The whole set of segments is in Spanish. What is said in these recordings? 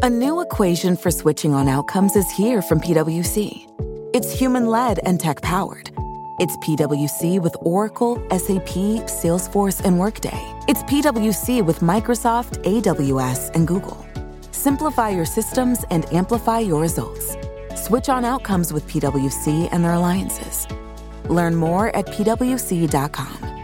A new equation for switching on outcomes is here from PwC. It's human led and tech powered. It's PwC with Oracle, SAP, Salesforce, and Workday. It's PwC with Microsoft, AWS, and Google. Simplify your systems and amplify your results. Switch on outcomes with PwC and their alliances. Learn more at pwc.com.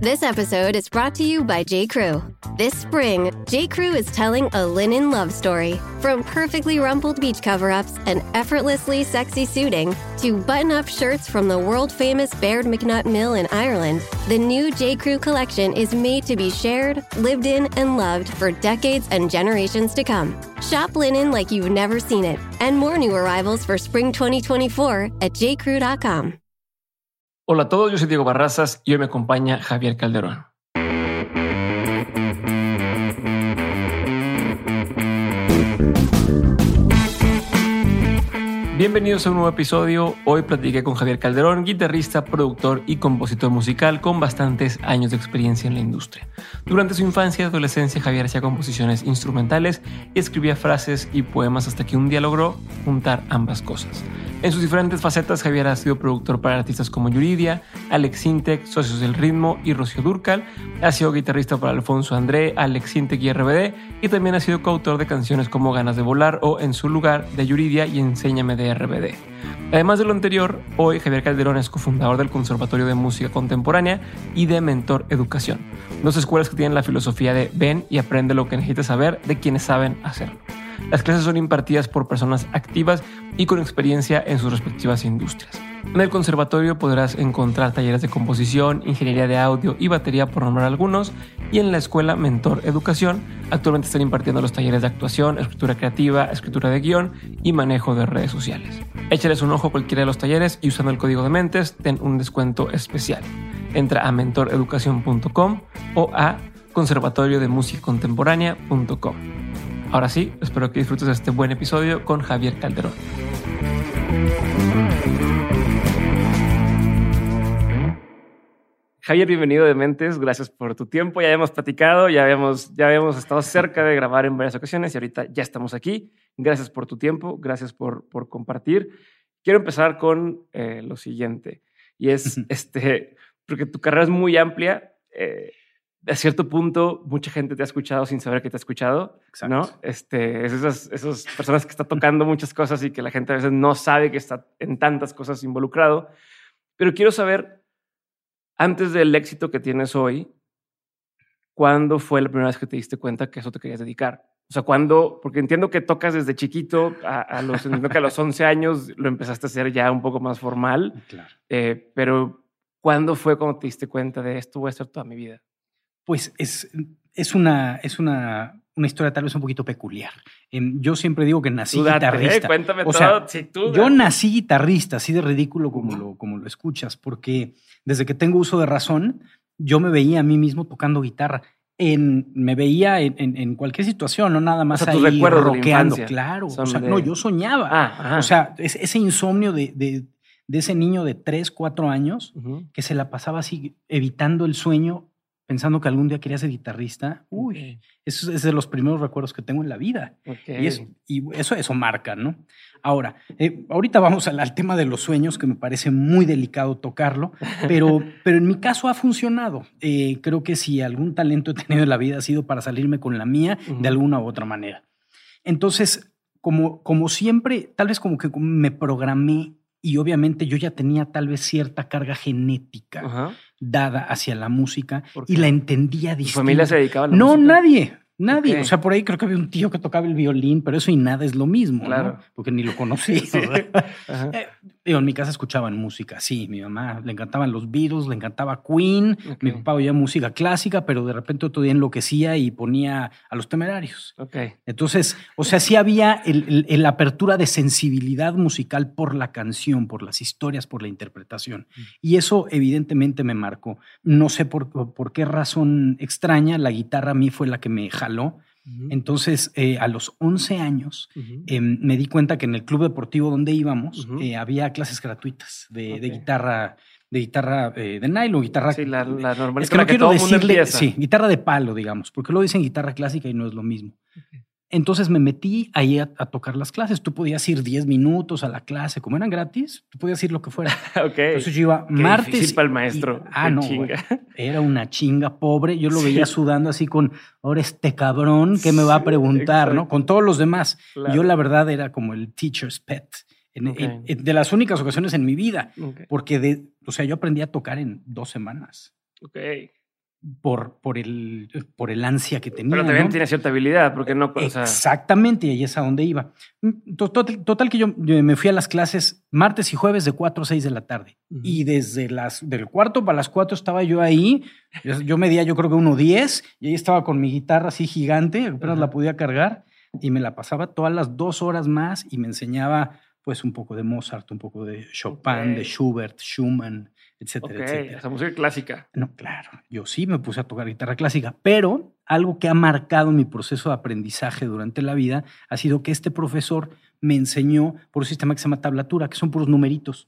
This episode is brought to you by J. Crew. This spring, J. Crew is telling a linen love story. From perfectly rumpled beach cover ups and effortlessly sexy suiting to button up shirts from the world famous Baird McNutt Mill in Ireland, the new J. Crew collection is made to be shared, lived in, and loved for decades and generations to come. Shop linen like you've never seen it, and more new arrivals for spring 2024 at jcrew.com. Hola a todos, yo soy Diego Barrazas y hoy me acompaña Javier Calderón. Bienvenidos a un nuevo episodio. Hoy platiqué con Javier Calderón, guitarrista, productor y compositor musical con bastantes años de experiencia en la industria. Durante su infancia y adolescencia, Javier hacía composiciones instrumentales y escribía frases y poemas hasta que un día logró juntar ambas cosas. En sus diferentes facetas, Javier ha sido productor para artistas como Yuridia, Alex Sintek, Socios del Ritmo y Rocío Durcal. Ha sido guitarrista para Alfonso André, Alex Sintek y RBD. Y también ha sido coautor de canciones como Ganas de Volar o En su lugar de Yuridia y Enséñame de RBD. Además de lo anterior, hoy Javier Calderón es cofundador del Conservatorio de Música Contemporánea y de Mentor Educación, dos escuelas que tienen la filosofía de ven y aprende lo que necesitas saber de quienes saben hacerlo. Las clases son impartidas por personas activas y con experiencia en sus respectivas industrias. En el conservatorio podrás encontrar talleres de composición, ingeniería de audio y batería por nombrar algunos, y en la escuela Mentor Educación actualmente están impartiendo los talleres de actuación, escritura creativa, escritura de guion y manejo de redes sociales. Échales un ojo a cualquiera de los talleres y usando el código de mentes ten un descuento especial. Entra a mentoreducación.com o a conservatorio de música contemporánea.com. Ahora sí, espero que disfrutes de este buen episodio con Javier Calderón. Javier, bienvenido de Mentes, gracias por tu tiempo. Ya habíamos platicado, ya habíamos, ya habíamos estado cerca de grabar en varias ocasiones y ahorita ya estamos aquí. Gracias por tu tiempo, gracias por, por compartir. Quiero empezar con eh, lo siguiente, y es, este, porque tu carrera es muy amplia. Eh, a cierto punto mucha gente te ha escuchado sin saber que te ha escuchado, ¿no? Este, esas, esas personas que están tocando muchas cosas y que la gente a veces no sabe que está en tantas cosas involucrado. Pero quiero saber, antes del éxito que tienes hoy, ¿cuándo fue la primera vez que te diste cuenta que eso te querías dedicar? O sea, ¿cuándo? Porque entiendo que tocas desde chiquito, a, los, que a los 11 años lo empezaste a hacer ya un poco más formal. Claro. Eh, pero, ¿cuándo fue cuando te diste cuenta de esto voy a hacer toda mi vida? Pues es, es, una, es una, una historia tal vez un poquito peculiar. Em, yo siempre digo que nací ¿eh? guitarrista. Cuéntame o todo. tú yo nací guitarrista, así de ridículo como lo, como lo escuchas, porque desde que tengo uso de razón, yo me veía a mí mismo tocando guitarra. En, me veía en, en, cualquier situación, no nada más o ahí rockeando. Claro, o sea, no, yo soñaba. Ah, o sea, ese insomnio de, de, de, ese niño de 3, 4 años que se la pasaba así evitando el sueño pensando que algún día quería ser guitarrista, uy, eso es de los primeros recuerdos que tengo en la vida. Y, eso, y eso, eso marca, ¿no? Ahora, eh, ahorita vamos al, tema de los sueños, que me parece muy delicado tocarlo, pero, pero en mi caso ha funcionado. Eh, creo que si algún talento he tenido en la vida ha sido para salirme con la mía de alguna u otra manera. Entonces, como, como siempre, tal vez como que me programé y obviamente yo ya tenía tal vez cierta carga genética dada hacia la música y la entendía distinto. ¿Tu familia se dedicaba a la no, música? No, nadie. Nadie. O sea, por ahí creo que había un tío que tocaba el violín, pero eso y nada es lo mismo, claro. Porque ni lo conocí. Eh, Digo, en mi casa escuchaban música, sí. Mi mamá le encantaban los Beatles, le encantaba Queen. Ok. Mi papá oía música clásica, pero de repente otro día enloquecía y ponía a los temerarios. Ok. Entonces, o sea, sí había el, el- el apertura de sensibilidad musical por la canción, por las historias, por la interpretación. Y eso evidentemente me marcó. No sé por, por qué razón extraña, la guitarra a mí fue la que me jaló. Entonces, eh, a los 11 años, eh, me di cuenta que en el club deportivo donde íbamos eh, había clases gratuitas de, de guitarra, de guitarra eh, de nylon, guitarra. Sí, la, la normal es que la no quiero todo el mundo decirle, sí, guitarra de palo, digamos, porque luego dicen guitarra clásica y no es lo mismo. Entonces me metí ahí a, a tocar las clases. Tú podías ir 10 minutos a la clase, como eran gratis, tú podías ir lo que fuera. ok. Entonces yo iba Qué martes. para el y- maestro. ah, no. chinga. güey. Era una chinga pobre. Yo lo Sí. veía sudando así con, ahora este cabrón, ¿qué me va a Sí, preguntar? ¿no? Con todos los demás. Claro. Yo la verdad era como el teacher's pet. En- Ok. en- en- de las únicas ocasiones en mi vida. Porque de, o sea, yo aprendí a tocar en dos semanas Ok. Por, por, el, por el ansia que tenía. Pero también ¿no? tiene cierta habilidad, porque no. O sea, Exactamente, y ahí es a donde iba. Mm, to- Total, total que yo, yo me fui a las clases martes y jueves de 4 a 6 de la tarde. Y desde las del cuarto para las 4 estaba yo ahí. Yo, yo medía yo creo que 1.10 y ahí estaba con mi guitarra así gigante, apenas Ajá. la podía cargar y me la pasaba todas las dos horas más y me enseñaba pues un poco de Mozart, un poco de Chopin, de Schubert, Schumann, etcétera, ok. etcétera. O sea, música clásica. No, claro, yo sí me puse a tocar guitarra clásica, pero algo que ha marcado mi proceso de aprendizaje durante la vida ha sido que este profesor me enseñó por un sistema que se llama tablatura, que son puros numeritos.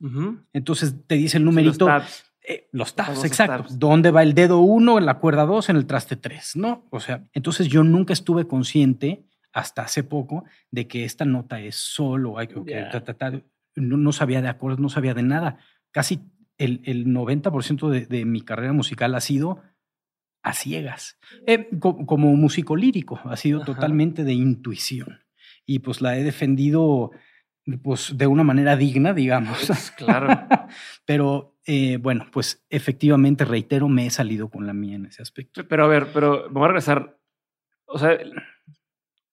Entonces te dice el los numerito, tabs. eh, los Los tabs, exacto. tabs. ¿Dónde va el dedo 1 en la cuerda 2 en el traste 3? ¿No? O sea, entonces yo nunca estuve consciente hasta hace poco de que esta nota es solo, hay que- Ya. ta, ta, ta. No, no sabía de acordes, no sabía de nada. Casi el, el 90% de, de mi carrera musical ha sido a ciegas. Eh, co- como músico lírico, ha sido Ajá. totalmente de intuición. Y pues la he defendido pues, de una manera digna, digamos. Pues, claro. Pero eh, bueno, pues efectivamente, reitero, me he salido con la mía en ese aspecto. Pero a ver, pero vamos a regresar. O sea,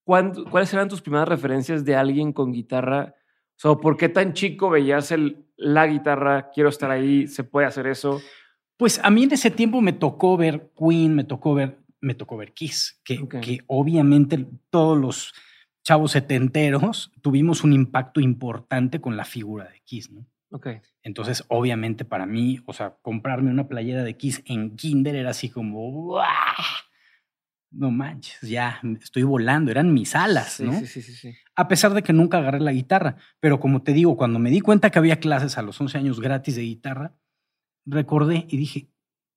¿cuándo- ¿cuáles eran tus primeras referencias de alguien con guitarra? O sea, ¿por qué tan chico veías el, la guitarra? Quiero estar ahí, se puede hacer eso. Pues a mí en ese tiempo me tocó ver Queen, me tocó ver, me tocó ver Kiss, que, que obviamente todos los chavos setenteros tuvimos un impacto importante con la figura de Kiss, ¿no? Ok. Entonces, obviamente para mí, o sea, comprarme una playera de Kiss en Kinder era así como, ¡guau! No manches, ya estoy volando, eran mis alas, Sí, ¿no? sí, sí, sí, sí. A pesar de que nunca agarré la guitarra. Pero como te digo, cuando me di cuenta que había clases a los 11 años gratis de guitarra, recordé y dije,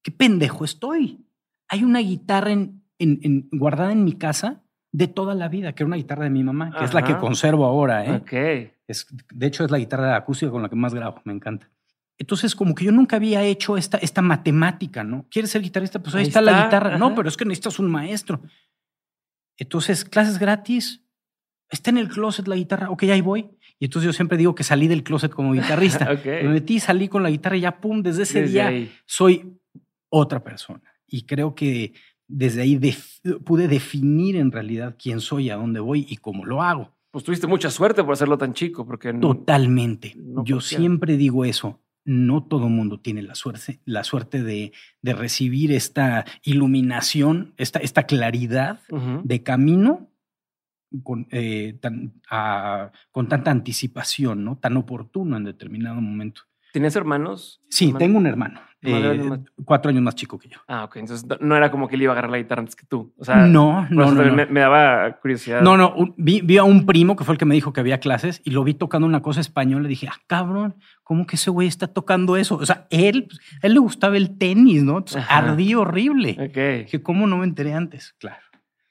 qué pendejo estoy. Hay una guitarra en, en- en- guardada en mi casa de toda la vida, que era una guitarra de mi mamá, que es la que conservo ahora. ¿eh? Ok. Es, de hecho, es la guitarra acústica con la que más grabo, me encanta. Entonces, como que yo nunca había hecho esta, esta matemática, ¿no? ¿Quieres ser guitarrista? Pues ahí, Ahí está, la guitarra. No, pero es que necesitas un maestro. Entonces, clases gratis, está en el closet la guitarra, ok, ahí voy. Y entonces yo siempre digo que salí del closet como guitarrista. Ok. Me metí, salí con la guitarra y ya, pum, desde ese Desde día ahí. soy otra persona. Y creo que desde ahí def- pude definir en realidad quién soy, a dónde voy y cómo lo hago. Pues tuviste mucha suerte por hacerlo tan chico, porque no- Totalmente. no Yo cualquiera. siempre digo eso. No todo mundo tiene la suerte, la suerte de, de recibir esta iluminación, esta, esta claridad Ujú. de camino con, eh, tan- a- con tanta anticipación, ¿no? Tan oportuno en determinado momento. ¿Tenías hermanos? Sí, Hermano- tengo un hermano, eh, cuatro años más chico que yo. Ah, ok. Entonces no- era como que él iba a agarrar la guitarra antes que tú. O sea, no, no, no. Me, me daba curiosidad. No, no, un- vi, vi a un primo que fue el que me dijo que había clases y lo vi tocando una cosa española. Dije, ah, cabrón, ¿cómo que ese güey está tocando eso? O sea, él, a él le gustaba el tenis, ¿no? Entonces, ardí horrible. Ok. Dije, ¿cómo no me enteré antes? Claro.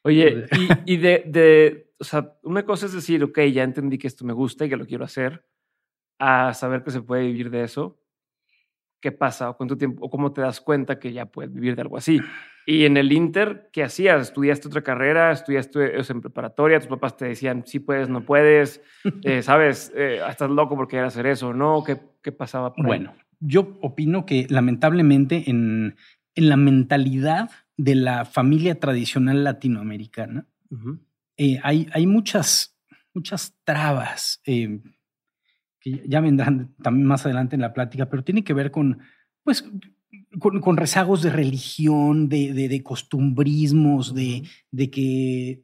Oye, y, y de, de, o sea, una cosa es decir, ok, ya entendí que esto me gusta y que lo quiero hacer, a saber que se puede vivir de eso. ¿Qué pasa? ¿O cuánto tiempo? ¿O cómo te das cuenta que ya puedes vivir de algo así? Y en el Inter, ¿qué hacías? ¿Estudiaste otra carrera? ¿Estudiaste o sea, en preparatoria? ¿Tus papás te decían, sí puedes, no puedes? Eh, ¿Sabes? Eh, ¿Estás loco por querer hacer eso? ¿No? ¿Qué, qué pasaba por ahí? Bueno, yo opino que lamentablemente en, en la mentalidad de la familia tradicional latinoamericana Ujú. Eh, hay, hay muchas, muchas trabas. eh, que ya vendrán también más adelante en la plática, pero tiene que ver con, pues, con, rezagos de religión, de, de, costumbrismos, de, de, que,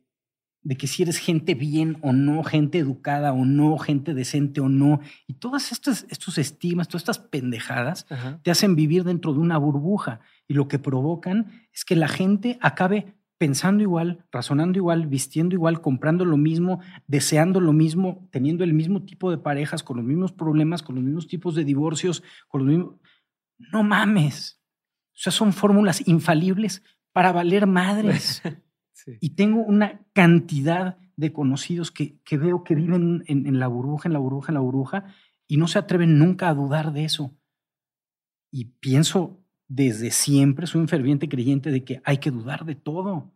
de que si eres gente bien o no, gente educada o no, gente decente o no. Y todas estas, estos estigmas, todas estas pendejadas te hacen vivir dentro de una burbuja y lo que provocan es que la gente acabe pensando igual, razonando igual, vistiendo igual, comprando lo mismo, deseando lo mismo, teniendo el mismo tipo de parejas, con los mismos problemas, con los mismos tipos de divorcios, con los mismos no mames. O sea, son fórmulas infalibles para valer madres. Y tengo una cantidad de conocidos que, que veo que viven en, en, la burbuja, en la burbuja, en la burbuja, y no se atreven nunca a dudar de eso. Y pienso desde siempre, soy un ferviente creyente de que hay que dudar de todo.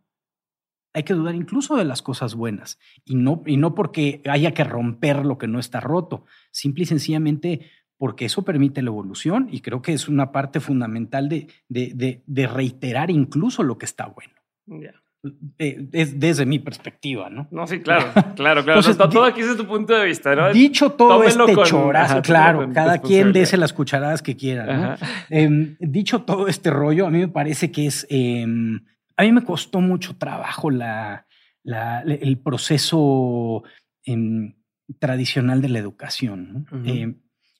Hay que dudar incluso de las cosas buenas. Y no, y no porque haya que romper lo que no está roto. Simple y sencillamente porque eso permite la evolución y creo que es una parte fundamental de, de, de, reiterar incluso lo que está bueno. Es desde mi perspectiva, ¿no? No, sí, claro, claro, claro. Entonces, todo aquí es tu punto de vista, ¿no? Dicho todo este chorazo, claro, cada quien dese las cucharadas que quiera, ¿no? Em, dicho todo este rollo, a mí me parece que es, em, a mí me costó mucho trabajo la, la el proceso em, tradicional de la educación, ¿no?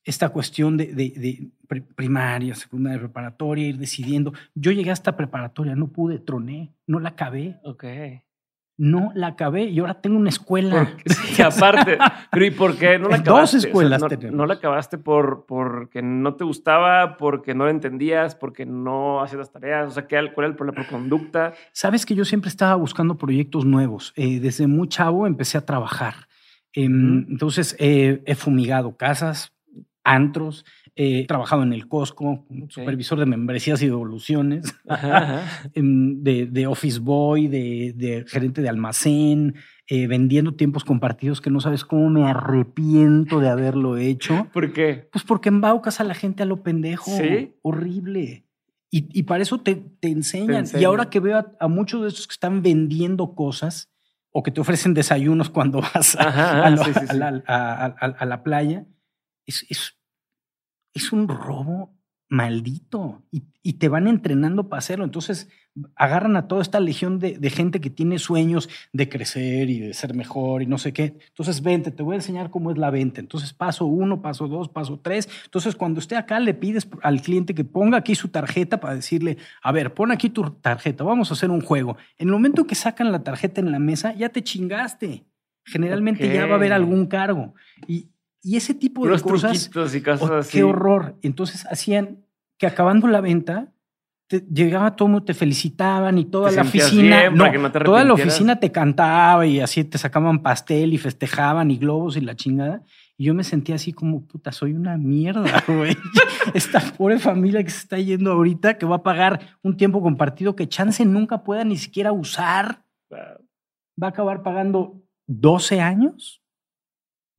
Esta cuestión de, de, primaria, secundaria, preparatoria, ir decidiendo. Yo llegué hasta preparatoria, no pude, troné, no la acabé. Ok. No la acabé y ahora tengo una escuela. Sí, aparte. Pero ¿y por qué no la acabaste? Dos escuelas no, la acabaste por porque no te gustaba, porque no la entendías, porque no hacías las tareas. O sea, ¿cuál era el problema por conducta? Sabes que yo siempre estaba buscando proyectos nuevos. Eh, desde muy chavo empecé a trabajar. Em, entonces he fumigado casas, antros, he trabajado en el Costco, supervisor de membresías y devoluciones, de, de, office boy, de, gerente de almacén, eh, vendiendo tiempos compartidos que no sabes cómo me arrepiento de haberlo hecho. ¿Por qué? Pues porque embaucas a la gente a lo pendejo. ¿Sí? Horrible. Y, para eso te, enseñan. Y ahora que veo a, muchos de esos que están vendiendo cosas o que te ofrecen desayunos cuando vas a, a la playa, es, es, es un robo maldito y, y, te van entrenando para hacerlo. Entonces agarran a toda esta legión de, de, gente que tiene sueños de crecer y de ser mejor y no sé qué. Entonces vente, te voy a enseñar cómo es la venta. Entonces paso uno, paso dos, paso tres. Entonces cuando esté acá le pides al cliente que ponga aquí su tarjeta para decirle, a ver, pon aquí tu tarjeta, vamos a hacer un juego. En el momento que sacan la tarjeta en la mesa, ya te chingaste. Generalmente ya va a haber algún cargo. Y, y ese tipo de cosas. Y cosas oh, así. Qué horror. Entonces hacían que acabando la venta, te, llegaba todo mundo, te felicitaban y toda la oficina. no, toda la oficina te cantaba y así te sacaban pastel y festejaban y globos y la chingada. Y yo me sentía así como, puta, soy una mierda, güey. Esta pobre familia que se está yendo ahorita, que va a pagar un tiempo compartido que chance nunca pueda ni siquiera usar. Va a acabar pagando 12 años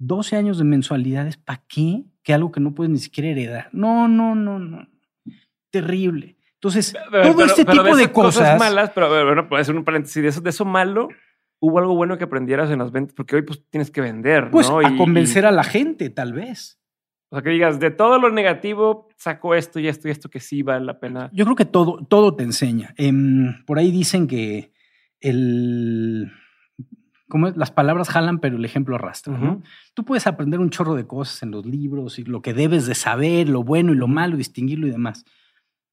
12 años de mensualidades, ¿para qué? Que algo que no puedes ni siquiera heredar. No, no, no, no. Terrible. Entonces, todo este tipo de, cosas, malas, pero bueno, puede ser un paréntesis de eso, de eso malo, hubo algo bueno que aprendieras en las ventas, porque hoy pues tienes que vender, pues, ¿no? a convencer a la gente, tal vez. O sea, que digas, de todo lo negativo, saco esto y esto y esto que sí vale la pena. Yo creo que todo, todo te enseña. Em, por ahí dicen que el como las palabras jalan, pero el ejemplo arrastra. ¿no? Tú puedes aprender un chorro de cosas en los libros y lo que debes de saber, lo bueno y lo malo, distinguirlo y demás.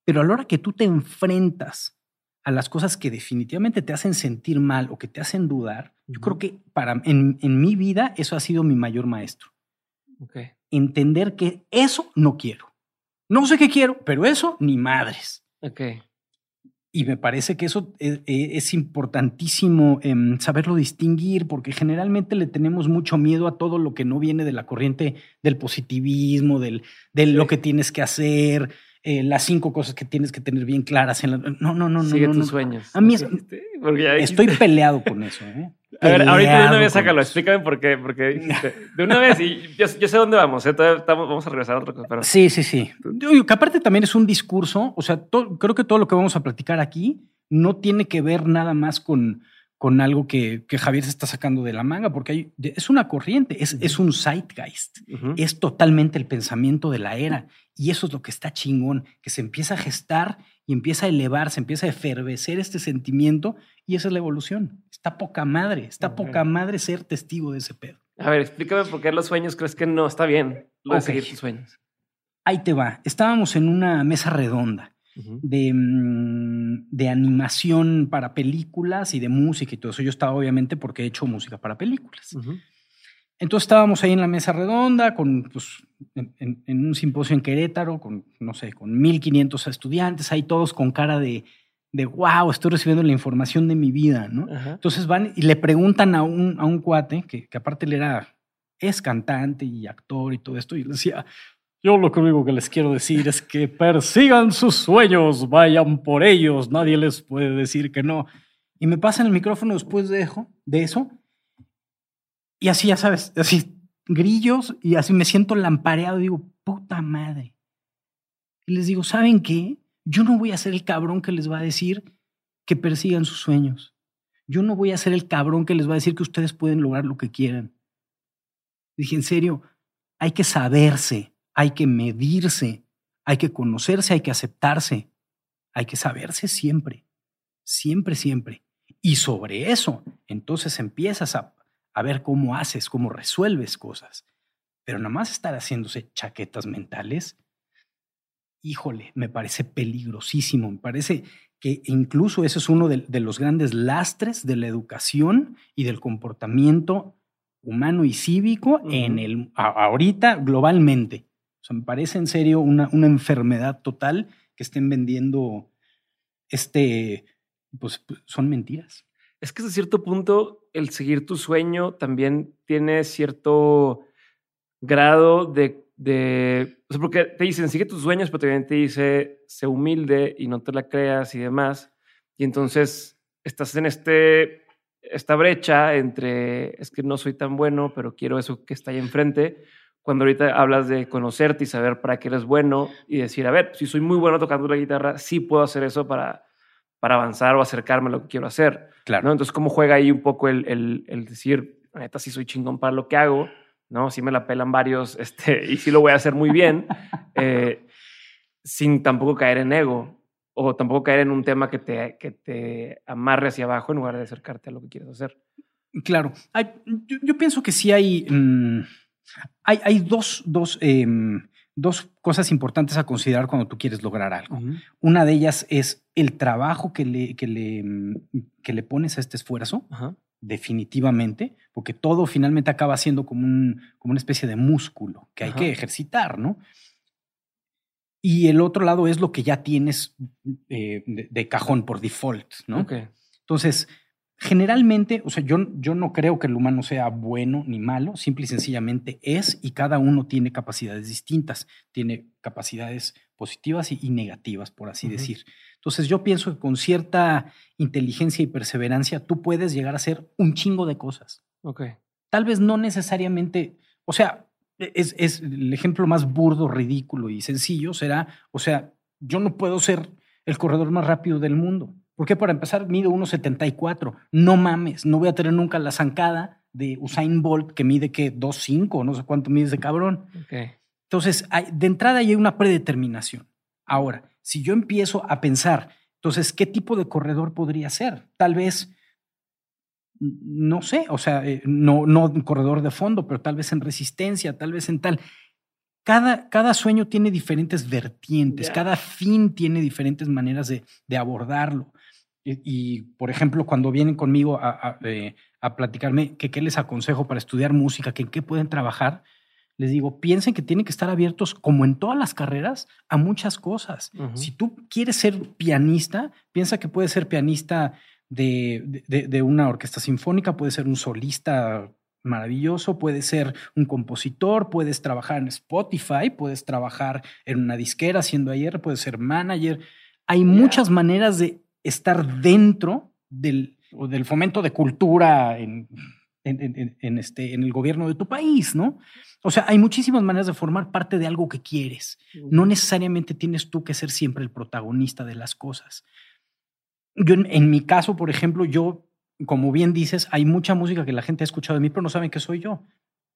Pero a la hora que tú te enfrentas a las cosas que definitivamente te hacen sentir mal o que te hacen dudar, yo creo que para en, en, mi vida eso ha sido mi mayor maestro. Entender que eso no quiero. No sé qué quiero, pero eso ni madres. Okay. Y me parece que eso e, e, es, importantísimo em, saberlo distinguir, porque generalmente le tenemos mucho miedo a todo lo que no viene de la corriente del positivismo, del, de lo que tienes que hacer, eh, las cinco cosas que tienes que tener bien claras. En la... No, no, no, Sigue no. tus sueños. A mí estoy peleado con eso. ¿eh? A ver, ahorita de una vez sácalo, explícame por qué, porque de una vez, y yo, sé dónde vamos, ¿eh? vamos a regresar a otra cosa. Sí, sí, sí. Yo, que aparte también es un discurso, o sea, creo que todo lo que vamos a platicar aquí no tiene que ver nada más con, con algo que, que, Javier se está sacando de la manga, porque hay, es una corriente, es, es un zeitgeist, es totalmente el pensamiento de la era. Y eso es lo que está chingón, que se empieza a gestar y empieza a elevarse, empieza a efervecer este sentimiento y esa es la evolución. Está poca madre, está poca madre ser testigo de ese pedo. A ver, explícame por qué los sueños crees que no está bien lo de seguir tus sueños. Ahí te va. Estábamos en una mesa redonda de, mm, de, animación para películas y de música y todo eso. Yo estaba obviamente porque he hecho música para películas. Entonces estábamos ahí en la mesa redonda, con, pues, en, un simposio en Querétaro, con, no sé, con 1500 estudiantes, ahí todos con cara de, de wow, estoy recibiendo la información de mi vida, ¿no? Entonces van y le preguntan a un, a un cuate, que, que aparte él era, es cantante y actor y todo esto, y le decía, yo lo único que les quiero decir es que persigan sus sueños, vayan por ellos, nadie les puede decir que no. Y me pasan el micrófono después de, de eso, y así, ya sabes, así grillos, y así me siento lampareado, digo, puta madre. Y les digo, ¿saben qué? Yo no voy a ser el cabrón que les va a decir que persigan sus sueños. Yo no voy a ser el cabrón que les va a decir que ustedes pueden lograr lo que quieran. Dije, en serio, hay que saberse hay que medirse, hay que conocerse, hay que aceptarse, hay que saberse siempre, siempre, siempre. Y sobre eso, entonces empiezas a, a ver cómo haces, cómo resuelves cosas. Pero nada más estar haciéndose chaquetas mentales, híjole, me parece peligrosísimo, me parece que incluso ese es uno de, los grandes lastres de la educación y del comportamiento humano y cívico en el ahorita globalmente me parece en serio una, una enfermedad total que estén vendiendo este, pues son mentiras. Es que a cierto punto el seguir tu sueño también tiene cierto grado de, de sea, porque te dicen sigue tus sueños, pero también te dice sé humilde y no te la creas y demás. Y entonces estás en este, esta brecha entre es que no soy tan bueno, pero quiero eso que está ahí enfrente cuando ahorita hablas de conocerte y saber para qué eres bueno y decir, a ver, si soy muy bueno tocando la guitarra, sí puedo hacer eso para, para avanzar o acercarme a lo que quiero hacer. Claro. ¿no? Entonces, ¿cómo juega ahí un poco el, el, el decir, neta, sí soy chingón para lo que hago, ¿no? Sí me la pelan varios este, y sí lo voy a hacer muy bien, eh, sin tampoco caer en ego o tampoco caer en un tema que te, que te amarre hacia abajo en lugar de acercarte a lo que quieres hacer. Claro. yo, pienso que sí hay... Mm, hay, dos, em, dos, cosas importantes a considerar cuando tú quieres lograr algo. Una de ellas es el trabajo que le, que le, mm, que le pones a este esfuerzo. Definitivamente, porque todo finalmente acaba siendo como, un, como una especie de músculo que hay que ejercitar, ¿no? Y el otro lado es lo que ya tienes eh, de, cajón por default, ¿no? Entonces, Generalmente, o sea, yo, yo no creo que el humano sea bueno ni malo, simple y sencillamente es y cada uno tiene capacidades distintas, tiene capacidades positivas y, negativas, por así decir. Entonces yo pienso que con cierta inteligencia y perseverancia tú puedes llegar a hacer un chingo de cosas. Ok. Tal vez no necesariamente, o sea, es, es el ejemplo más burdo, ridículo y sencillo será, o sea, yo no puedo ser el corredor más rápido del mundo porque para empezar mido 1,74. No mames, no voy a tener nunca la zancada de Usain Bolt que mide que 2,5, no sé cuánto mide ese cabrón. Entonces, de entrada hay una predeterminación. Ahora, si yo empiezo a pensar, entonces, ¿qué tipo de corredor podría ser? Tal vez, no sé, o sea, eh, no, no un corredor de fondo, pero tal vez en resistencia, tal vez en tal. Cada, cada, sueño tiene diferentes vertientes, cada fin tiene diferentes maneras de, de abordarlo. Y, por ejemplo, cuando vienen conmigo a, eh, a, platicarme que qué les aconsejo para estudiar música, que en qué pueden trabajar, les digo, piensen que tienen que estar abiertos, como en todas las carreras, a muchas cosas. Si tú quieres ser pianista, piensa que puedes ser pianista de, de, de, una orquesta sinfónica, puedes ser un solista maravilloso, puedes ser un compositor, puedes trabajar en Spotify, puedes trabajar en una disquera haciendo ayer, puedes ser manager. Hay muchas maneras de estar dentro del, del fomento de cultura en, en, este, en el gobierno de tu país, ¿no? O sea, hay muchísimas maneras de formar parte de algo que quieres. No necesariamente tienes tú que ser siempre el protagonista de las cosas. Yo, en, mi caso, por ejemplo, yo como bien dices, hay mucha música que la gente ha escuchado de mí, pero no saben que soy yo.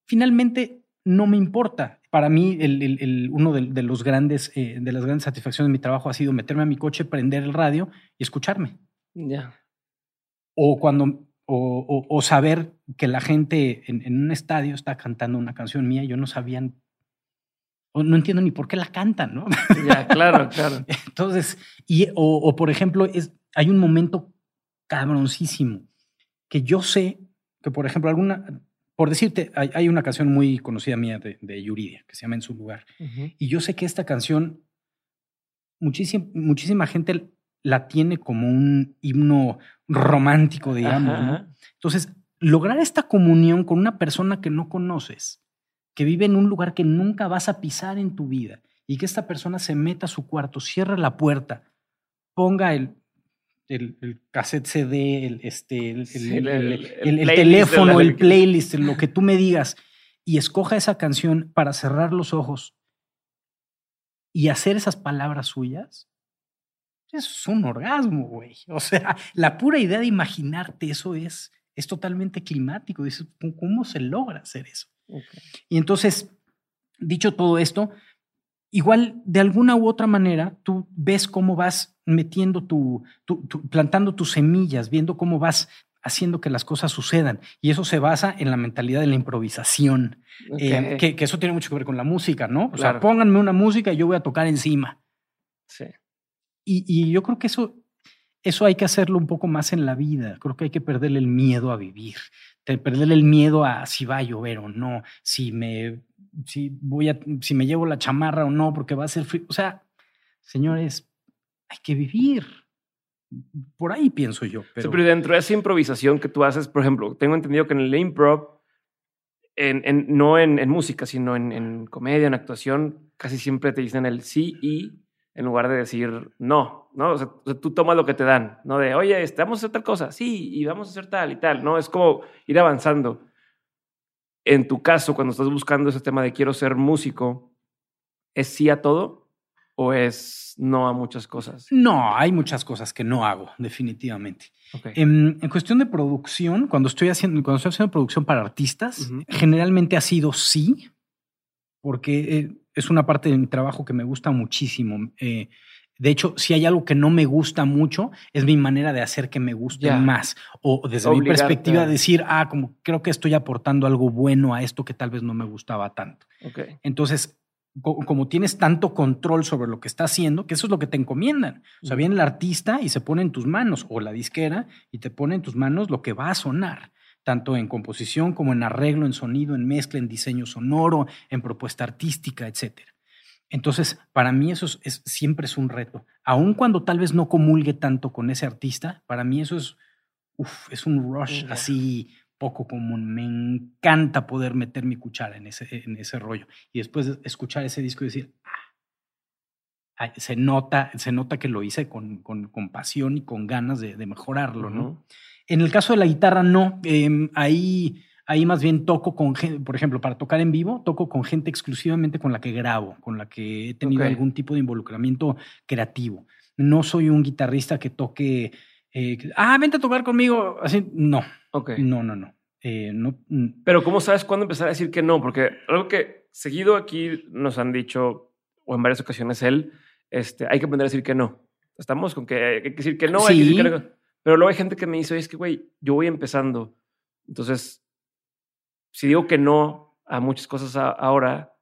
Finalmente, no me importa. Para mí, el, el, el, uno de, de, los grandes, eh, de las grandes satisfacciones de mi trabajo ha sido meterme a mi coche, prender el radio y escucharme. Ya. Yeah. O cuando, o, o, o, saber que la gente en, en, un estadio está cantando una canción mía, yo no sabían, o no entiendo ni por qué la cantan, ¿no? Ya, yeah, claro, claro. Entonces, y, o, o por ejemplo, es, hay un momento cabroncísimo que yo sé que, por ejemplo, alguna, por decirte, hay, hay, una canción muy conocida mía de, de, Yuridia que se llama En su lugar. Uh -huh. Y yo sé que esta canción, muchísima, muchísima gente la tiene como un himno romántico, digamos. Ajá. ¿no? Entonces, lograr esta comunión con una persona que no conoces, que vive en un lugar que nunca vas a pisar en tu vida, y que esta persona se meta a su cuarto, cierre la puerta, ponga el, el, el, cassette CD, el, este, el, Sí, teléfono, el playlist, lo que tú me digas, y escoja esa canción para cerrar los ojos y hacer esas palabras suyas, eso es un orgasmo, güey. O sea, la pura idea de imaginarte eso es, es totalmente climático. Dices, ¿cómo- ¿cómo se logra hacer eso? Y entonces, dicho todo esto, igual de alguna u otra manera, tú ves cómo vas metiendo tu, tu- tu- plantando tus semillas, viendo cómo vas haciendo que las cosas sucedan. Y eso se basa en la mentalidad de la improvisación, eh, que, que eso tiene mucho que ver con la música, ¿no? O Claro. sea, pónganme una música y yo voy a tocar encima. Sí. Y, y yo creo que eso, eso hay que hacerlo un poco más en la vida. Creo que hay que perderle el miedo a vivir, de perderle el miedo a si va a llover o no, si me, si voy a, si me llevo la chamarra o no, porque va a ser frío. O sea, señores, hay que vivir. Por ahí pienso yo. Sí, Pero, pero dentro de esa improvisación que tú haces, por ejemplo, tengo entendido que en el improv, en, en- no en, en música, sino en, en comedia, en actuación, casi siempre te dicen el sí y en lugar de decir no, ¿no? O sea, tú tomas lo que te dan, ¿no? De, oye, este, vamos a hacer tal cosa, sí, y vamos a hacer tal y tal, ¿no? Es como ir avanzando. En tu caso, cuando estás buscando ese tema de quiero ser músico, ¿es sí a todo o es no a muchas cosas? no, hay muchas cosas que no hago, definitivamente. Ok. En, en cuestión de producción, cuando estoy haciendo, cuando estoy haciendo producción para artistas, generalmente ha sido sí, porque eh, es una parte de mi trabajo que me gusta muchísimo. Eh, de hecho, si hay algo que no me gusta mucho, es mi manera de hacer que me guste más. O desde mi perspectiva, decir, ah, como creo que estoy aportando algo bueno a esto que tal vez no me gustaba tanto. Entonces, co- como tienes tanto control sobre lo que está haciendo, que eso es lo que te encomiendan. O sea, viene el artista y se pone en tus manos, o la disquera, y te pone en tus manos lo que va a sonar, tanto en composición como en arreglo, en sonido, en mezcla, en diseño sonoro, en propuesta artística, etcétera. Entonces, para mí eso es, es- siempre es un reto. Aun cuando tal vez no comulgue tanto con ese artista, para mí eso es, uf, es un rush así poco común. Me encanta poder meter mi cuchara en ese, en ese rollo. Y después de escuchar ese disco y decir, "Ah, se nota, se nota que lo hice con, con, con pasión y con ganas de, de mejorarlo, ¿no? En el caso de la guitarra, no. Em, ahí, ahí más bien toco con gente, por ejemplo, para tocar en vivo, toco con gente exclusivamente con la que grabo, con la que he tenido Ok. algún tipo de involucramiento creativo. No soy un guitarrista que toque, eh, ah, vente a tocar conmigo. Así, no, Ok. no, no, no. Eh, no Pero ¿cómo sabes cuándo empezar a decir que no? Porque algo que seguido aquí nos han dicho, o en varias ocasiones él, este, hay que aprender a decir que no. Estamos con que hay que decir que no, hay que decir que Sí. no. Pero luego hay gente que me dice, "Oye, es que, güey, yo voy empezando. Entonces, si digo que no a muchas cosas a- ahora,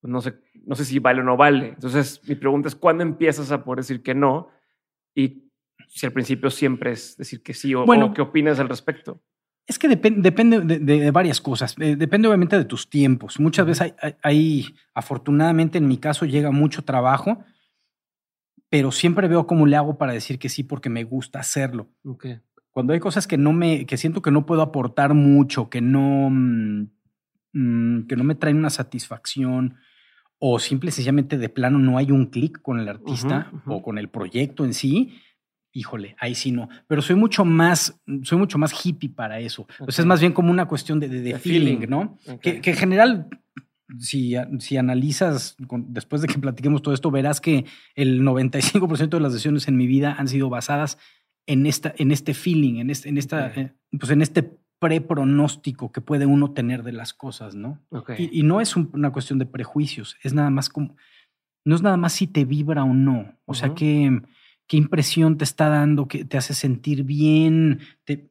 pues no sé, no sé si vale o no vale. Entonces, mi pregunta es, ¿cuándo empiezas a poder decir que no? Y si al principio siempre es decir que sí o, Bueno. o qué opinas al respecto. Es que depen- depende de, de- de varias cosas. Eh, depende obviamente de tus tiempos. Muchas veces hay, afortunadamente en mi caso llega mucho trabajo, pero siempre veo cómo le hago para decir que sí porque me gusta hacerlo. Ok. Cuando hay cosas que no me, que siento que no puedo aportar mucho, que no, mm, mm, que no me traen una satisfacción, o simple y sencillamente de plano no hay un clic con el artista o con el proyecto en sí, híjole, ahí sí no. Pero soy mucho más, soy mucho más hippie para eso. O sea, es más bien como una cuestión de, de- de De feeling, feeling. ¿no? Que, que en general, si, si analizas, con- después de que platiquemos todo esto, verás que el 95% de las decisiones en mi vida han sido basadas en, esta, en este feeling, en este, en esta, eh, pues en este prepronóstico que puede uno tener de las cosas, ¿no? Y, no es una cuestión de prejuicios, es nada más como, no es nada más si te vibra o no, o sea, qué, qué impresión te está dando, que te hace sentir bien, te,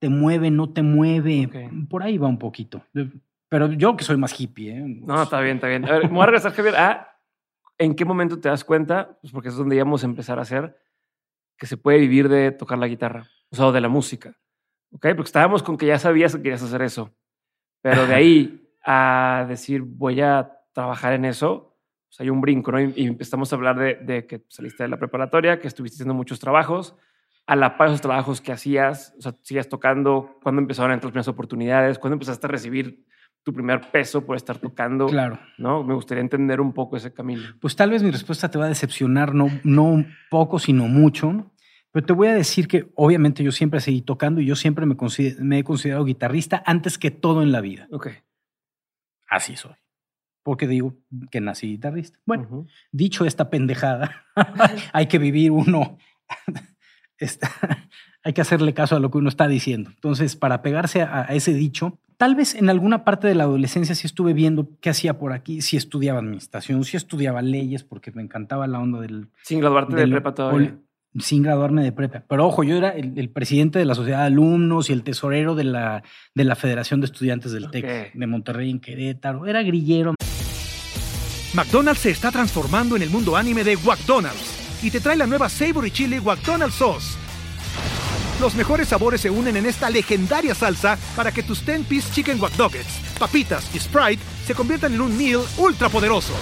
te mueve, no te mueve, por ahí va un poquito. Pero yo que soy más hippie, ¿eh? No, está bien, está bien. A ver, me voy a regresar, Javier, a en qué momento te das cuenta, pues porque es donde íbamos a empezar a hacer, que se puede vivir de tocar la guitarra, o sea, de la música. ¿ok? Porque estábamos con que ya sabías que querías hacer eso. Pero de ahí a decir, voy a trabajar en eso, pues hay un brinco, ¿no? Y, empezamos a hablar de, de, que saliste de la preparatoria, que estuviste haciendo muchos trabajos, a la par de esos trabajos que hacías, o sea, sigues tocando, cuándo empezaron a entrar las primeras oportunidades, cuándo empezaste a recibir tu primer peso por estar tocando. Claro. ¿no? Me gustaría entender un poco ese camino. Pues tal vez mi respuesta te va a decepcionar, no, no poco, sino mucho. Pero te voy a decir que obviamente yo siempre seguí tocando y yo siempre me, me he considerado guitarrista antes que todo en la vida. Ok. Así soy. Porque digo que nací guitarrista. Bueno, dicho esta pendejada, hay que vivir uno. hay que hacerle caso a lo que uno está diciendo. Entonces, para pegarse a, ese dicho, tal vez en alguna parte de la adolescencia sí estuve viendo qué hacía por aquí, si estudiaba administración, si estudiaba leyes, porque me encantaba la onda del... Sin graduarte de prepa todavía sin graduarme de prepa. Pero ojo, yo era el, presidente de la sociedad de alumnos y el tesorero de la, de la Federación de Estudiantes del TEC de Monterrey en Querétaro. Era grillero. McDonald's se está transformando en el mundo anime de McDonald's y te trae la nueva Savory Chili McDonald's Sauce. Los mejores sabores se unen en esta legendaria salsa para que tus 10-piece chicken wack papitas y Sprite se conviertan en un meal ultra poderoso.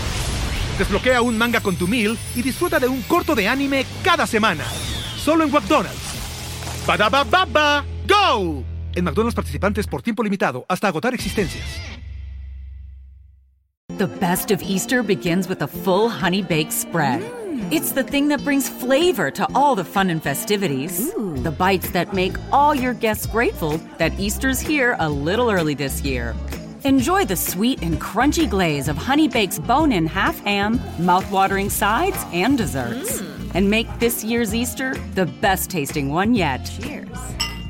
Desbloquea un manga con tu meal y disfruta de un corto de anime cada semana. Solo en McDonald's. ba baba go! En McDonald's participantes por tiempo limitado hasta agotar existencias. The best of Easter begins with a full honey baked spread. It's the thing that brings flavor to all the fun and festivities. Ooh. The bites that make all your guests grateful that Easter's here a little early this year. Enjoy the sweet and crunchy glaze of Honey Bake's bone in half ham, mouth-watering sides, and desserts. Mm. And make this year's Easter the best tasting one yet. Cheers.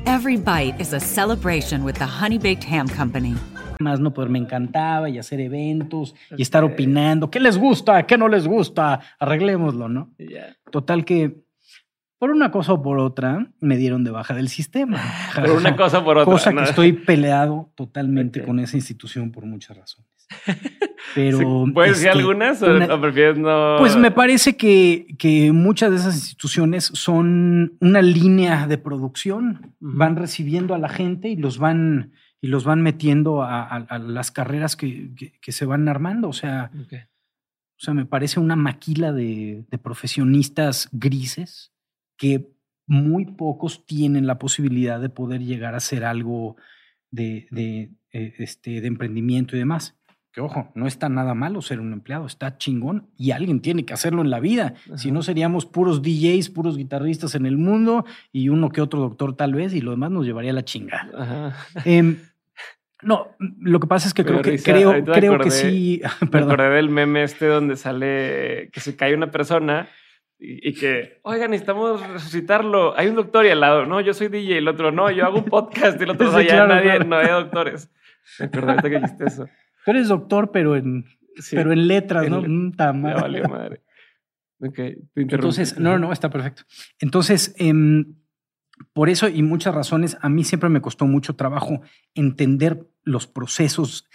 Every bite is a celebration with the Honey Baked Ham Company. Más no poder, me encantaba y hacer eventos y estar opinando. ¿Qué les gusta? ¿Qué no les gusta? Arreglémoslo, ¿no? Yeah. Total que por una cosa o por otra, me dieron de baja del sistema. por una cosa o por otra. Cosa que estoy peleado totalmente con esa institución por muchas razones. Pero. ¿Puedes decir este, algunas o, prefieres no? Pues me parece que, que, muchas de esas instituciones son una línea de producción. Van recibiendo a la gente y los van, y los van metiendo a, las carreras que, que, se van armando. O sea. O sea, me parece una maquila de, de profesionistas grises que muy pocos tienen la posibilidad de poder llegar a hacer algo de, de, eh, este, de emprendimiento y demás. Que ojo, no está nada malo ser un empleado, está chingón y alguien tiene que hacerlo en la vida. Si no seríamos puros DJs, puros guitarristas en el mundo y uno que otro doctor tal vez y lo demás nos llevaría a la chinga. Em, no, lo que pasa es que creo que creo, creo que sí. Perdón. Me acordé del meme este donde sale que se cae una persona y, que, oigan, necesitamos resucitarlo. Hay un doctor y al lado, no, yo soy DJ, el otro, no, yo hago un podcast y el otro, no, ya nadie, no hay doctores. Me acordé que dijiste eso. Tú eres doctor, pero en, pero en letras, ¿no? Mm, ya valió madre. Ok, Entonces, no, no, está perfecto. Entonces, em, por eso y muchas razones, a mí siempre me costó mucho trabajo entender los procesos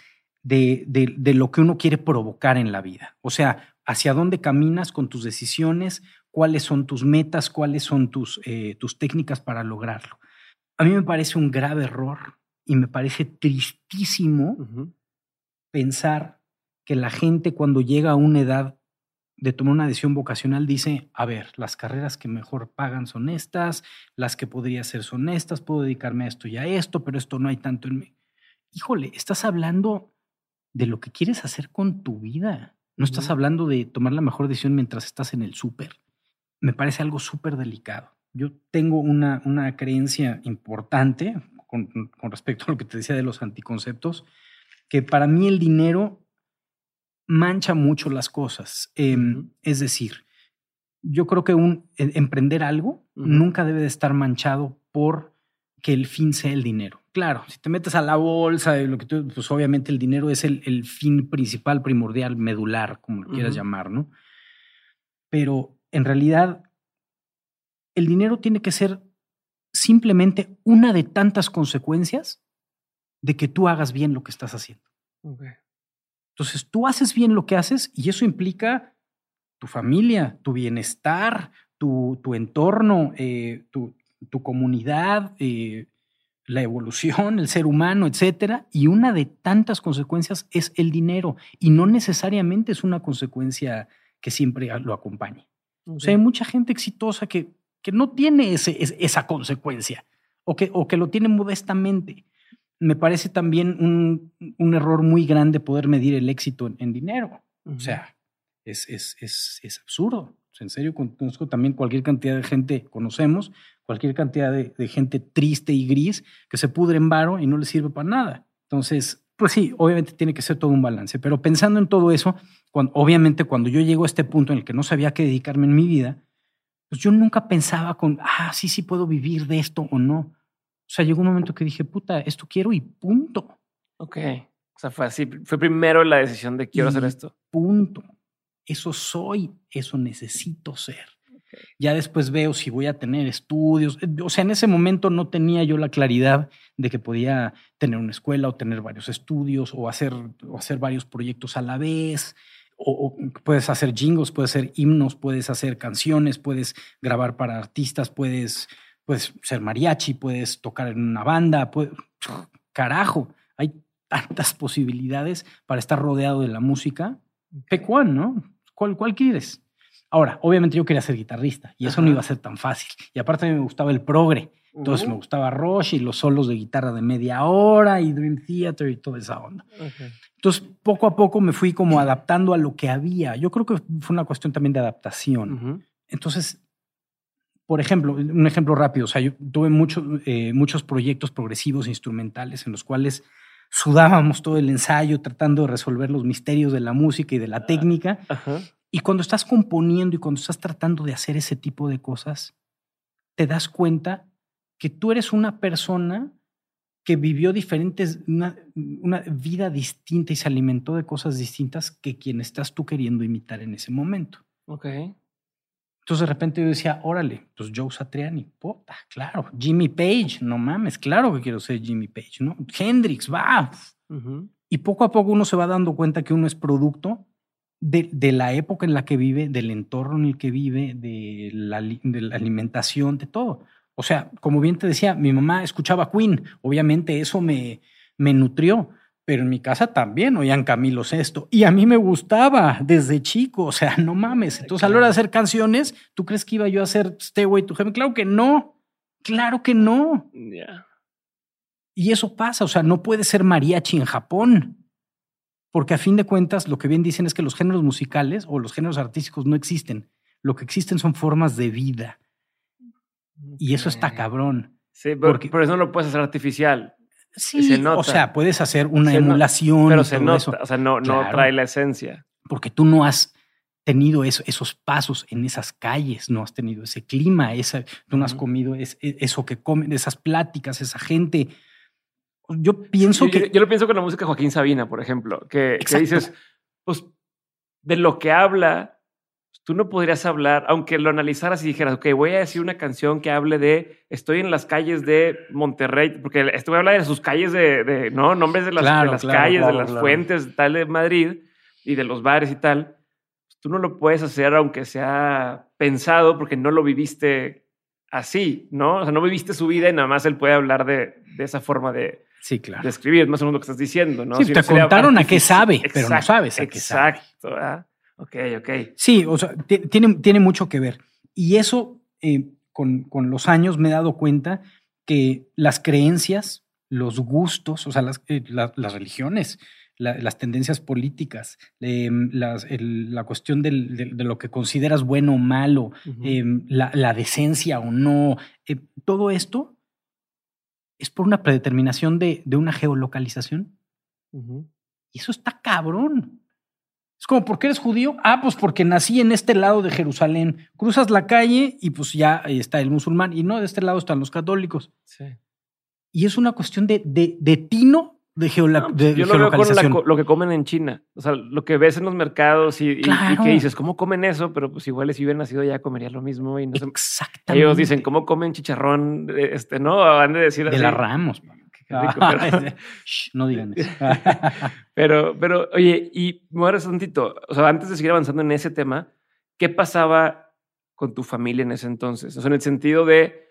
de, de, de, lo que uno quiere provocar en la vida. O sea, hacia dónde caminas con tus decisiones, cuáles son tus metas, cuáles son tus, eh, tus técnicas para lograrlo. A mí me parece un grave error y me parece tristísimo pensar que la gente cuando llega a una edad de tomar una decisión vocacional dice, a ver, las carreras que mejor pagan son estas, las que podría ser son estas, puedo dedicarme a esto y a esto, pero esto no hay tanto en mí. Híjole, estás hablando de lo que quieres hacer con tu vida. No estás hablando de tomar la mejor decisión mientras estás en el súper. Me parece algo súper delicado. Yo tengo una, una creencia importante con, con, respecto a lo que te decía de los anticonceptos, que para mí el dinero mancha mucho las cosas. Em, es decir, yo creo que un, emprender algo nunca debe de estar manchado por que el fin sea el dinero. Claro, si te metes a la bolsa, lo que pues obviamente el dinero es el, fin principal, primordial, medular, como lo quieras llamar, ¿no? Pero en realidad, el dinero tiene que ser simplemente una de tantas consecuencias de que tú hagas bien lo que estás haciendo. Entonces, tú haces bien lo que haces y eso implica tu familia, tu bienestar, tu, tu entorno, eh, tu, tu, comunidad, eh, la evolución, el ser humano, etcétera. Y una de tantas consecuencias es el dinero y no necesariamente es una consecuencia que siempre lo acompañe. O sea, hay mucha gente exitosa que, que no tiene ese, esa consecuencia o que, o que lo tiene modestamente. Me parece también un, un error muy grande poder medir el éxito en, dinero. O sea, es, es, es, es absurdo. en serio, conozco también cualquier cantidad de gente, conocemos cualquier cantidad de, gente triste y gris que se pudre en varo y no le sirve para nada. Entonces, pues sí, obviamente tiene que ser todo un balance, pero pensando en todo eso, cuando, obviamente cuando yo llego a este punto en el que no sabía qué dedicarme en mi vida, pues yo nunca pensaba con, ah, sí, sí puedo vivir de esto o no. O sea, llegó un momento que dije, puta, esto quiero y punto. Ok. O sea, fue así, fue primero la decisión de quiero hacer esto. Punto eso soy, eso necesito ser. Ya después veo si voy a tener estudios. O sea, en ese momento no tenía yo la claridad de que podía tener una escuela o tener varios estudios o hacer, hacer varios proyectos a la vez. O, puedes hacer jingles, puedes hacer himnos, puedes hacer canciones, puedes grabar para artistas, puedes, puedes ser mariachi, puedes tocar en una banda. carajo, hay tantas posibilidades para estar rodeado de la música. Pecuán, ¿no? ¿Cuál, ¿Cuál quieres? Ahora, obviamente yo quería ser guitarrista y eso no iba a ser tan fácil. Y aparte a mí me gustaba el progre. Entonces me gustaba Rush y los solos de guitarra de media hora y Dream Theater y toda esa onda. Entonces, poco a poco me fui como adaptando a lo que había. Yo creo que fue una cuestión también de adaptación. Entonces, por ejemplo, un ejemplo rápido, o sea, yo tuve muchos, eh, muchos proyectos progresivos instrumentales en los cuales sudábamos todo el ensayo tratando de resolver los misterios de la música y de la ah, técnica. Y cuando estás componiendo y cuando estás tratando de hacer ese tipo de cosas, te das cuenta que tú eres una persona que vivió diferentes, una, vida distinta y se alimentó de cosas distintas que quien estás tú queriendo imitar en ese momento. Ok. Entonces de repente yo decía, órale, pues Joe Satriani, puta, claro. Jimmy Page, no mames, claro que quiero ser Jimmy Page, ¿no? Hendrix, va. Y poco a poco uno se va dando cuenta que uno es producto de, de, la época en la que vive, del entorno en el que vive, de la, de la alimentación, de todo. O sea, como bien te decía, mi mamá escuchaba Queen, obviamente eso me, me nutrió pero en mi casa también oían Camilo Sesto y a mí me gustaba desde chico, o sea, no mames. Entonces, a la hora de hacer canciones, ¿tú crees que iba yo a hacer Stairway to Heaven? Claro que no, claro que no. Y eso pasa, o sea, no puede ser mariachi en Japón, porque a fin de cuentas lo que bien dicen es que los géneros musicales o los géneros artísticos no existen, lo que existen son formas de vida. Y eso está cabrón. Sí, porque, por eso no lo puedes hacer artificial. Sí, o sea, puedes hacer una emulación. pero se nota, o sea, no, no trae la esencia. Porque tú no has tenido esos pasos en esas calles, no has tenido ese clima, esa, tú no has comido e, eso que comen, esas pláticas, esa gente. Yo pienso que. Yo, lo pienso con la música de Joaquín Sabina, por ejemplo, que, que dices, pues de lo que habla tú no podrías hablar, aunque lo analizaras y dijeras, ok, voy a decir una canción que hable de, estoy en las calles de Monterrey, porque esto voy a hablar de sus calles de, no, nombres de las, las calles, de las fuentes, tal de Madrid y de los bares y tal. Tú no lo puedes hacer aunque sea pensado porque no lo viviste así, ¿no? O sea, no viviste su vida y nada más él puede hablar de, de esa forma de, Sí, claro. De escribir, es más o menos lo que estás diciendo, ¿no? Sí, te contaron a qué sabe, pero no sabes a qué sabe. Exacto. Ok, ok. Sí, o sea, tiene, tiene mucho que ver. Y eso, eh, con, con, los años me he dado cuenta que las creencias, los gustos, o sea, las, eh, las religiones, las tendencias políticas, em, la cuestión del, de, lo que consideras bueno o malo, em, la, decencia o no, eh, todo esto es por una predeterminación de, de una geolocalización. Y eso está cabrón. Es como, ¿por qué eres judío? Ah, pues porque nací en este lado de Jerusalén. Cruzas la calle y pues ya está el musulmán. Y no, de este lado están los católicos. Sí. Y es una cuestión de, de, de tino de, geola- No, pues, de yo lo veo con la lo que comen en China. O sea, lo que ves en los mercados y, y- y Claro. que dices, ¿cómo comen eso? Pero pues igual si hubiera nacido ya comería lo mismo. Y no se- Exactamente. ellos dicen, ¿cómo comen chicharrón? Este, ¿no? Han de decir De así. la Ramos. Qué rico, Ah, pero- Shh, no digan eso. Pero, pero, oye, y un tantito. O sea, antes de seguir avanzando en ese tema, ¿qué pasaba con tu familia en ese entonces? O sea, en el sentido de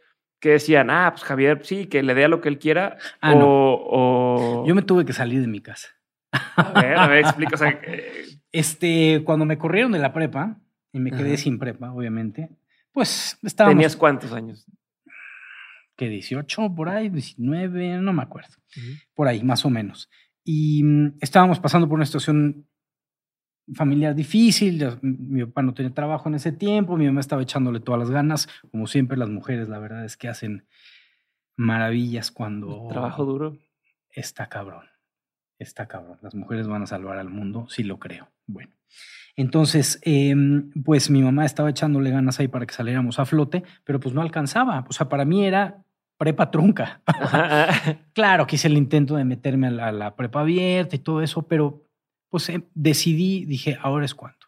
que decían, ah, pues Javier, sí, que le dé a lo que él quiera. Ah, o, no. o- Yo me tuve que salir de mi casa. A ver, a ver, explica. O sea, eh, Este, cuando me corrieron de la prepa y me quedé Ajá. sin prepa, obviamente, pues estábamos ¿tenías cuántos años? que 18 por ahí, 19, no me acuerdo. Por ahí, más o menos. Y mm, estábamos pasando por una situación familiar difícil. Mi papá no tenía trabajo en ese tiempo, mi mamá estaba echándole todas las ganas. Como siempre, las mujeres, la verdad es que hacen maravillas cuando Trabajo duro. está cabrón. Está cabrón. Las mujeres van a salvar al mundo, sí lo creo. Bueno. Entonces, em, pues mi mamá estaba echándole ganas ahí para que saliéramos a flote, pero pues no alcanzaba. O sea, para mí era prepa trunca. claro, que hice el intento de meterme a la, a la prepa abierta y todo eso, pero pues em, decidí, dije, ahora es cuando.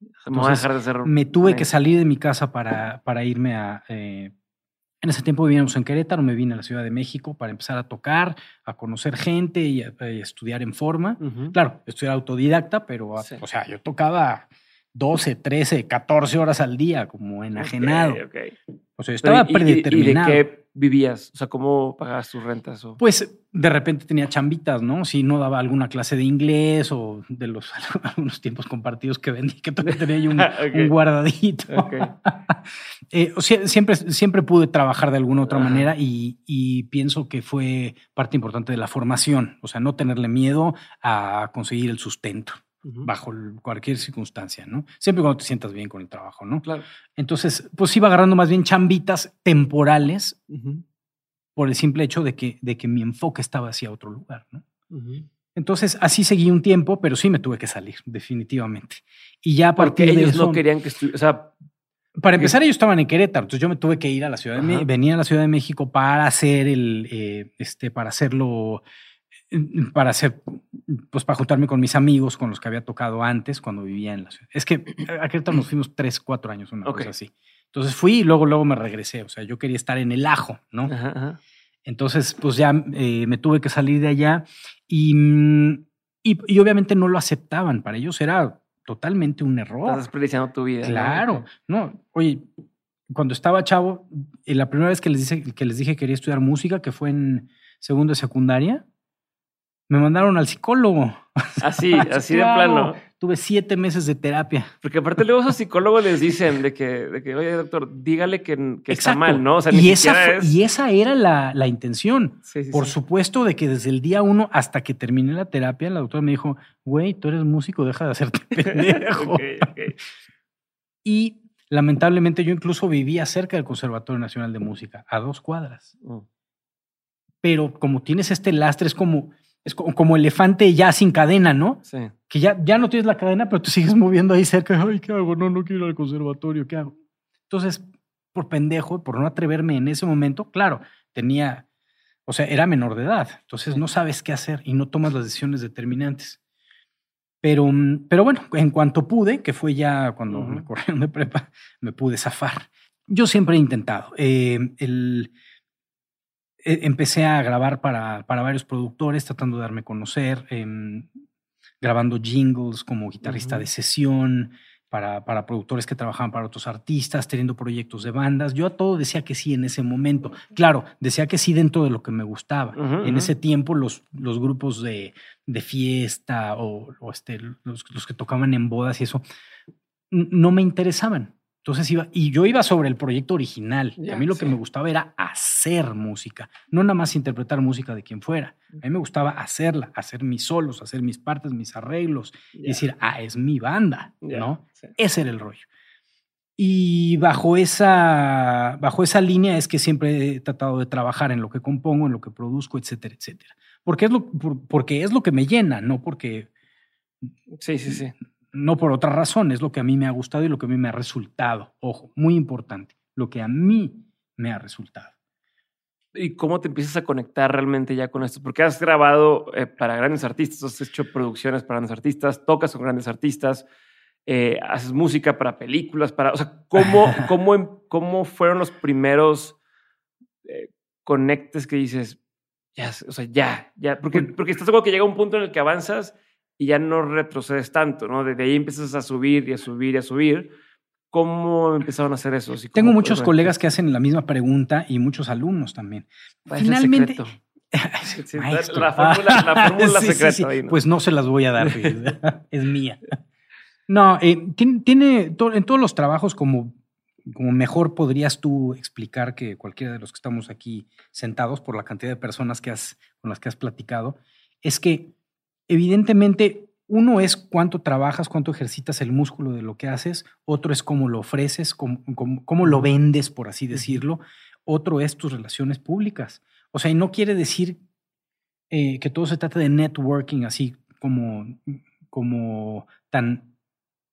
Me voy a Entonces, dejar de ser. Me tuve que salir de mi casa para, para irme a... eh, en ese tiempo vivíamos en Querétaro, me vine a la Ciudad de México para empezar a tocar, a conocer gente y a, a estudiar en forma. Ujú. Claro, estudiar autodidacta, pero, Sí. o sea, yo tocaba 12, 13, 14 horas al día como enajenado. Ok, ok. O sea, Pero, estaba ¿y- y- predeterminado. ¿Y de qué vivías? O sea, ¿cómo pagabas tus rentas? O... Pues de repente tenía chambitas, ¿no? Si no daba alguna clase de inglés o de los algunos tiempos compartidos que vendí, que todavía tenía yo un, guardadito. Eh, o sea, siempre, siempre pude trabajar de alguna otra Ajá. manera y, y pienso que fue parte importante de la formación. O sea, no tenerle miedo a conseguir el sustento bajo cualquier circunstancia, ¿no? Siempre cuando te sientas bien con el trabajo, ¿no? Claro. Entonces, pues iba agarrando más bien chambitas temporales. Por el simple hecho de que, de que mi enfoque estaba hacia otro lugar. Entonces, así seguí un tiempo, pero sí me tuve que salir, definitivamente. Y ya a Porque partir de ellos eso, no querían que estuviera. O sea, para empezar, ellos estaban en Querétaro, entonces yo me tuve que ir a la Ciudad de. México, venir a la Ciudad de México para hacer el, eh, este, para hacerlo, eh, para hacer, pues para juntarme con mis amigos con los que había tocado antes cuando vivía en la ciudad. Es que a Querétaro nos fuimos tres, cuatro años, una cosa así. Entonces fui y luego, luego me regresé. O sea, yo quería estar en el ajo, ¿no? ajá, ajá. Entonces, pues ya eh, me tuve que salir de allá y, y, y obviamente no lo aceptaban. Para ellos era totalmente un error. Estás desperdiciando tu vida. ¿no? Claro, no. Oye, cuando estaba chavo, eh, la primera vez que les, dice, que les dije que quería estudiar música, que fue en segundo de secundaria, me mandaron al psicólogo. Así, así de plano. Tuve siete meses de terapia. Porque aparte luego esos psicólogos les dicen de que, de que oye, doctor, dígale que, que está mal, ¿no? O sea, ni y, esa siquiera fue- es... y esa era la, la intención. Sí, sí, Por sí. supuesto de que desde el día uno hasta que terminé la terapia, la doctora me dijo, güey, tú eres músico, deja de hacerte pendejo. Ok, ok. Y lamentablemente yo incluso vivía cerca del Conservatorio Nacional de Música, a dos cuadras. Mm. Pero como tienes este lastre, es como, es co- como elefante ya sin cadena, ¿no? Sí. Que ya, ya no tienes la cadena, pero te sigues moviendo ahí cerca. Ay, ¿qué hago? No, no quiero ir al conservatorio, ¿qué hago? Entonces, por pendejo, por no atreverme en ese momento, claro, tenía, o sea, era menor de edad. Entonces no sabes qué hacer y no tomas las decisiones determinantes. Pero, mm, pero bueno, en cuanto pude, que fue ya cuando me corrieron de prepa, me pude zafar. Yo siempre he intentado. eh, el, empecé a grabar para, para varios productores, tratando de darme a conocer, em, grabando jingles como guitarrista de sesión, para, para productores que trabajaban para otros artistas, teniendo proyectos de bandas. Yo a todo decía que sí en ese momento. Claro, decía que sí dentro de lo que me gustaba. En ese tiempo los, los grupos de, de fiesta o, o este, los, los que tocaban en bodas y eso no me interesaban. Entonces iba, y yo iba sobre el proyecto original. Ya, a mí lo que sí. me gustaba era hacer música, no nada más interpretar música de quien fuera. A mí me gustaba hacerla, hacer mis solos, hacer mis partes, mis arreglos y Ya. decir, ah, es mi banda, Ya, ¿no? sí. Ese era el rollo. Y bajo esa, bajo esa línea es que siempre he tratado de trabajar en lo que compongo, en lo que produzco, etcétera, etcétera. Porque es lo, por- porque es lo que me llena, no porque Sí, sí, sí. No por otra razón, es lo que a mí me ha gustado y lo que a mí me ha resultado. Ojo, muy importante, lo que a mí me ha resultado. ¿Y cómo te empiezas a conectar realmente ya con esto? Porque has grabado eh, para grandes artistas, has hecho producciones para grandes artistas, tocas con grandes artistas, eh, haces música para películas, para, o sea, ¿cómo, cómo, em, cómo fueron los primeros eh, conectes que dices, ya, o sea, ya, ya, porque, porque estás seguro que llega un punto en el que avanzas y ya no retrocedes tanto, ¿no? Desde ahí empiezas a subir y a subir y a subir. ¿Cómo empezaron a hacer eso? Tengo muchos colegas que hacen la misma pregunta y muchos alumnos también. Finalmente, la fórmula, la fórmula secreta. ¿no? Pues no se las voy a dar, es mía. No, eh, tiene, en todos los trabajos como, como mejor podrías tú explicar que cualquiera de los que estamos aquí sentados por la cantidad de personas que has, con las que has platicado, es que evidentemente uno es cuánto trabajas, cuánto ejercitas el músculo de lo que haces, otro es cómo lo ofreces, cómo, cómo, lo vendes, por así decirlo, otro es tus relaciones públicas. O sea, y no quiere decir eh, que todo se trata de networking así como, como tan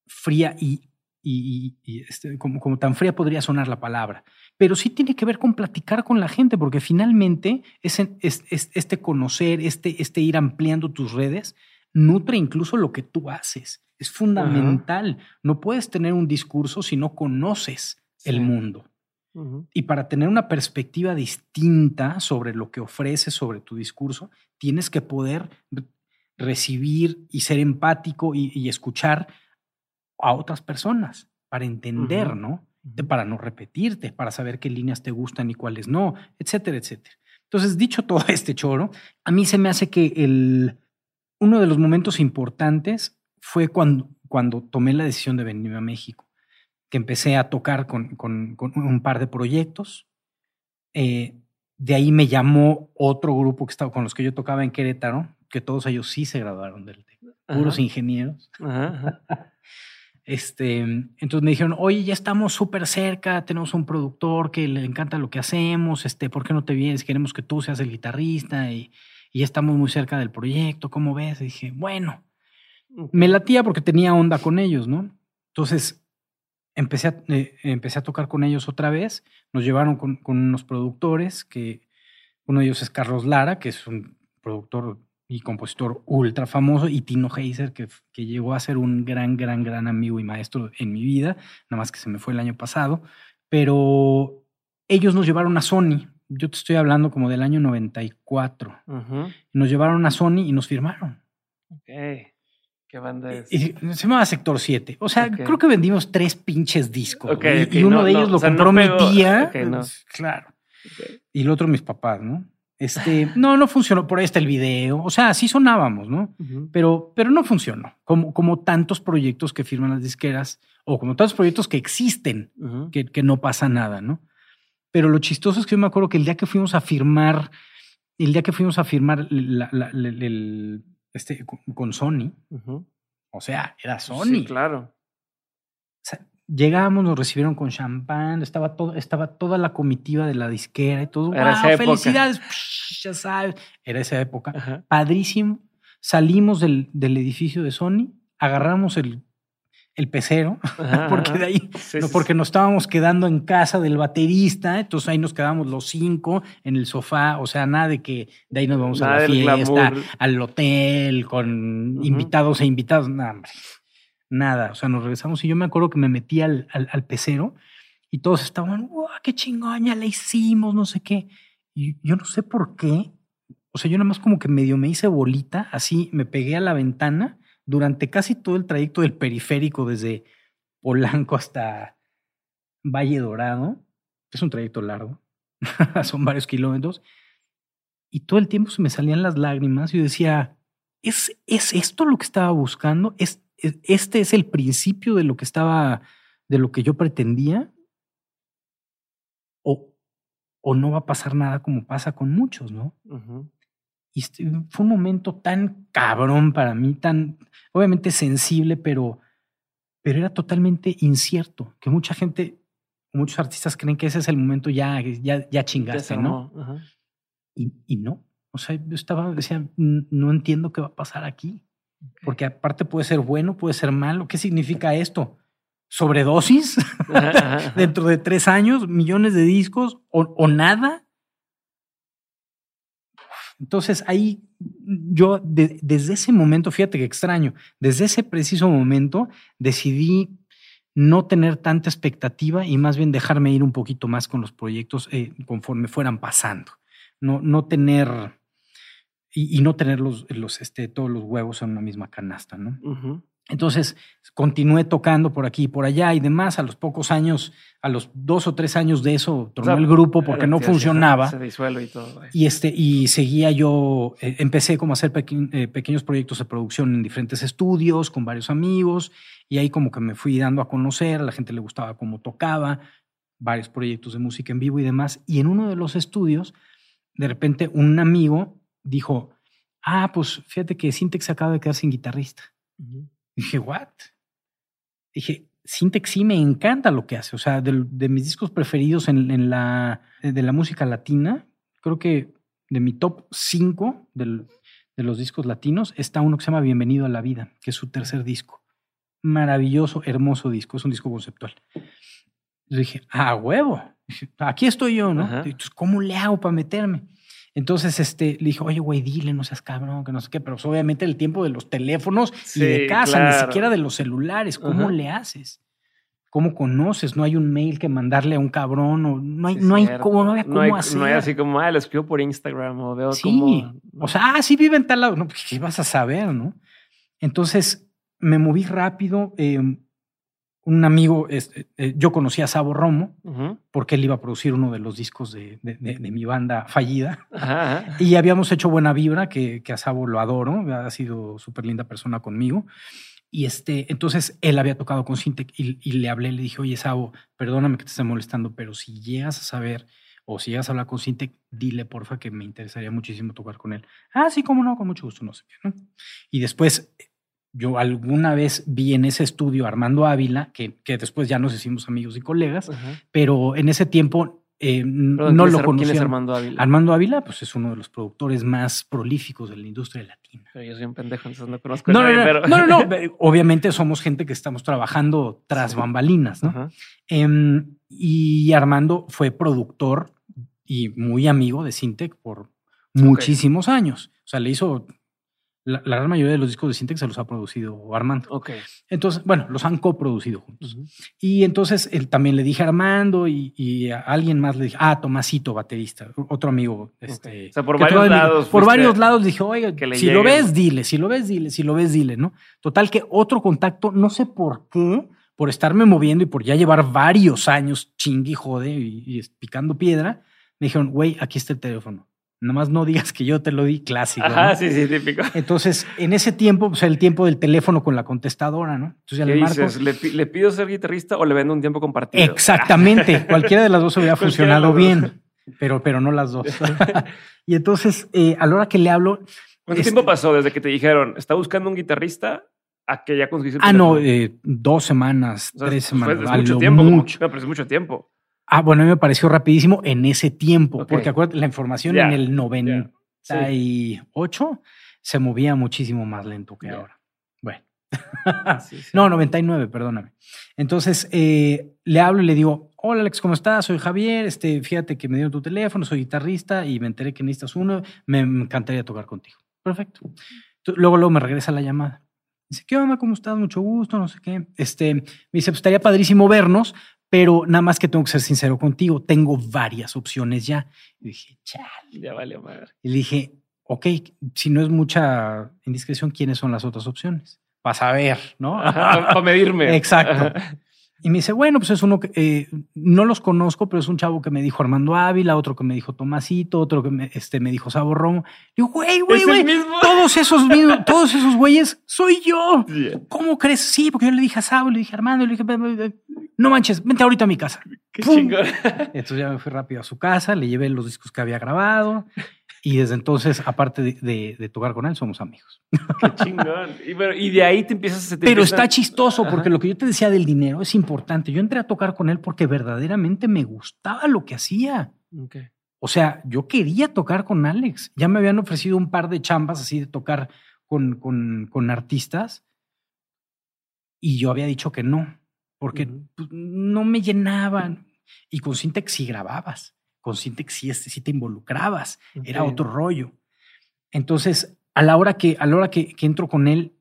fría y, y, este, como, como, tan fría podría sonar la palabra, pero sí tiene que ver con platicar con la gente, porque finalmente es, este conocer, este, este ir ampliando tus redes, nutre incluso lo que tú haces. Es fundamental. No puedes tener un discurso si no conoces el mundo. Y para tener una perspectiva distinta sobre lo que ofreces, sobre tu discurso, tienes que poder recibir y ser empático y escuchar a otras personas para entender, ¿no? Para no repetirte, para saber qué líneas te gustan y cuáles no, etcétera, etcétera. Entonces, dicho todo este choro, a mí se me hace que el, uno de los momentos importantes fue cuando, cuando tomé la decisión de venirme a México, que empecé a tocar con, con, un par de proyectos. Eh, de ahí me llamó otro grupo que estaba, con los que yo tocaba en Querétaro, que todos ellos sí se graduaron del TEC, puros ingenieros. Ajá, Este, entonces me dijeron, oye, ya estamos súper cerca, tenemos un productor que le encanta lo que hacemos, este, ¿por qué no te vienes? Queremos que tú seas el guitarrista y, ya estamos muy cerca del proyecto, ¿cómo ves? Y dije, bueno, me latía porque tenía onda con ellos, ¿no? Entonces empecé a, eh, empecé a tocar con ellos otra vez, nos llevaron con, con unos productores, que uno de ellos es Carlos Lara, que es un productor y compositor ultra famoso, y Tino Heiser, que, que, llegó a ser un gran, gran, gran amigo y maestro en mi vida, nada más que se me fue el año pasado, pero ellos nos llevaron a Sony, yo te estoy hablando como del año 94, nos llevaron a Sony y nos firmaron. Ok. ¿Qué banda es? Y, se llamaba Sector 7. O sea, creo que vendimos tres pinches discos. y, uno de ellos lo compró mi tía. Claro. Y el otro mis papás, ¿no? Este, no, no funcionó. Por ahí está el video. O sea, sí sonábamos, ¿no? pero, pero no funcionó. Como, como tantos proyectos que firman las disqueras o como tantos proyectos que existen, que, que, no pasa nada, ¿no? Pero lo chistoso es que yo me acuerdo que el día que fuimos a firmar, el día que fuimos a firmar este, con Sony, o sea, era Sony. Sí, claro. Llegamos, nos recibieron con champán, estaba, todo, estaba toda la comitiva de la disquera y todo. Era felicidades, ya sabes. Era esa época. Padrísimo. Salimos del, del, edificio de Sony, agarramos el, el pecero, porque de ahí, no, porque nos estábamos quedando en casa del baterista, entonces ahí nos quedamos los cinco en el sofá, o sea, nada de que de ahí nos vamos a la fiesta, al hotel, con invitados e invitados, nada, hombre nada. O sea, nos regresamos y yo me acuerdo que me metí al, al, pecero y todos estaban, ¡wow, qué chingoña la hicimos! No sé qué. Y yo no sé por qué. O sea, yo nada más como que medio me hice bolita, así me pegué a la ventana durante casi todo el trayecto del periférico desde Polanco hasta Valle Dorado. Es un trayecto largo, son varios kilómetros. Y todo el tiempo se me salían las lágrimas y yo decía, ¿es, ¿es esto lo que estaba buscando? ¿Es, este es el principio de lo que estaba, de lo que yo pretendía, o, o no va a pasar nada como pasa con muchos, ¿no? Y este, fue un momento tan cabrón para mí, tan, obviamente sensible, pero, pero era totalmente incierto, que mucha gente, muchos artistas creen que ese es el momento ya, ya, ya chingaste, ¿no? Y, y no. O sea, yo estaba, decía, no entiendo qué va a pasar aquí. Porque aparte puede ser bueno, puede ser malo. ¿Qué significa esto? ¿Sobredosis? Ajá, ajá. Dentro de tres años, millones de discos o, o nada. Entonces ahí yo de- desde ese momento, fíjate que extraño, desde ese preciso momento decidí no tener tanta expectativa y más bien dejarme ir un poquito más con los proyectos eh, conforme fueran pasando. No, no tener y, y no tener los, los, este, todos los huevos en una misma canasta, ¿no? Entonces continué tocando por aquí y por allá y demás. A los pocos años, a los dos o tres años de eso, tronó O sea, el grupo porque no se- funcionaba. Se disuelve y todo. güey. Y, este, y seguía yo, eh, empecé como a hacer peque- eh, pequeños proyectos de producción en diferentes estudios con varios amigos y ahí como que me fui dando a conocer, a la gente le gustaba cómo tocaba, varios proyectos de música en vivo y demás. Y en uno de los estudios, de repente un amigo dijo, ah, pues fíjate que Sintex acaba de quedar sin guitarrista. Dije, ¿what? Dije, Sintex sí me encanta lo que hace. O sea, de, mis discos preferidos en, en la, de la música latina, creo que de mi top 5 de los discos latinos está uno que se llama Bienvenido a la Vida, que es su tercer disco. Maravilloso, hermoso disco. Es un disco conceptual. Yo dije, ah, huevo. Aquí estoy yo, ¿no? Entonces, ¿cómo le hago para meterme? Entonces, este, le dije, oye, güey, dile, no seas cabrón, que no sé qué, pero pues, obviamente el tiempo de los teléfonos y de casa, ni siquiera de los celulares, ¿cómo le haces? ¿Cómo conoces? No hay un mail que mandarle a un cabrón, o no hay, Sí, no hay cómo, no había cómo hay, hacer. No hay así como, ah, lo escribo por Instagram o veo Sí, o sea, ah, sí vive en tal lado. No, pues, ¿qué vas a saber, no? Entonces, me moví rápido. eh, un amigo, este, eh, yo conocí a Sabo Romo, porque él iba a producir uno de los discos de, de- de- de mi banda fallida. Ajá, ajá. Y habíamos hecho buena vibra, que, que a Sabo lo adoro, ha sido súper linda persona conmigo. Y este, entonces él había tocado con Sintec y, y le hablé, le dije, oye, Sabo, perdóname que te esté molestando, pero si llegas a saber o si llegas a hablar con Sintec, dile porfa que me interesaría muchísimo tocar con él. Ah, sí, cómo no, con mucho gusto, no sé qué, ¿no? Y después yo alguna vez vi en ese estudio a Armando Ávila, que, que después ya nos hicimos amigos y colegas, pero en ese tiempo eh, Perdón, no ¿quién es lo Ar- ¿Quién es conocía. Armando Ávila? Armando Ávila, pues es uno de los productores más prolíficos de la industria latina. Pero yo soy un pendejo, entonces no conozco No, no, nadie, no, pero- no, no, no, eh, Obviamente somos gente que estamos trabajando tras bambalinas, ¿no? Em, y Armando fue productor y muy amigo de Sintec por muchísimos años. O sea, le hizo la, la gran mayoría de los discos de Sintec se los ha producido Armando. Ok. Entonces, bueno, los han coproducido juntos. Y entonces él también le dije a Armando y, y a alguien más le dije, ah, Tomasito, baterista, otro amigo. Este, O sea, por varios lados Por varios lados dije, oiga, que le si lo ves, dile, si lo ves, dile, si lo ves, dile, ¿no? Total que otro contacto, no sé por qué, por estarme moviendo y por ya llevar varios años chingue y jode y, y picando piedra, me dijeron, güey, aquí está el teléfono. Nada más no digas que yo te lo di clásico. Ajá, ¿no? sí, sí, típico. Entonces, en ese tiempo, pues el tiempo del teléfono con la contestadora, ¿no? Entonces ya ¿Qué le marco. dices? ¿Le, pi- le pido ser guitarrista o le vendo un tiempo compartido? Exactamente. Cualquiera de las dos hubiera funcionado bien, pero, pero no las dos. y entonces, eh, a la hora que le hablo. ¿Cuánto este- tiempo pasó desde que te dijeron, está buscando un guitarrista, a que ya conseguiste el Ah, no, eh, dos semanas, O sea, tres semanas. es mucho tiempo. como- mucho. no, pero es mucho tiempo. Ah, bueno, a mí me pareció rapidísimo en ese tiempo, Ok. porque acuérdate, la información Ya, en el Sí. 98 se movía muchísimo más lento que Ya. ahora. Bueno. Sí, sí. No, 99, perdóname. Entonces eh, le hablo y le digo: Hola Alex, ¿cómo estás? Soy Javier. Este, fíjate que me dieron tu teléfono, soy guitarrista y me enteré que necesitas uno. Me encantaría tocar contigo. Perfecto. Luego, luego me regresa la llamada. Dice: ¿Qué onda? ¿Cómo estás? Mucho gusto, no sé qué. Este, me dice: Pues estaría padrísimo vernos, pero nada más que tengo que ser sincero contigo. Tengo varias opciones ya. Y dije: Chale. Ya valió madre. Y le dije, ok, si no es mucha indiscreción, ¿quiénes son las otras opciones? Vas a ver, ¿no? Para medirme. Exacto. Y me dice, bueno, pues es uno que eh, no los conozco, pero es un chavo que me dijo Armando Ávila, otro que me dijo Tomasito, otro que me, este, me dijo Sabo Romo. Digo, güey, güey, ¿Es el güey, todos esos mismos, todos esos güeyes, soy yo. Sí. ¿Cómo crees? Sí, porque yo le dije a Sabo, le dije a Armando, le dije, "Ve, ve, ve, no manches, vente ahorita a mi casa. Qué chingón. Entonces ya me fui rápido a su casa, le llevé los discos que había grabado y desde entonces, aparte de, de- de tocar con él, somos amigos. Qué chingón. Y, pero- y de ahí te empiezas a... te Pero está chistoso Ajá. porque lo que yo te decía del dinero es importante. Yo entré a tocar con él porque verdaderamente me gustaba lo que hacía. O sea, yo quería tocar con Alex. Ya me habían ofrecido un par de chambas así de tocar con, con, con artistas y yo había dicho que no, porque pues, no me llenaban. Y con Sintex sí grababas, con Sintex sí, sí te involucrabas, era otro rollo. Entonces, a la hora que, a la hora que, que entro con él,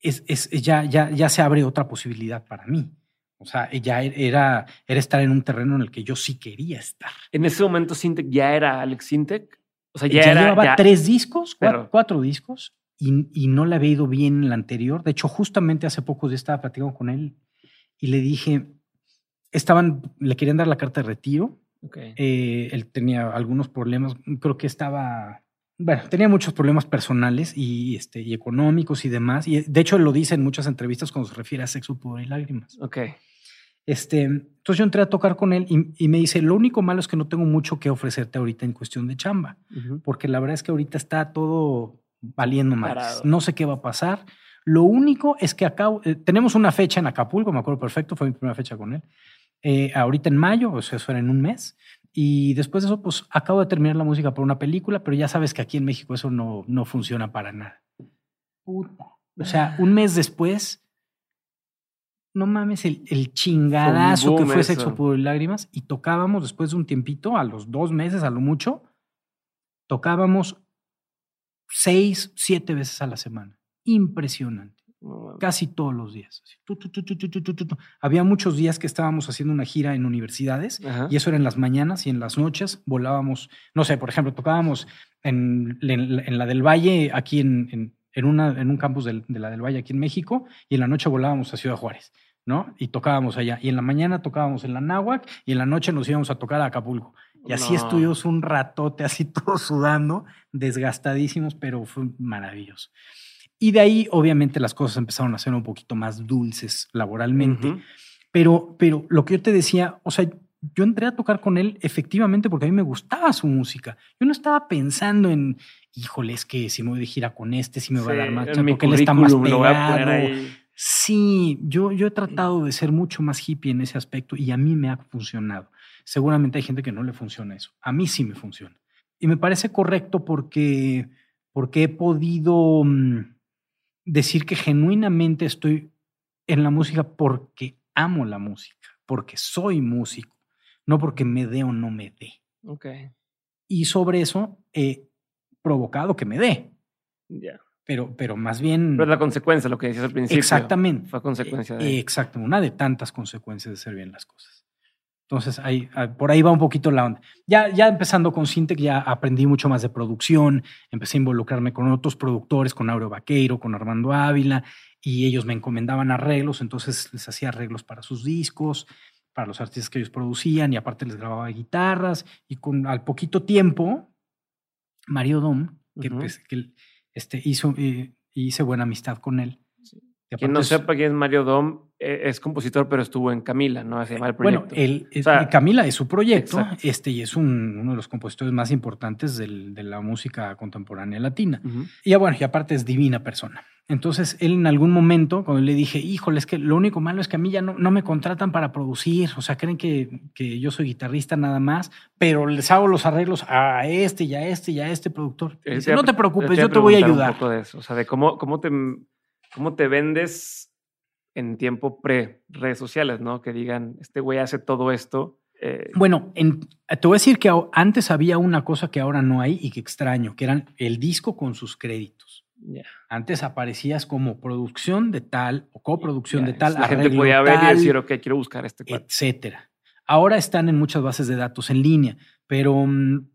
es, es, ya, ya, ya se abre otra posibilidad para mí. O sea, ya era, era estar en un terreno en el que yo sí quería estar. En ese momento, Sintec ya era Alex Sintec. O sea, ya, ya era, llevaba ya- tres discos, cua- Pero- cuatro, discos, y, y no le había ido bien en la anterior. De hecho, justamente hace poco yo estaba platicando con él y le dije, estaban, le querían dar la carta de retiro. Ok. eh, él tenía algunos problemas, creo que estaba, bueno, tenía muchos problemas personales y, este, y económicos y demás. Y de hecho, él lo dice en muchas entrevistas cuando se refiere a sexo, pudor y lágrimas. Ok. Este, entonces yo entré a tocar con él y, y me dice, lo único malo es que no tengo mucho que ofrecerte ahorita en cuestión de chamba, Ujú. porque la verdad es que ahorita está todo valiendo más. No sé qué va a pasar. Lo único es que acá eh, tenemos una fecha en Acapulco, me acuerdo perfecto, fue mi primera fecha con él. Eh, ahorita en mayo, o sea, eso era en un mes. Y después de eso, pues acabo de terminar la música por una película, pero ya sabes que aquí en México eso no, no funciona para nada. Puta. O sea, un mes después, no mames, el, el chingadazo que fue eso. Sexo, Pudor y Lágrimas. Y tocábamos después de un tiempito, a los dos meses, a lo mucho, tocábamos seis, siete veces a la semana. Impresionante. Casi todos los días. Había muchos días que estábamos haciendo una gira en universidades y eso era en las mañanas y en las noches volábamos, no sé, por ejemplo, tocábamos en, la del Valle, aquí en, en, un campus de, la del Valle, aquí en México, y en la noche volábamos a Ciudad Juárez. ¿no? Y tocábamos allá. Y en la mañana tocábamos en la Náhuac y en la noche nos íbamos a tocar a Acapulco. Y así estuvimos un ratote, así todos sudando, desgastadísimos, pero fue maravilloso. Y de ahí, obviamente, las cosas empezaron a ser un poquito más dulces laboralmente. Ujú. Pero, pero lo que yo te decía, o sea, yo entré a tocar con él efectivamente porque a mí me gustaba su música. Yo no estaba pensando en, híjole, es que si me voy de gira con este, si me va a Sí, dar más, porque él está más pegado. Sí, yo, yo he tratado de ser mucho más hippie en ese aspecto y a mí me ha funcionado. Seguramente hay gente que no le funciona eso. A mí sí me funciona. Y me parece correcto porque, porque he podido mm, decir que genuinamente estoy en la música porque amo la música, porque soy músico, no porque me dé o no me dé. Ok. Y sobre eso he provocado que me dé, Ya. pero, pero más bien... Pero es la consecuencia, lo que decías al principio. Exactamente. Fue consecuencia Eh, de. Exacto, una de tantas consecuencias de hacer bien las cosas. Entonces, ahí, ah, por ahí va un poquito la onda. Ya, ya empezando con Sintec, ya aprendí mucho más de producción, empecé a involucrarme con otros productores, con Aureo Vaqueiro, con Armando Ávila, y ellos me encomendaban arreglos, entonces les hacía arreglos para sus discos, para los artistas que ellos producían, y aparte les grababa guitarras, y con al poquito tiempo, Mario Dom, que, pues, que este, hizo, eh, hice buena amistad con él. Quien no es- sepa quién es Mario Dom, eh, es compositor, pero estuvo en Camila, ¿no? Se llama el Bueno, Camila es su proyecto, exacto. este, y es un- uno de los compositores más importantes del- de la música contemporánea latina. Y bueno, y aparte es divina persona. Entonces, él en algún momento, cuando le dije, híjole, es que lo único malo es que a mí ya no, no me contratan para producir, o sea, creen que, que yo soy guitarrista nada más, pero les hago los arreglos a este y a este y a este productor. Dice, no te pre- preocupes, yo te voy a ayudar. Un poco de eso, o sea, de cómo, cómo, te, cómo te vendes en tiempo pre-redes sociales, ¿no? Que digan, este güey hace todo esto. eh, Bueno, en- te voy a decir que antes había una cosa que ahora no hay y que extraño, que eran el disco con sus créditos. ya, Antes aparecías como producción de tal o coproducción ya, de tal, La gente podía ver y decir, ok, quiero buscar este cuate. etcétera. Ahora están en muchas bases de datos en línea, pero, mm,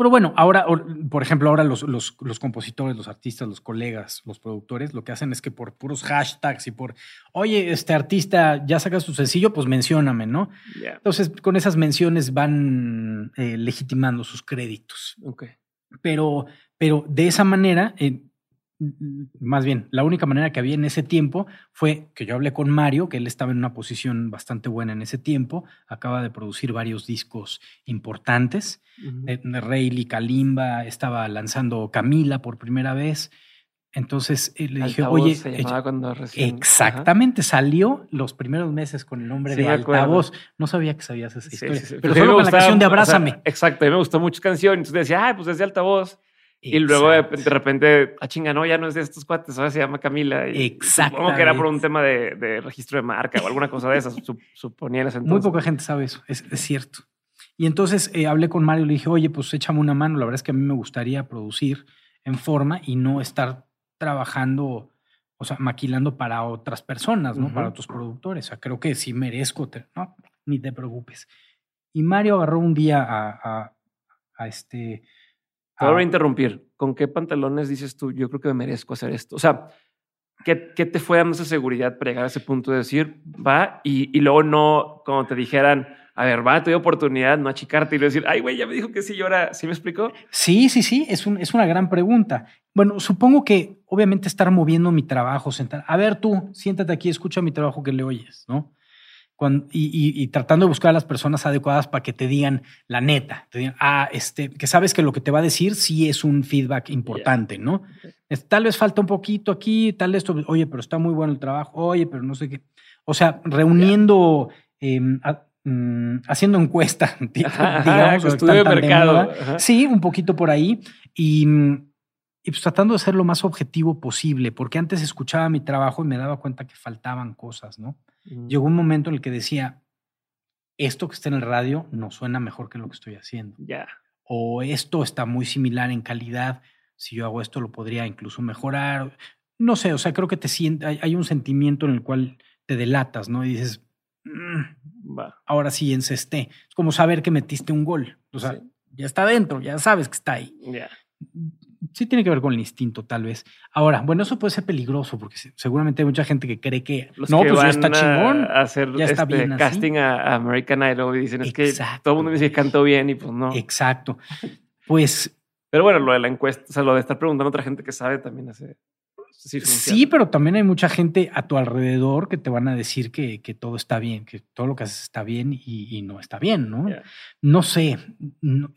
pero bueno, ahora, or- por ejemplo, ahora los, los, los compositores, los artistas, los colegas, los productores, lo que hacen es que por puros hashtags y por, oye, este artista ya saca su sencillo, pues mencióname, ¿no? Entonces, con esas menciones van eh, legitimando sus créditos ok. pero, pero de esa manera, eh, más bien, la única manera que había en ese tiempo fue que yo hablé con Mario, que él estaba en una posición bastante buena en ese tiempo, acaba de producir varios discos importantes, Ujú. eh, Rayleigh Kalimba, estaba lanzando Camila por primera vez, entonces eh, le dije, oye, se eh, llamaba cuando recién. Exactamente, salió los primeros meses con el nombre Sí, de acuerdo. altavoz. No sabía que sabías esa Sí, historia. sí, sí. Pero Pues solo con la canción de o sea, Abrázame. exacto, a mí me gustó mucho canción. Entonces decía, ah, pues desde altavoz. Y luego de, de repente, a chinga, no, ya no es de estos cuates, ahora se llama Camila. Y Supongo que era por un tema de, de, registro de marca o alguna cosa de esas, suponía en ese entonces. Muy poca gente sabe eso, es, es cierto. Y entonces eh, hablé con Mario y le dije, oye, pues échame una mano, la verdad es que a mí me gustaría producir en forma y no estar trabajando, o sea, maquilando para otras personas, ¿no? Para otros productores. O sea, creo que sí merezco, no, ni te preocupes. Y Mario agarró un día a, a, este... Te voy a interrumpir. ¿Con qué pantalones dices tú, yo creo que me merezco hacer esto? O sea, ¿qué, qué te fue dando esa seguridad para llegar a ese punto de decir, va, y, y luego no, como te dijeran, a ver, va, te doy oportunidad, no achicarte y decir, ay, güey, ya me dijo que sí, y ahora, ¿sí me explicó? Sí, sí, sí, es, un, es una gran pregunta. Bueno, supongo que obviamente estar moviendo mi trabajo, sentar, a ver tú, siéntate aquí, escucha mi trabajo que le oyes, ¿no? Y, tratando de buscar a las personas adecuadas para que te digan la neta, te digan, ah, este, que sabes que lo que te va a decir sí es un feedback importante, ¿no? Tal vez falta un poquito aquí, tal esto, oye, pero está muy bueno el trabajo, oye, pero no sé qué. O sea, reuniendo, em, mm, haciendo encuesta, digamos, estudio de mercado. Sí, un poquito por ahí. Y mm, y pues tratando de ser lo más objetivo posible, porque antes escuchaba mi trabajo y me daba cuenta que faltaban cosas, ¿no? Llegó un momento en el que decía, esto que está en el radio no suena mejor que lo que estoy haciendo. Ya. O esto está muy similar en calidad, si yo hago esto lo podría incluso mejorar. No sé, o sea, creo que te sientes, hay, un sentimiento en el cual te delatas, ¿no? Y dices, mm, ahora sí encesté. Es como saber que metiste un gol. O sea, ya está dentro, ya sabes que está ahí. Ya sí tiene que ver con el instinto, tal vez. Ahora, bueno, eso puede ser peligroso porque seguramente hay mucha gente que cree que no, pues ya está chingón. A hacer ya está este bien casting a, American Idol y dicen es que todo el mundo dice que canto bien y pues no. Exacto. Pues. Pero bueno, lo de la encuesta, o sea, lo de estar preguntando a otra gente que sabe también hace. Sí, pero también hay mucha gente a tu alrededor que te van a decir que, que todo está bien, que todo lo que haces está bien y, no está bien, ¿no? No sé,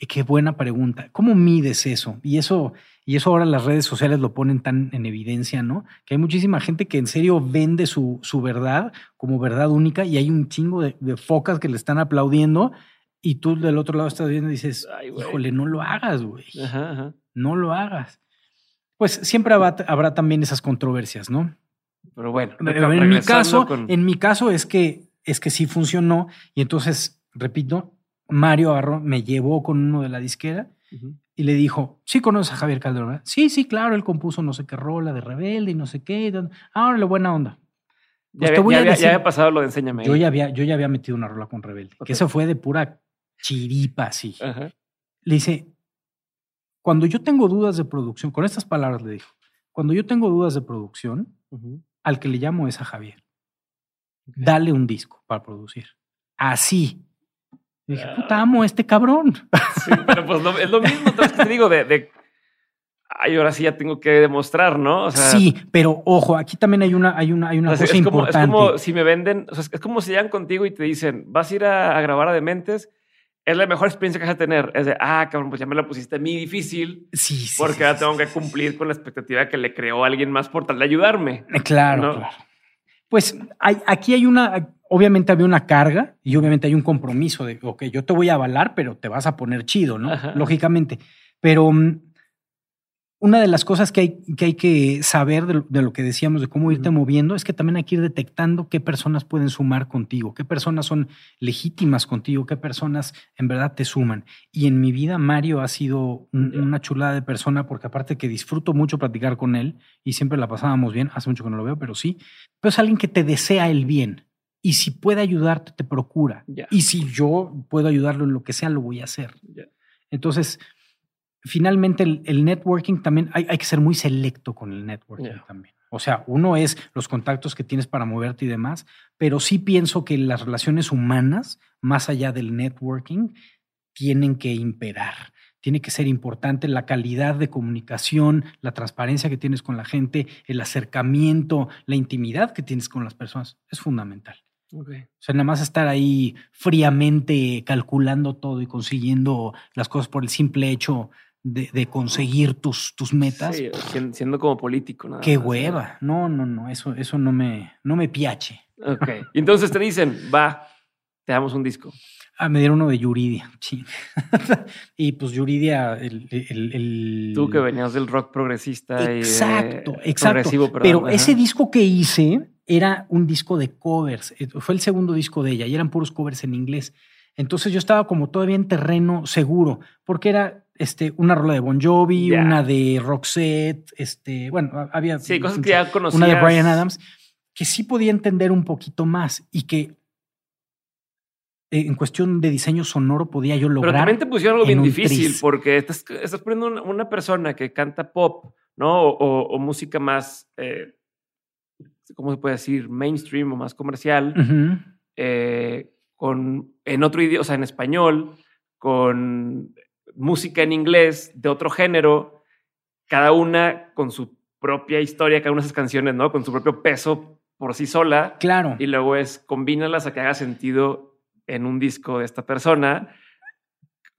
qué buena pregunta. ¿Cómo mides eso? Y eso, y eso ahora las redes sociales lo ponen tan en evidencia, ¿no? Que hay muchísima gente que en serio vende su, su verdad como verdad única y hay un chingo de, focas que le están aplaudiendo y tú del otro lado estás viendo y dices, híjole, no lo hagas, güey. No lo hagas pues siempre habrá, también esas controversias, ¿no? Pero bueno, en mi caso, en mi caso es que es que sí funcionó y entonces, repito, Mario agarró, me llevó con uno de la disquera y le dijo, ¿sí conoces a Javier Calderón? Sí, sí, claro, él compuso no sé qué rola de Rebelde y no sé qué. Ahora la buena onda. Pues ya, había, pasado lo de Enséñame. Yo ya había, yo ya había metido una rola con Rebelde, que eso fue de pura chiripa, sí. Le dice, cuando yo tengo dudas de producción, con estas palabras le dijo, cuando yo tengo dudas de producción, al que le llamo es a Javier. Dale un disco para producir. Así. dije, puta, amo a este cabrón. Sí, pero pues es lo mismo, te digo, de, ay, ahora sí ya tengo que demostrar, ¿no? sí, pero ojo, aquí también hay una, hay una, hay una cosa importante. Es como si me venden, o sea, es como si llegan contigo y te dicen, vas a ir a, a grabar a Dementes es la mejor experiencia que vas a tener. Es de, ah, cabrón, pues ya me la pusiste muy difícil. Sí, sí. Porque ahora tengo que cumplir con la expectativa que le creó alguien más por tal de ayudarme. Eh, claro, claro. Pues hay, aquí hay una, obviamente había una carga y obviamente hay un compromiso de, ok, yo te voy a avalar, pero te vas a poner chido, ¿no? Lógicamente. Pero mm, una de las cosas que hay que, hay que saber de lo, que decíamos, de cómo irte moviendo, es que también hay que ir detectando qué personas pueden sumar contigo, qué personas son legítimas contigo, qué personas en verdad te suman. Y en mi vida, Mario ha sido una chulada de persona, porque aparte que disfruto mucho platicar con él y siempre la pasábamos bien, hace mucho que no lo veo, pero sí, pero es alguien que te desea el bien. Y si puede ayudarte, te procura. Y si yo puedo ayudarlo en lo que sea, lo voy a hacer. Entonces, finalmente el, networking también hay, hay, que ser muy selecto con el networking también. O sea, uno es los contactos que tienes para moverte y demás, pero sí pienso que las relaciones humanas, más allá del networking, tienen que imperar. Tiene que ser importante la calidad de comunicación, la transparencia que tienes con la gente, el acercamiento, la intimidad que tienes con las personas. Es fundamental. O sea, nada más estar ahí fríamente calculando todo y consiguiendo las cosas por el simple hecho de, conseguir tus, tus metas. Sí, siendo como político. Nada Qué hueva. No, no, no, eso, eso no me, no me piache. Ok. Y entonces te dicen, va, te damos un disco. Ah, me dieron uno de Yuridia, sí. y pues Yuridia, el, el, el, Tú que venías del rock progresista exacto, y de exacto. progresivo, perdón, Pero ajá. ese disco que hice era un disco de covers. Eh, Fue el segundo disco de ella y eran puros covers en inglés. Entonces yo estaba como todavía en terreno seguro, porque era este, una rola de Bon Jovi, una de Roxette, este, bueno, había Sí, cosas que ya conocías. una de Brian Adams, que sí podía entender un poquito más y que eh, en cuestión de diseño sonoro podía yo Pero lograr. también te pusieron algo en bien difícil tris. porque estás, estás poniendo una, una persona que canta pop, ¿no? O, o- o música más, eh, ¿cómo se puede decir? Mainstream o más comercial, eh, con, en otro idioma, o sea, en español, con música en inglés de otro género, cada una con su propia historia, cada una de esas canciones, ¿no? Con su propio peso por sí sola. Claro. Y luego es combínalas a que haga sentido en un disco de esta persona.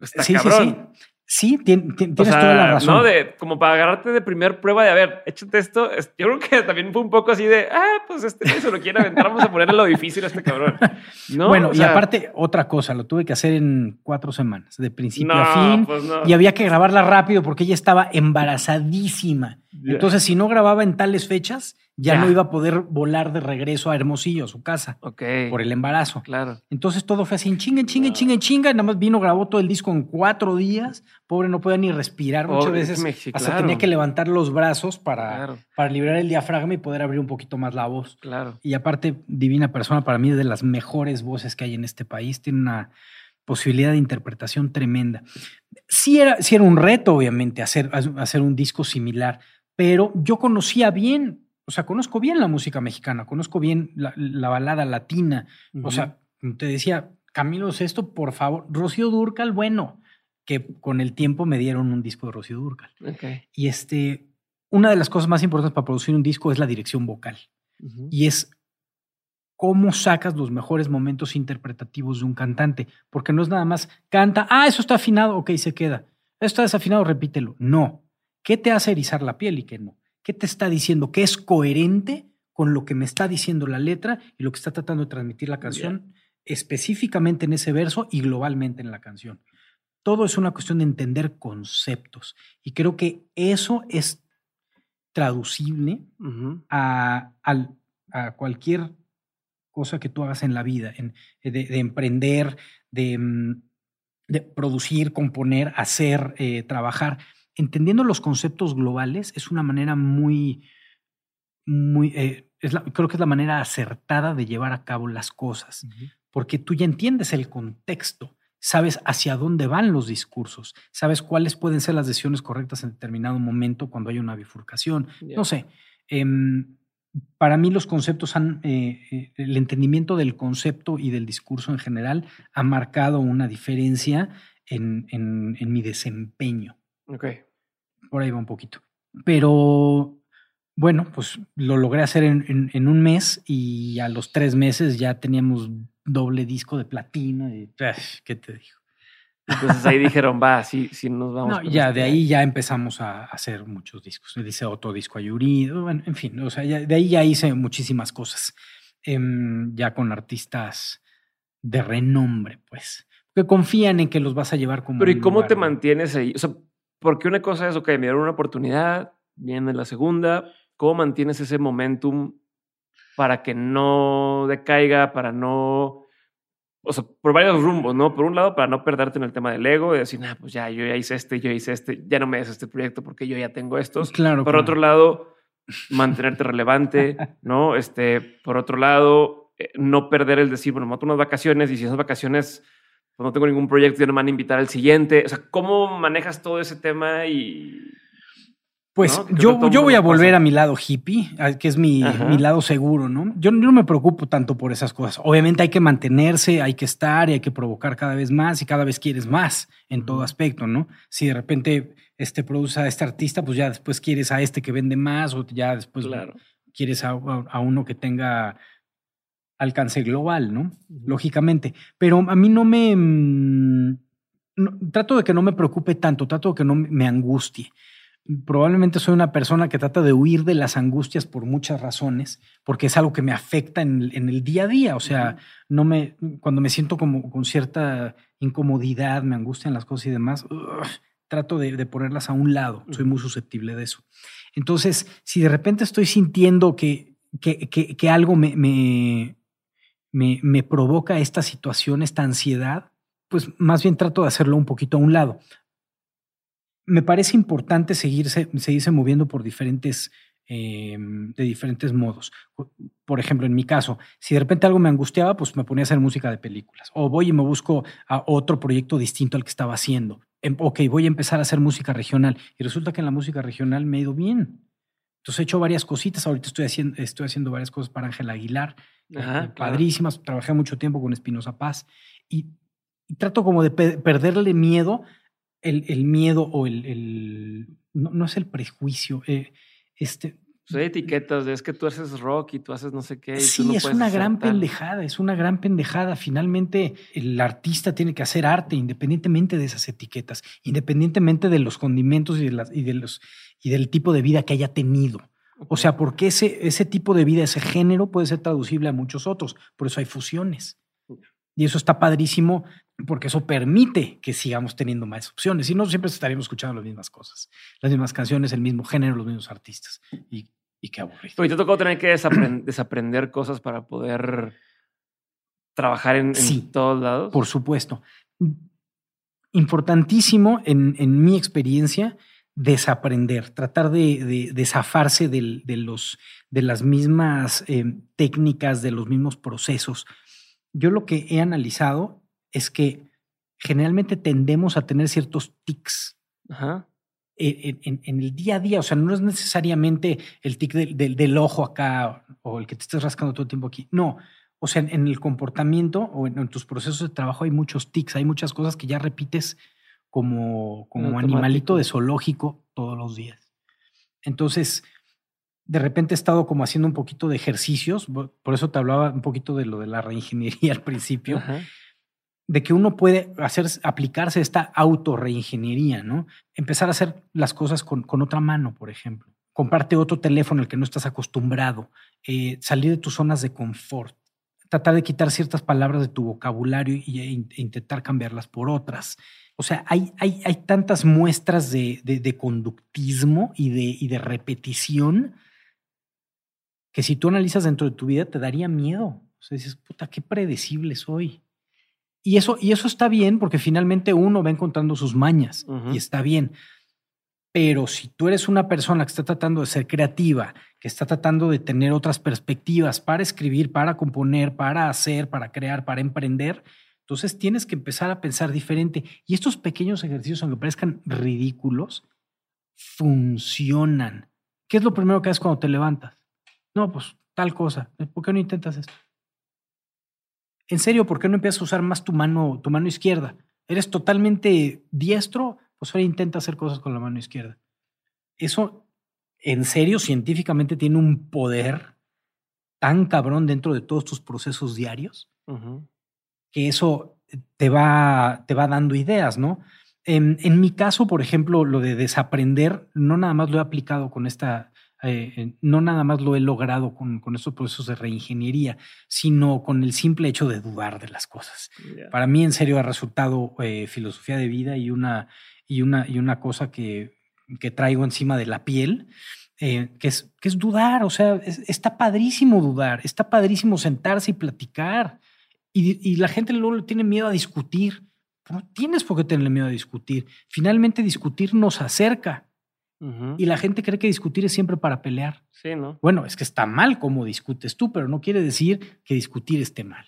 Está sí, cabrón. sí. Sí, tien- tien- O tienes sea, toda la razón. ¿no? De, como para agarrarte de primer prueba de, a ver, échate esto. Es- Yo creo que también fue un poco así de, ah, pues este se lo quiere aventar, vamos a ponerle lo difícil a este cabrón. ¿No? Bueno, O y sea, aparte, otra cosa, lo tuve que hacer en cuatro semanas, de principio no, a fin. pues no. Y había que grabarla rápido porque ella estaba embarazadísima. Entonces, si no grababa en tales fechas, ya, Ya. no iba a poder volar de regreso a Hermosillo, a su casa, por el embarazo. Claro. Entonces todo fue así en chinga, en chinga, en chinga, en chinga. Nada más vino, grabó todo el disco en cuatro días. Pobre, no podía ni respirar. Muchas veces hasta claro. tenía que levantar los brazos para, Claro. para liberar el diafragma y poder abrir un poquito más la voz. Claro. Y aparte, divina persona, para mí es de las mejores voces que hay en este país. Tiene una posibilidad de interpretación tremenda. Sí era, sí era un reto, obviamente, hacer, hacer un disco similar, pero yo conocía bien, o sea, conozco bien la música mexicana, conozco bien la, la balada latina. O sea, te decía, Camilo esto, por favor, Rocío Durcal, bueno, que con el tiempo me dieron un disco de Rocío Durcal. Y este, una de las cosas más importantes para producir un disco es la dirección vocal y es cómo sacas los mejores momentos interpretativos de un cantante, porque no es nada más canta, ah, eso está afinado, ok, se queda. Eso está desafinado, repítelo. No. ¿Qué te hace erizar la piel y qué no? ¿Qué te está diciendo? ¿Qué es coherente con lo que me está diciendo la letra y lo que está tratando de transmitir la canción específicamente en ese verso y globalmente en la canción? Todo es una cuestión de entender conceptos y creo que eso es traducible a, al- a cualquier cosa que tú hagas en la vida, en- de, de emprender, de, mm, de producir, componer, hacer, eh, trabajar. Entendiendo los conceptos globales es una manera muy, muy, eh, es la- creo que es la manera acertada de llevar a cabo las cosas, porque tú ya entiendes el contexto, sabes hacia dónde van los discursos, sabes cuáles pueden ser las decisiones correctas en determinado momento cuando hay una bifurcación. No sé, em, para mí los conceptos han, eh, eh, el entendimiento del concepto y del discurso en general ha marcado una diferencia en, en- en mi desempeño. Ok. Por ahí va un poquito. Pero bueno, pues lo logré hacer en, en- en un mes y a los tres meses ya teníamos doble disco de platino. Y, ¿Qué te digo? Entonces ahí dijeron, va, sí, sí nos vamos. No, ya este. de ahí ya empezamos a hacer muchos discos. Le hice otro disco a Yuri, bueno, en fin, o sea, ya- de ahí ya hice muchísimas cosas. Em, ya con artistas de renombre, pues. Que confían en que los vas a llevar como. Pero ¿y cómo lugar, te ¿no? mantienes ahí? O sea, porque una cosa es, ok, me dieron una oportunidad, viene la segunda. ¿Cómo mantienes ese momentum para que no decaiga, para no. O sea, por varios rumbos, ¿no? Por un lado, para no perderte en el tema del ego, de decir, nah, pues ya, yo ya hice este, yo hice este, ya no me des este proyecto porque yo ya tengo estos. Claro. Por claro. otro lado, mantenerte relevante, ¿no? Este, por otro lado, eh, no perder el decir, bueno, me tomo unas vacaciones y si esas vacaciones pues no tengo ningún proyecto, ya no me van a invitar al siguiente. O sea, ¿cómo manejas todo ese tema y Pues yo, yo voy a volver pasa. a mi lado hippie, que es mi, mi lado seguro, ¿no? Yo, yo no me preocupo tanto por esas cosas. Obviamente hay que mantenerse, hay que estar y hay que provocar cada vez más y cada vez quieres más en todo aspecto, ¿no? Si de repente este, produce a este artista, pues ya después quieres a este que vende más o ya después claro? quieres a, a- a uno que tenga alcance global, ¿no? Lógicamente. Pero a mí no me... mm, no- trato de que no me preocupe tanto, trato de que no me- angustie. probablemente soy una persona que trata de huir de las angustias por muchas razones, porque es algo que me afecta en, el día a día. O sea, no me, cuando me siento como con cierta incomodidad, me angustian las cosas y demás, trato de, ponerlas a un lado. Soy muy susceptible de eso. Entonces, si de repente estoy sintiendo que, que, algo me, me, me provoca esta situación, esta ansiedad, pues más bien trato de hacerlo un poquito a un lado me parece importante seguirse, seguirse moviendo por diferentes, em, de diferentes modos. Por ejemplo, en mi caso, si de repente algo me angustiaba, pues me ponía a hacer música de películas. O voy y me busco a otro proyecto distinto al que estaba haciendo. Em, ok, voy a empezar a hacer música regional. Y resulta que en la música regional me ha ido bien. Entonces he hecho varias cositas. Ahorita estoy haciendo, estoy haciendo varias cosas para Ángel Aguilar. Eh, padrísimas. Trabajé mucho tiempo con Espinosa Paz. Y, y trato como de perderle miedo el, miedo o el, no, es el prejuicio, eh, este... Pues hay etiquetas de es que tú haces rock y tú haces no sé qué. sí, es una gran pendejada, es una gran pendejada. Finalmente, el artista tiene que hacer arte independientemente de esas etiquetas, independientemente de los condimentos y, de las, y, de los, y del tipo de vida que haya tenido. O sea, porque ese, ese tipo de vida, ese género puede ser traducible a muchos otros. Por eso hay fusiones. Y eso está padrísimo porque eso permite que sigamos teniendo más opciones. Si no, siempre estaríamos escuchando las mismas cosas, las mismas canciones, el mismo género, los mismos artistas. Y, y qué aburrido. Y te tocó tener que desaprender, cosas para poder trabajar en, todos lados. Por supuesto. Importantísimo en, en mi experiencia desaprender, tratar de, de, zafarse de, los, de las mismas eh, técnicas, de los mismos procesos yo lo que he analizado es que generalmente tendemos a tener ciertos tics En, el día a día. O sea, no es necesariamente el tic del, ojo acá o el que te estés rascando todo el tiempo aquí. No. O sea, en, el comportamiento o en, tus procesos de trabajo hay muchos tics, hay muchas cosas que ya repites como, como animalito de zoológico todos los días. Entonces, de repente he estado como haciendo un poquito de ejercicios, por eso te hablaba un poquito de lo de la reingeniería al principio, de que uno puede hacer, aplicarse esta autorreingeniería, ¿no? Empezar a hacer las cosas con, con otra mano, por ejemplo. Comprarte otro teléfono al que no estás acostumbrado, eh, salir de tus zonas de confort, tratar de quitar ciertas palabras de tu vocabulario y, e, intentar cambiarlas por otras. O sea, hay, hay, hay tantas muestras de, de, conductismo y de, y de repetición que si tú analizas dentro de tu vida te daría miedo. O sea, dices, puta, qué predecible soy. Y eso, y eso está bien porque finalmente uno va encontrando sus mañas y está bien. Pero si tú eres una persona que está tratando de ser creativa, que está tratando de tener otras perspectivas para escribir, para componer, para hacer, para crear, para emprender, entonces tienes que empezar a pensar diferente. Y estos pequeños ejercicios, aunque parezcan ridículos, funcionan. ¿Qué es lo primero que haces cuando te levantas? No, pues tal cosa. ¿Por qué no intentas esto? En serio, ¿por qué no empiezas a usar más tu mano, tu mano izquierda? ¿Eres totalmente diestro? Pues ahora intenta hacer cosas con la mano izquierda. Eso, en serio, científicamente tiene un poder tan cabrón dentro de todos tus procesos diarios que eso te va, te va dando ideas, ¿no? En, en, mi caso, por ejemplo, lo de desaprender, no nada más lo he aplicado con esta eh, no nada más lo he logrado con, con, estos procesos de reingeniería, sino con el simple hecho de dudar de las cosas. Para mí, en serio, ha resultado eh, filosofía de vida y una, y una, y una cosa que, que traigo encima de la piel. Eh, que, es, que es dudar, o sea, está padrísimo dudar, está padrísimo sentarse y platicar. Y, y la gente luego tiene miedo a discutir. No tienes por qué tenerle miedo a discutir. Finalmente, discutir nos acerca y la gente cree que discutir es siempre para pelear. Sí, ¿no? Bueno, es que está mal como discutes tú, pero no quiere decir que discutir esté mal.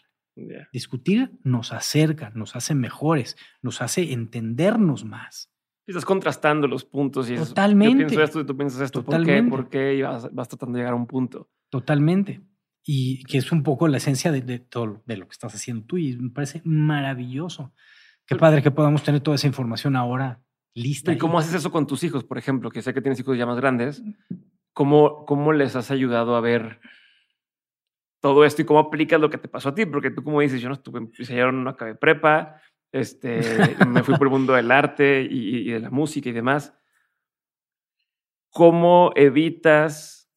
Discutir nos acerca, nos hace mejores, nos hace entendernos más. Estás contrastando los puntos y Totalmente. yo pienso esto y tú piensas esto. Totalmente. ¿Por qué? ¿Por qué? Vas, vas, tratando de llegar a un punto. Totalmente. Y que es un poco la esencia de, todo de lo que estás haciendo tú y me parece maravilloso. Qué padre que podamos tener toda esa información ahora ¿Y cómo haces eso con tus hijos, por ejemplo? Que sé que tienes hijos ya más grandes. ¿Cómo, cómo les has ayudado a ver todo esto y cómo aplicas lo que te pasó a ti? Porque tú, como dices, yo no estuve, yo no acabé prepa, este, me fui por el mundo del arte y, de la música y demás. cómo evitas,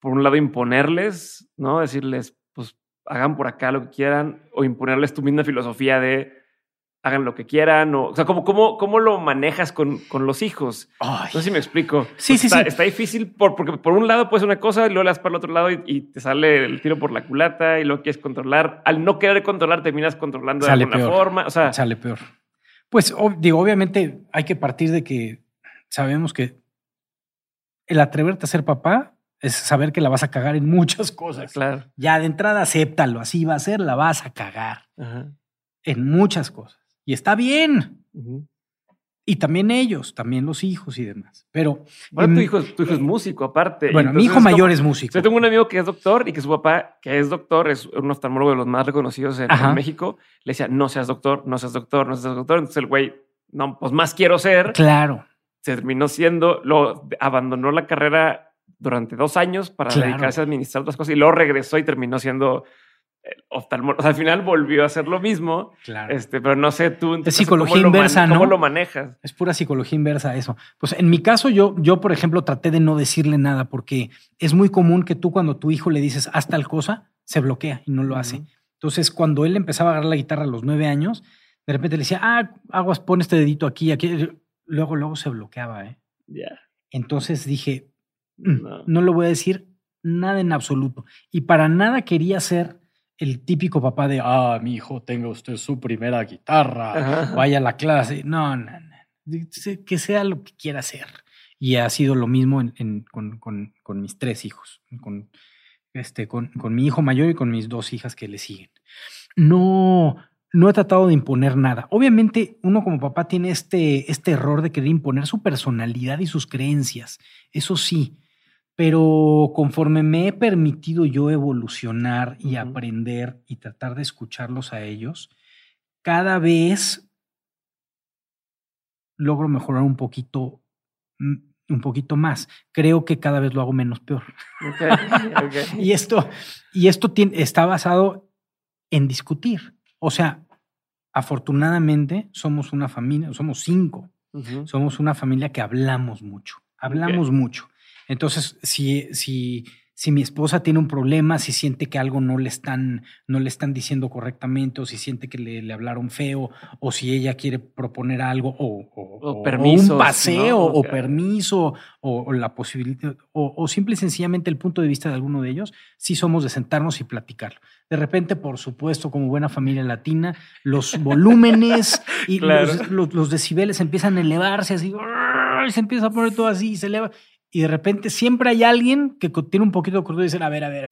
por un lado, imponerles, ¿no? Decirles, pues hagan por acá lo que quieran, o imponerles tu misma filosofía de hagan lo que quieran, o, o sea, ¿cómo, cómo, cómo lo manejas con, con los hijos? Ay. No sé si me explico. Sí, sí, está, sí. Está difícil por, porque por un lado puedes una cosa y luego le das para el otro lado y, y te sale el tiro por la culata y lo quieres controlar. Al no querer controlar, terminas controlando Sale de alguna peor. forma. O sea, Sale peor. Pues ob- digo, obviamente hay que partir de que sabemos que el atreverte a ser papá es saber que la vas a cagar en muchas cosas. claro. Ya de entrada acéptalo, así va a ser, la vas a cagar Ajá. en muchas cosas. Y está bien. Y también ellos, también los hijos y demás. Pero Bueno, em, tu hijo, es- tu hijo es músico, aparte. bueno, mi hijo mayor como- es músico. Yo tengo un amigo que es doctor y que su papá, que es doctor, es un oftalmólogo de los más reconocidos en, México, le decía, no seas doctor, no seas doctor, no seas doctor. Entonces el güey, no, pues más quiero ser. Claro, Se terminó siendo, lo abandonó la carrera durante dos años para Claro. dedicarse a administrar otras cosas y luego regresó y terminó siendo oftalmólogo. O sea, al final volvió a hacer lo mismo, claro. este, pero no sé tú. caso, psicología ¿cómo inversa, ¿Cómo ¿no? lo manejas? Es pura psicología inversa eso. Pues en mi caso, yo, yo, por ejemplo, traté de no decirle nada porque es muy común que tú cuando a tu hijo le dices haz tal cosa, se bloquea y no lo hace. Entonces, cuando él empezaba a agarrar la guitarra a los nueve años, de repente le decía, ah, aguas, pon este dedito aquí, aquí. Luego, luego se bloqueaba. ¿eh? Ya. Entonces dije, "Mm, No. no le voy a decir nada en absoluto. Y para nada quería ser el típico papá de, ah, mi hijo, tenga usted su primera guitarra, Ajá. vaya a la clase. No, no, no. Que sea lo que quiera hacer. Y ha sido lo mismo en- en- con, con- con mis tres hijos, con, este, con, con mi hijo mayor y con mis dos hijas que le siguen. No, no he tratado de imponer nada. Obviamente, uno como papá tiene este, este error de querer imponer su personalidad y sus creencias. Eso sí, pero conforme me he permitido yo evolucionar y aprender y tratar de escucharlos a ellos, cada vez logro mejorar un poquito, mm, un poquito más. Creo que cada vez lo hago menos peor. Y esto, y esto tiene- está basado en discutir. O sea, afortunadamente somos una familia, somos cinco, somos una familia que hablamos mucho, hablamos mucho. Entonces, si, si, si mi esposa tiene un problema, si siente que algo no le están, no le están diciendo correctamente, o si siente que le, le hablaron feo, o si ella quiere proponer algo, o, o- un paseo, ¿no? o permiso, o, la posibilidad, o, o simple y sencillamente el punto de vista de alguno de ellos, sí somos de sentarnos y platicarlo. De repente, por supuesto, como buena familia latina, los volúmenes y Claro. los, los- los decibeles empiezan a elevarse así, y se empieza a poner todo así y se eleva. Y de repente siempre hay alguien que tiene un poquito de cordura y dice, a ver, a ver,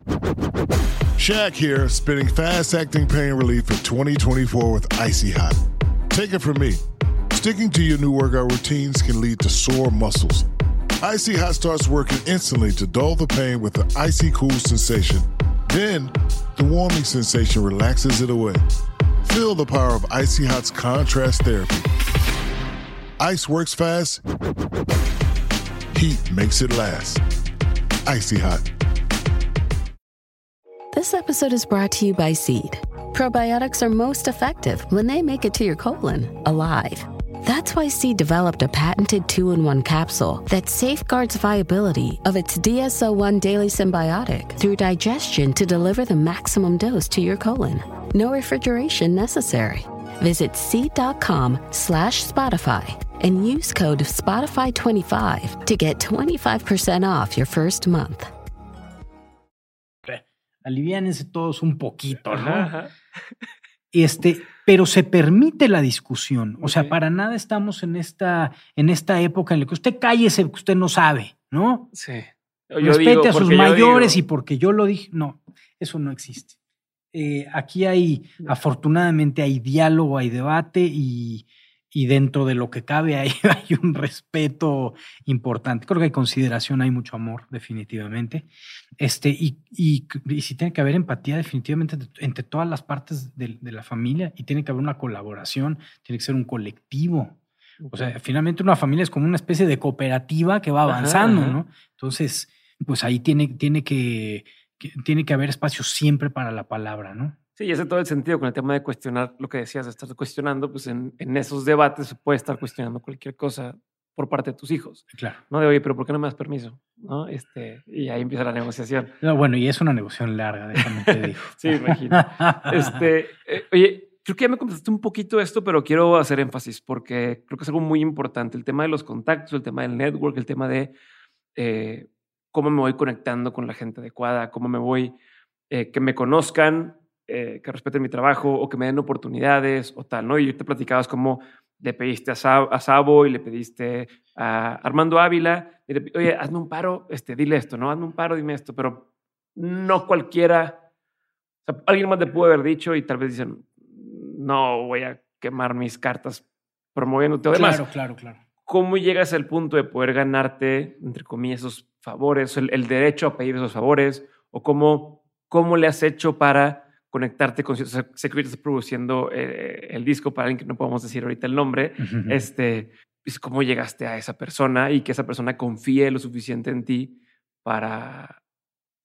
Shaq here, spinning fast acting pain relief for 2024 with Icy Hot. Take it from me. Sticking to your new workout routines can lead to sore muscles. Icy Hot starts working instantly to dull the pain with the icy cool sensation. Then, the warming sensation relaxes it away. Feel the power of Icy Hot's contrast therapy. Ice works fast, heat makes it last. Icy Hot. This episode is brought to you by Seed. Probiotics are most effective when they make it to your colon alive. That's why Seed developed a patented two in one capsule that safeguards viability of its DSO1 daily symbiotic through digestion to deliver the maximum dose to your colon. No refrigeration necessary. Visit seed.com slash Spotify and use code Spotify25 to get 25% off your first month. aliviánense todos un poquito, ¿no? Ajá. Este, pero se permite la discusión. O sea, para nada estamos en esta, en esta época en la que usted cállese, que usted no sabe, ¿no? Sí. Yo Respete digo, a sus mayores digo- y porque yo lo dije. No, eso no existe. Eh, aquí hay, afortunadamente, hay diálogo, hay debate y, y dentro de lo que cabe hay, hay un respeto importante. Creo que hay consideración, hay mucho amor, definitivamente. Este, y, y, y sí tiene que haber empatía, definitivamente, entre- todas las partes de, de la familia y tiene que haber una colaboración, tiene que ser un colectivo. O sea, finalmente una familia es como una especie de cooperativa que va Ajá, avanzando, ajá. ¿no? Entonces, pues ahí tiene, tiene que, que- tiene que haber espacio siempre para la palabra, ¿no? Sí, y hace todo el sentido con el tema de cuestionar lo que decías, de estar cuestionando, pues en, en esos debates se puede estar cuestionando cualquier cosa por parte de tus hijos. Claro. No de, oye, pero ¿por qué no me das permiso? ¿No? Este, y ahí empieza la negociación. No, bueno, y es una negociación larga, déjame te digo. Sí, imagino. este, eh, oye, creo que ya me contestaste un poquito esto, pero quiero hacer énfasis porque creo que es algo muy importante. El tema de los contactos, el tema del network, el tema de eh, cómo me voy conectando con la gente adecuada, cómo me voy, eh, que me conozcan, eh, que respeten mi trabajo o que me den oportunidades o tal, ¿no? Y te platicabas cómo le pediste a, Sabo y le pediste a Armando Ávila, y le, oye, hazme un paro, este, dile esto, ¿no? Hazme un paro, dime esto, pero no cualquiera, o sea, alguien más le pudo haber dicho y tal vez dicen, no voy a quemar mis cartas promoviéndote o demás. Claro, claro, claro. ¿Cómo llegas al punto de poder ganarte, entre comillas, esos favores, el, derecho a pedir esos favores? ¿O cómo, cómo le has hecho para conectarte con... sé que estás produciendo eh, el disco para alguien que no podemos decir ahorita el nombre. Este, pues, ¿Cómo llegaste a esa persona y que esa persona confíe lo suficiente en ti para...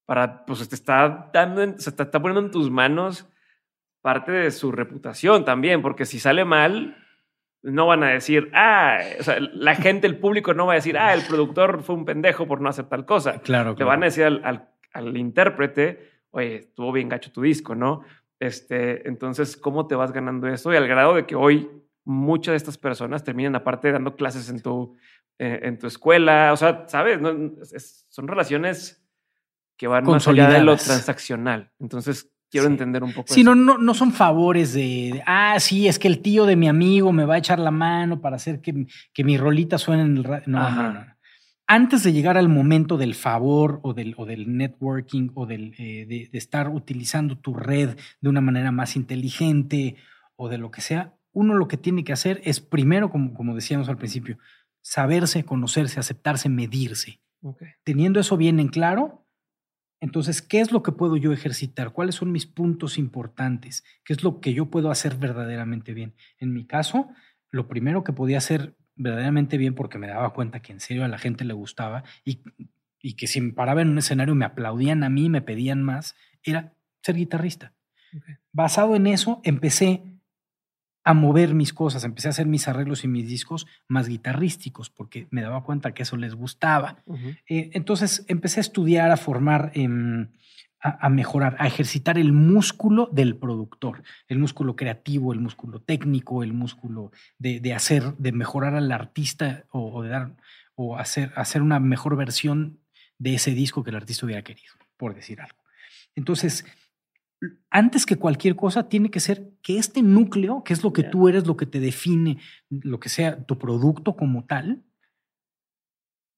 para pues te está dando, se está poniendo en tus manos parte de su reputación también, porque si sale mal, no van a decir, ah, o sea, la gente, el público no va a decir, ah, el productor fue un pendejo por no hacer tal cosa. Claro. Le van a decir al, al, intérprete, oye, estuvo bien gacho tu disco, ¿no? Este, entonces, ¿cómo te vas ganando eso? Y al grado de que hoy muchas de estas personas terminan aparte dando clases en tu, eh, en tu escuela, o sea, ¿sabes? son relaciones que van más allá de lo transaccional. Entonces, Quiero entender un poco. Sí, No, no, no son favores de, ah, sí, es que el tío de mi amigo me va a echar la mano para hacer que, que mi rolita suene en el radio. No, no, no, Antes de llegar al momento del favor o del, o del networking o del, eh, de, estar utilizando tu red de una manera más inteligente o de lo que sea, uno lo que tiene que hacer es primero, como, como decíamos al principio, saberse, conocerse, aceptarse, medirse. Teniendo eso bien en claro, entonces, ¿qué es lo que puedo yo ejercitar? ¿Cuáles son mis puntos importantes? ¿Qué es lo que yo puedo hacer verdaderamente bien? En mi caso, lo primero que podía hacer verdaderamente bien porque me daba cuenta que en serio a la gente le gustaba y, que si me paraba en un escenario me aplaudían a mí, me pedían más, era ser guitarrista. Basado en eso, empecé a mover mis cosas, empecé a hacer mis arreglos y mis discos más guitarrísticos, porque me daba cuenta que eso les gustaba. Eh, entonces empecé a estudiar, a formar, em, a, mejorar, a ejercitar el músculo del productor, el músculo creativo, el músculo técnico, el músculo de, hacer, de mejorar al artista o, de dar, o hacer, hacer una mejor versión de ese disco que el artista hubiera querido, por decir algo. Entonces, antes que cualquier cosa, tiene que ser que este núcleo, que es lo que tú eres, lo que te define, lo que sea tu producto como tal,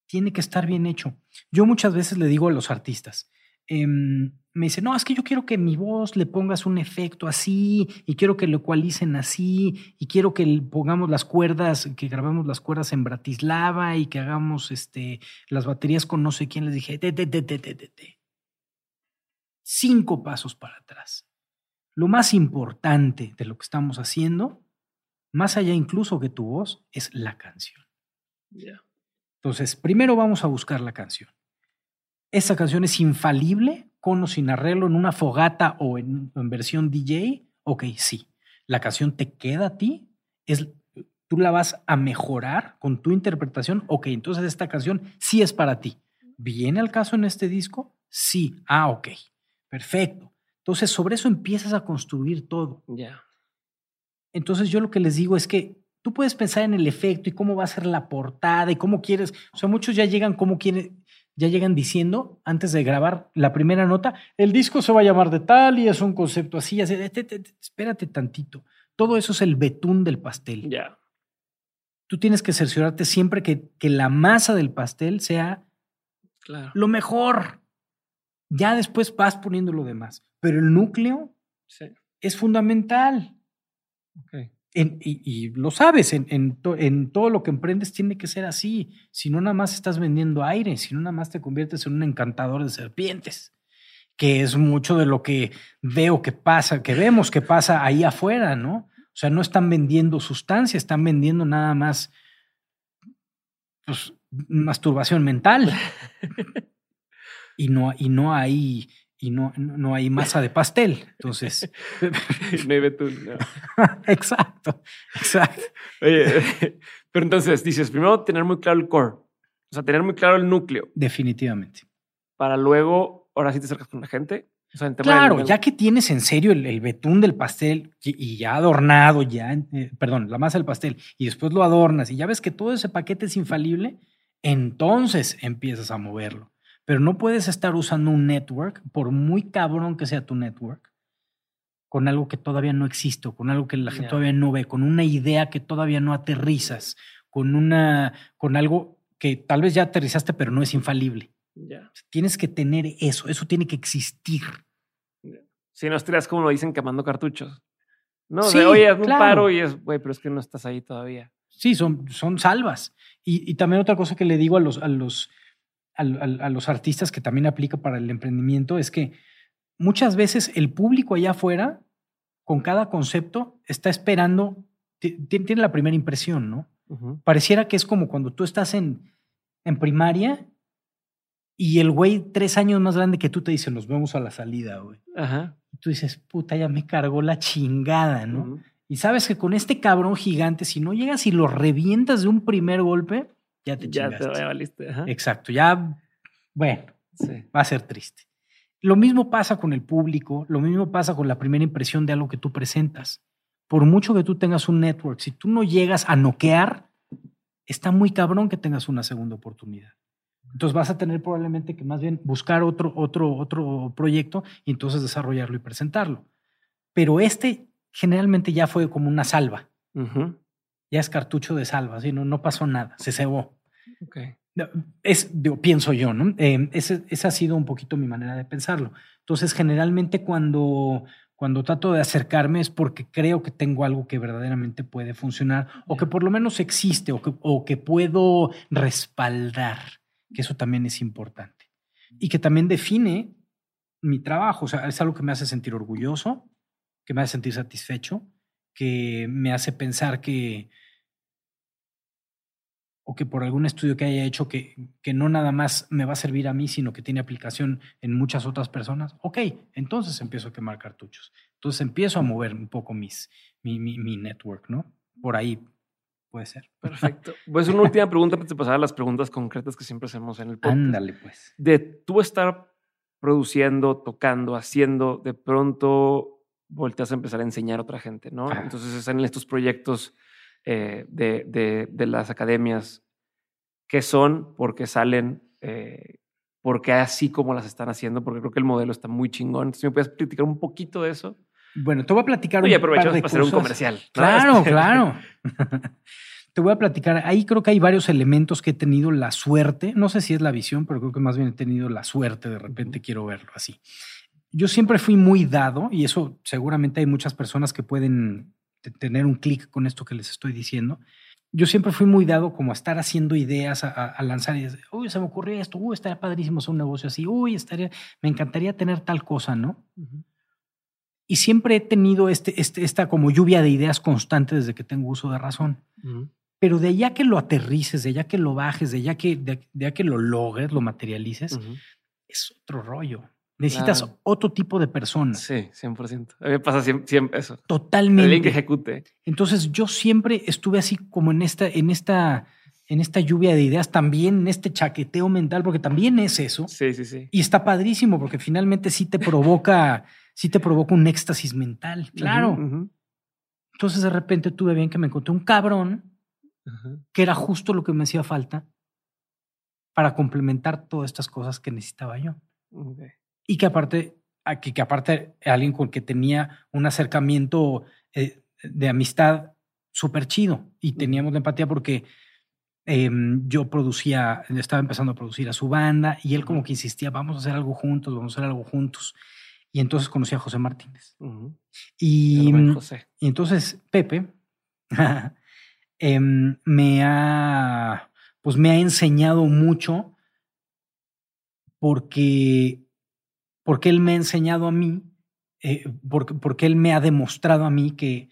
tiene que estar bien hecho. Yo muchas veces le digo a los artistas, em, me dicen, no, es que yo quiero que mi voz le pongas un efecto así, y quiero que lo ecualicen así, y quiero que pongamos las cuerdas, que grabemos las cuerdas en Bratislava y que hagamos este, las baterías con no sé quién. Les dije, te, te, te, te, te, te cinco pasos para atrás. Lo más importante de lo que estamos haciendo, más allá incluso que tu voz, es la canción. Entonces, primero vamos a buscar la canción. ¿Esa canción es infalible, con o sin arreglo, en una fogata o en, versión DJ? Ok, sí. La canción te queda a ti, es, tú la vas a mejorar con tu interpretación. Ok, entonces esta canción sí es para ti. ¿Viene al caso en este disco? Sí. Ah, ok. Perfecto. Entonces, sobre eso empiezas a construir todo. Ya. Entonces, yo lo que les digo es que tú puedes pensar en el efecto y cómo va a ser la portada y cómo quieres. O sea, muchos ya llegan como quieren, ya llegan diciendo antes de grabar la primera nota, el disco se va a llamar de tal y es un concepto así, así espérate tantito. Todo eso es el betún del pastel. Ya. Tú tienes que cerciorarte siempre que, que la masa del pastel sea claro. lo mejor. Ya después vas poniendo lo demás. Pero el núcleo es fundamental. Y, lo sabes, en, en, todo lo que emprendes tiene que ser así. Si no, nada más estás vendiendo aire, si no, nada más te conviertes en un encantador de serpientes, que es mucho de lo que veo que pasa, que vemos que pasa ahí afuera, ¿no? O sea, no están vendiendo sustancia, están vendiendo nada más pues, masturbación mental. y no, y no hay y no, no hay masa de pastel. Entonces. no hay betún. exacto, exacto. Oye, Pero entonces dices, primero tener muy claro el core, o sea, tener muy claro el núcleo, Definitivamente. para luego, ahora sí te acercas con la gente. O sea, Claro, ya que tienes en serio el, el betún del pastel y, y ya adornado, ya, eh, perdón, la masa del pastel, y después lo adornas y ya ves que todo ese paquete es infalible, entonces empiezas a moverlo. Pero no puedes estar usando un network, por muy cabrón que sea tu network, con algo que todavía no existe, o con algo que la gente todavía no ve, con una idea que todavía no aterrizas, con una, con algo que tal vez ya aterrizaste, pero no es infalible. Tienes que tener eso, eso tiene que existir. Si no estarías como lo dicen quemando cartuchos. No, Sí, de, oye, claro. un paro y es, güey, pero es que no estás ahí todavía. Sí, son, son salvas. Y, y también otra cosa que le digo a los, a, los, a los artistas que también aplica para el emprendimiento es que muchas veces el público allá afuera, con cada concepto, está esperando, ti- ti- tiene la primera impresión, ¿no? Pareciera que es como cuando tú estás en, en primaria y el güey tres años más grande que tú te dice, nos vemos a la salida, güey. Ajá. Y tú dices, puta, ya me cargó la chingada, ¿no? Y sabes que con este cabrón gigante, si no llegas y lo revientas de un primer golpe, ya te Ya te chingaste. valiste. Ajá. Exacto, ya, bueno, Sí. va a ser triste. Lo mismo pasa con el público, lo mismo pasa con la primera impresión de algo que tú presentas. Por mucho que tú tengas un network, si tú no llegas a noquear, está muy cabrón que tengas una segunda oportunidad. Entonces vas a tener probablemente que más bien buscar otro, otro, otro proyecto y entonces desarrollarlo y presentarlo. Pero este generalmente ya fue como una salva, Ujú. Ya es cartucho de salva, ¿sí? no, no pasó nada, se cebó. Es, digo, pienso yo, ¿no? Eh, ese- esa ha sido un poquito mi manera de pensarlo. Entonces, generalmente cuando, cuando trato de acercarme es porque creo que tengo algo que verdaderamente puede funcionar o que por lo menos existe o que, o que puedo respaldar, que eso también es importante. Y que también define mi trabajo, o sea, es algo que me hace sentir orgulloso, que me hace sentir satisfecho, que me hace pensar que, o que por algún estudio que haya hecho que, que no nada más me va a servir a mí, sino que tiene aplicación en muchas otras personas, ok, entonces empiezo a quemar cartuchos. Entonces empiezo a mover un poco mis, mi, mi, mi network, ¿no? Por ahí puede ser. Perfecto. Pues una última pregunta antes de pasar a las preguntas concretas que siempre hacemos en el podcast. Ándale, pues. De tú estar produciendo, tocando, haciendo, de pronto volteas a empezar a enseñar a otra gente, ¿no? Ajá. Entonces están en estos proyectos eh, de, de- de las academias que son, porque salen, eh, porque así como las están haciendo, porque creo que el modelo está muy chingón. Entonces, ¿me puedes platicar un poquito de eso? Bueno, te voy a platicar Oye, un par de para hacer un comercial. Claro, Este, claro. Te voy a platicar. Ahí creo que hay varios elementos que he tenido la suerte. No sé si es la visión, pero creo que más bien he tenido la suerte. De repente quiero verlo así. Yo siempre fui muy dado, y eso seguramente hay muchas personas que pueden te- tener un clic con esto que les estoy diciendo. Yo siempre fui muy dado como a estar haciendo ideas, a, a- lanzar ideas. Uy, se me ocurrió esto. Uy, estaría padrísimo hacer un negocio así. Uy, estaría, me encantaría tener tal cosa, ¿no? Ujú. Y siempre he tenido este, este, esta como lluvia de ideas constante desde que tengo uso de razón. Ujú. Pero de allá que lo aterrices, de allá que lo bajes, de allá que, de, de allá que lo logres, lo materialices, Ujú. es otro rollo. Necesitas Claro. otro tipo de persona. Sí, 100%. A mí me pasa siempre, siempre eso. Alguien que Totalmente. ejecute. Entonces yo siempre estuve así como en esta, en esta, en esta lluvia de ideas, también en este chaqueteo mental, porque también es eso. Sí, sí, sí. Y está padrísimo porque finalmente sí te provoca, sí te provoca un éxtasis mental. Claro. Entonces de repente tuve bien que me encontré un cabrón que era justo lo que me hacía falta para complementar todas estas cosas que necesitaba yo. Ok. Y que aparte, que, que aparte alguien con el que tenía un acercamiento eh, de amistad súper chido y teníamos la empatía porque em, yo producía, estaba empezando a producir a su banda y él como que insistía, vamos a hacer algo juntos, vamos a hacer algo juntos. Y entonces conocí a José Martínez. Ujú. Y, buen José. y entonces Pepe em, me ha, pues me ha enseñado mucho porque, porque él me ha enseñado a mí, eh, porque, porque él me ha demostrado a mí que,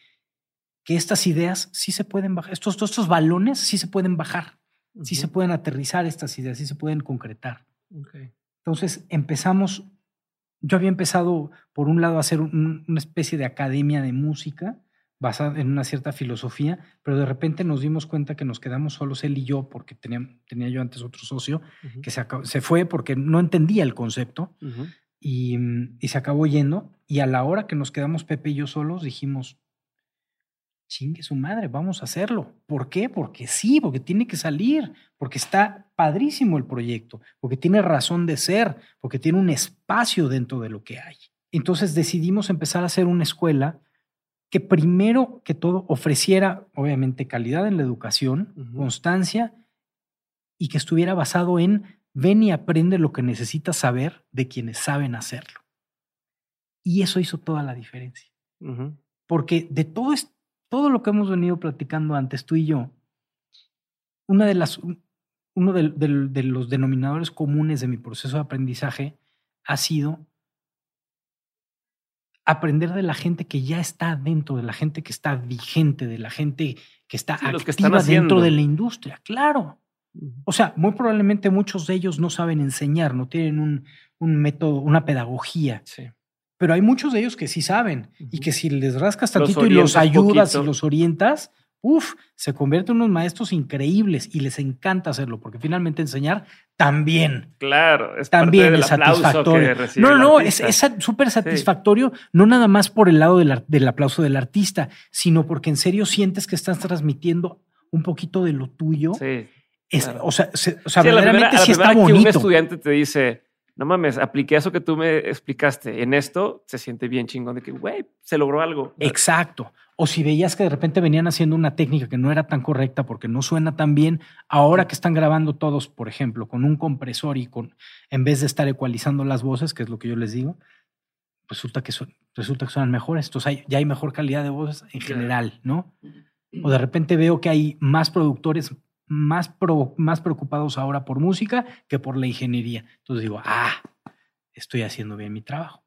que estas ideas sí se pueden bajar, estos, estos balones sí se pueden bajar, sí se pueden aterrizar estas ideas, sí se pueden concretar. Entonces empezamos, yo había empezado por un lado a hacer un- una especie de academia de música basada en una cierta filosofía, pero de repente nos dimos cuenta que nos quedamos solos él y yo, porque tenía, tenía yo antes otro socio, que se, se fue porque no entendía el concepto y, y se acabó yendo. Y a la hora que nos quedamos Pepe y yo solos, dijimos, chingue su madre, vamos a hacerlo. ¿Por qué? Porque sí, porque tiene que salir, porque está padrísimo el proyecto, porque tiene razón de ser, porque tiene un espacio dentro de lo que hay. Entonces decidimos empezar a hacer una escuela que primero que todo ofreciera, obviamente, calidad en la educación, constancia y que estuviera basado en ven y aprende lo que necesitas saber de quienes saben hacerlo. Y eso hizo toda la diferencia. Porque de todo, todo lo que hemos venido platicando antes, tú y yo, una de las, uno de los denominadores comunes de mi proceso de aprendizaje ha sido aprender de la gente que ya está dentro, de la gente que está vigente, de la gente que está activa dentro de la industria. Claro. O sea, muy probablemente muchos de ellos no saben enseñar, no tienen un, un método, una pedagogía. Sí. Pero hay muchos de ellos que sí saben y que si les rascas tantito y los ayudas y los orientas, Uf, se convierten en unos maestros increíbles y les encanta hacerlo, porque finalmente enseñar también. Claro, es también es satisfactorio. No, no, es súper satisfactorio, no nada más por el lado del, aplauso del artista, sino porque en serio sientes que estás transmitiendo un poquito de lo tuyo. Sí. O sea, o sea verdaderamente sí está bonito. Que un estudiante te dice, no mames, apliqué eso que tú me explicaste en esto, se siente bien chingón de que, güey, se logró algo. Exacto. O si veías que de repente venían haciendo una técnica que no era tan correcta porque no suena tan bien, ahora que están grabando todos, por ejemplo, con un compresor y con, en vez de estar ecualizando las voces, que es lo que yo les digo, resulta que, resulta que suenan mejores. Entonces ya hay mejor calidad de voces en general, ¿no? O de repente veo que hay más productores más, más preocupados ahora por música que por la ingeniería. Entonces digo, ah, estoy haciendo bien mi trabajo.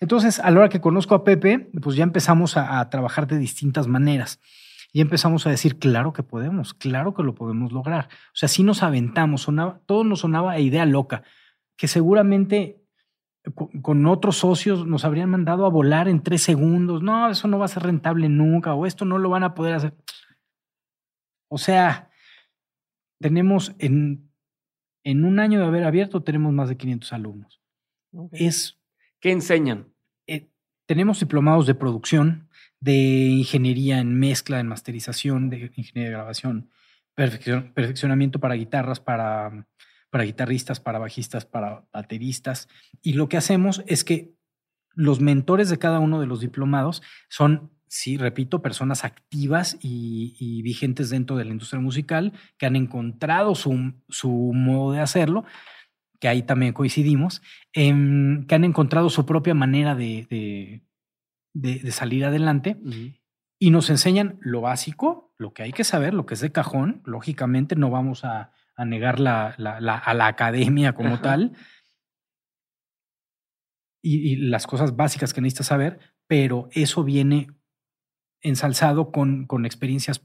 Entonces, a la hora que conozco a Pepe, pues ya empezamos a, trabajar de distintas maneras. Y empezamos a decir, claro que podemos, claro que lo podemos lograr. O sea, si nos aventamos, sonaba, todo nos sonaba a idea loca, que seguramente con, otros socios nos habrían mandado a volar en tres segundos. No, eso no va a ser rentable nunca, o esto no lo van a poder hacer. O sea, tenemos en, en un año de haber abierto, tenemos más de 500 alumnos. Es, ¿Qué enseñan? Eh, tenemos diplomados de producción, de ingeniería en mezcla, en masterización, de ingeniería de grabación, perfeccionamiento para guitarras, para, para guitarristas, para bajistas, para bateristas. Y lo que hacemos es que los mentores de cada uno de los diplomados son sí, repito, personas activas y, vigentes dentro de la industria musical que han encontrado su, su modo de hacerlo, que ahí también coincidimos, em, que han encontrado su propia manera de, de, salir adelante y nos enseñan lo básico, lo que hay que saber, lo que es de cajón. Lógicamente no vamos a, a negar la, la, a la academia como tal. Y, y, las cosas básicas que necesitas saber, pero eso viene ensalzado con, con experiencias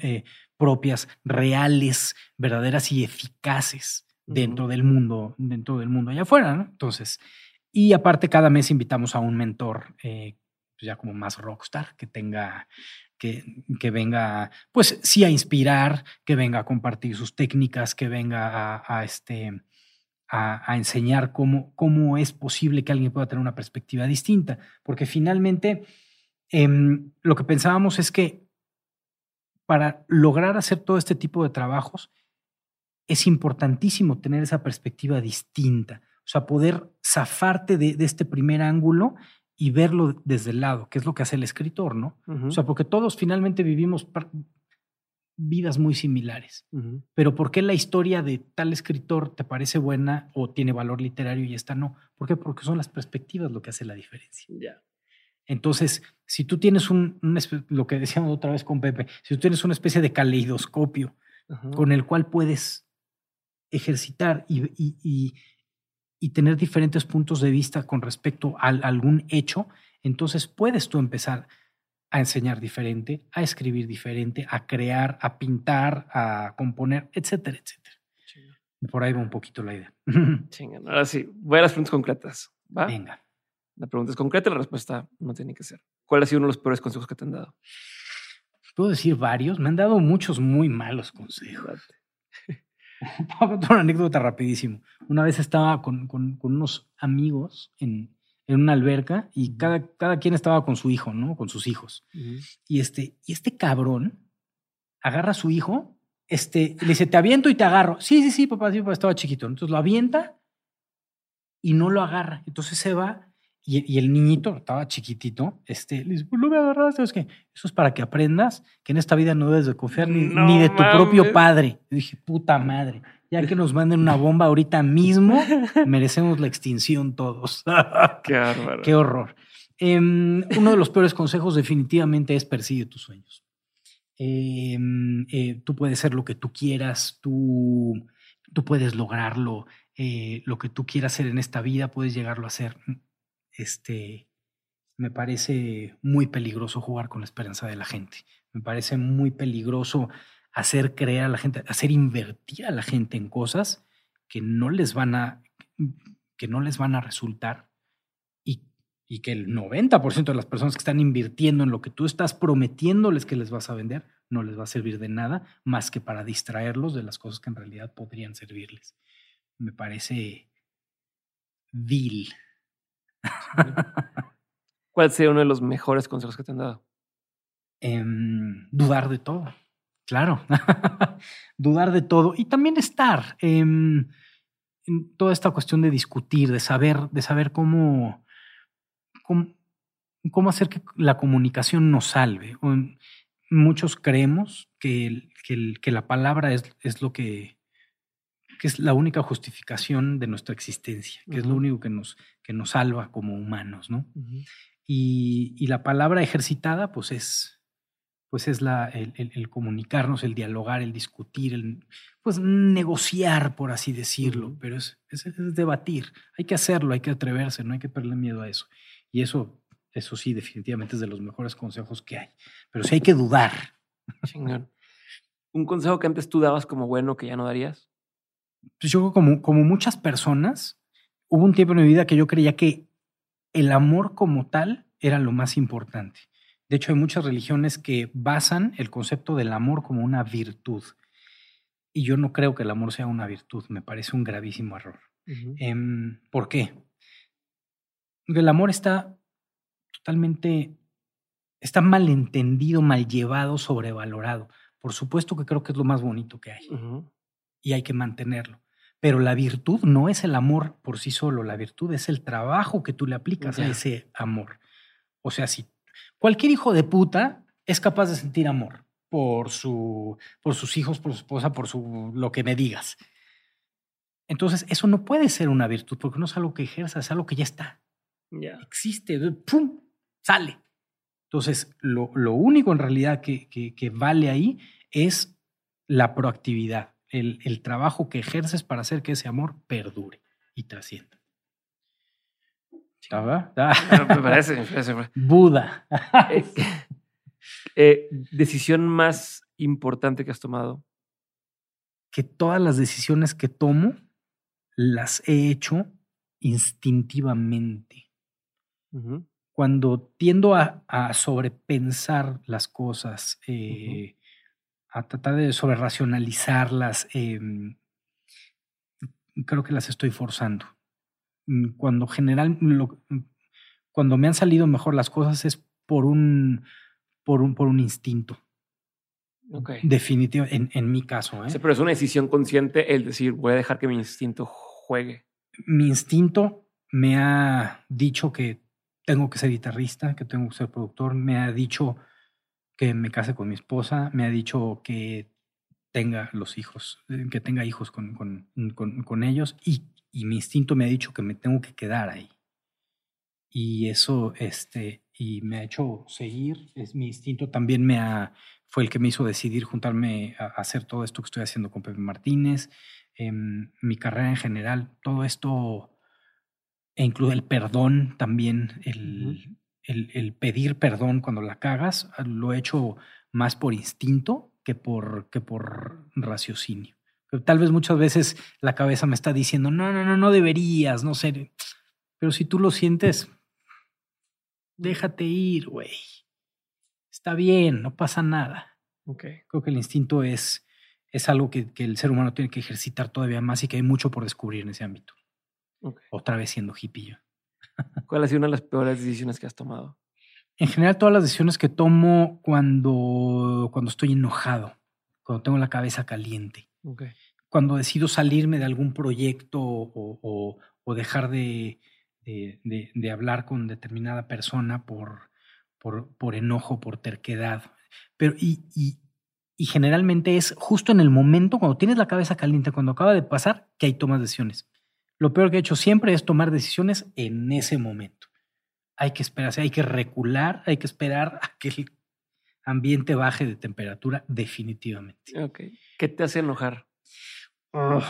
eh, propias, reales, verdaderas y eficaces dentro del mundo, dentro del mundo allá afuera, ¿no? Entonces, y aparte cada mes invitamos a un mentor eh, pues ya como más rockstar, que tenga, que, que, venga, pues sí a inspirar, que venga a compartir sus técnicas, que venga a, a este, a, a, enseñar cómo, cómo es posible que alguien pueda tener una perspectiva distinta, porque finalmente Em, lo que pensábamos es que para lograr hacer todo este tipo de trabajos es importantísimo tener esa perspectiva distinta, o sea, poder zafarte de, este primer ángulo y verlo desde el lado, que es lo que hace el escritor, ¿no? O sea, porque todos finalmente vivimos vidas muy similares, pero ¿por qué la historia de tal escritor te parece buena o tiene valor literario y esta no? ¿Por qué? Porque son las perspectivas lo que hace la diferencia. Ya. Entonces, si tú tienes un, lo que decíamos otra vez con Pepe, si tú tienes una especie de caleidoscopio con el cual puedes ejercitar y, tener diferentes puntos de vista con respecto a, algún hecho, entonces puedes tú empezar a enseñar diferente, a escribir diferente, a crear, a pintar, a componer, etcétera, etcétera. Por ahí va un poquito la idea. Ahora sí, voy a las preguntas concretas. ¿va? Venga. La pregunta es concreta, la respuesta no tiene que ser. ¿Cuál ha sido uno de los peores consejos que te han dado? Puedo decir varios. Me han dado muchos muy malos consejos. Voy a contar una anécdota rapidísimo. Una vez estaba con, con- con unos amigos en, en una alberca y cada, cada quien estaba con su hijo, ¿no? Con sus hijos. Y este, y este cabrón agarra a su hijo, este, le dice, te aviento y te agarro. Sí, sí, sí, papá, sí, papá, estaba chiquito. Entonces lo avienta y no lo agarra. Entonces se va y, y el niñito, estaba chiquitito, este, le dice, pues no me agarraste, es que eso es para que aprendas que en esta vida no debes de confiar ni, No ni de tu propio padre. Yo dije, puta madre, ya que nos manden una bomba ahorita mismo, merecemos la extinción todos. Qué bárbaro. Qué horror. Em, uno de los peores consejos definitivamente es persigue tus sueños. Em, eh, tú puedes ser lo que tú quieras, tú, tú puedes lograrlo, eh, lo que tú quieras hacer en esta vida, puedes llegarlo a hacer. Este, me parece muy peligroso jugar con la esperanza de la gente. Me parece muy peligroso hacer creer a la gente, hacer invertir a la gente en cosas que no les van a, que no les van a resultar y, y que el 90% de las personas que están invirtiendo en lo que tú estás prometiéndoles que les vas a vender no les va a servir de nada más que para distraerlos de las cosas que en realidad podrían servirles. Me parece vil. ¿Cuál sería uno de los mejores consejos que te han dado? Em, dudar de todo, claro. dudar de todo y también estar em, en toda esta cuestión de discutir, de saber, de saber cómo, cómo, hacer que la comunicación nos salve. Um, Muchos creemos que, que, que la palabra es, es lo que, que es la única justificación de nuestra existencia, que es lo único que nos, que nos salva como humanos, ¿no? y, y la palabra ejercitada, pues es, pues es la, el, el- el comunicarnos, el dialogar, el discutir, el pues negociar, por así decirlo, pero es, es- es debatir. Hay que hacerlo, hay que atreverse, no hay que perderle miedo a eso. Y eso, eso sí, definitivamente es de los mejores consejos que hay. Pero sí hay que dudar. Chingón. ¿Un consejo que antes tú dabas como bueno que ya no darías? Pues yo creo como, como muchas personas, hubo un tiempo en mi vida que yo creía que el amor como tal era lo más importante. De hecho, hay muchas religiones que basan el concepto del amor como una virtud. Y yo no creo que el amor sea una virtud, me parece un gravísimo error. Em, ¿Por qué? Porque el amor está totalmente, está malentendido, mal llevado, sobrevalorado. Por supuesto que creo que es lo más bonito que hay. Y hay que mantenerlo. Pero la virtud no es el amor por sí solo, la virtud es el trabajo que tú le aplicas a ese amor. O sea, si cualquier hijo de puta es capaz de sentir amor por, su, por sus hijos, por su esposa, por su, lo que me digas. Entonces, eso no puede ser una virtud porque no es algo que ejerzas, es algo que ya está Ya. existe, ¡pum! sale. Entonces, lo, lo único en realidad que, que- que vale ahí es la proactividad, el, el trabajo que ejerces para hacer que ese amor perdure y trascienda. ¿Estaba? Bueno, me parece, me parece. Buda. Eh, eh, decisión más importante que has tomado. que todas las decisiones que tomo las he hecho instintivamente. Cuando tiendo a, a sobrepensar las cosas, eh, a tratar de sobreracionalizarlas, em, creo que las estoy forzando. Mm, Cuando general, lo- cuando me han salido mejor las cosas es por un, por un, por un instinto. Ok. Definitivo, en, en mi caso. ¿eh? Sí, pero es una decisión consciente el decir, voy a dejar que mi instinto juegue. mi instinto me ha dicho que tengo que ser guitarrista, que tengo que ser productor, me ha dicho que me case con mi esposa, me ha dicho que tenga los hijos, eh, que tenga hijos con, con, con- con ellos y, y mi instinto me ha dicho que me tengo que quedar ahí. Y eso, este, y me ha hecho seguir, es mi instinto también me ha, fue el que me hizo decidir juntarme a, a hacer todo esto que estoy haciendo con Pepe Martínez, em, mi carrera en general, todo esto, e incluye el perdón también, el, el- el pedir perdón cuando la cagas, lo he hecho más por instinto que por, que por raciocinio. Pero tal vez muchas veces la cabeza me está diciendo, no, no, no, no deberías, no sé. Pero si tú lo sientes, déjate ir, güey. Está bien, no pasa nada. Okay. Creo que el instinto es, es algo que, que, el ser humano tiene que ejercitar todavía más y que hay mucho por descubrir en ese ámbito. Okay. Otra vez siendo hippie yo. ¿Cuál ha sido una de las peores decisiones que has tomado? En general, todas las decisiones que tomo cuando, cuando estoy enojado, cuando tengo la cabeza caliente. Okay. Cuando decido salirme de algún proyecto o, o, o dejar de, de, de, de, hablar con determinada persona por, por, por enojo, por terquedad. Pero, y, y, y, generalmente es justo en el momento, cuando tienes la cabeza caliente, cuando acaba de pasar, que hay tomas decisiones. Lo peor que he hecho siempre es tomar decisiones en ese momento. Hay que esperarse, hay que recular, hay que esperar a que el ambiente baje de temperatura definitivamente. Ok. ¿Qué te hace enojar? Oh,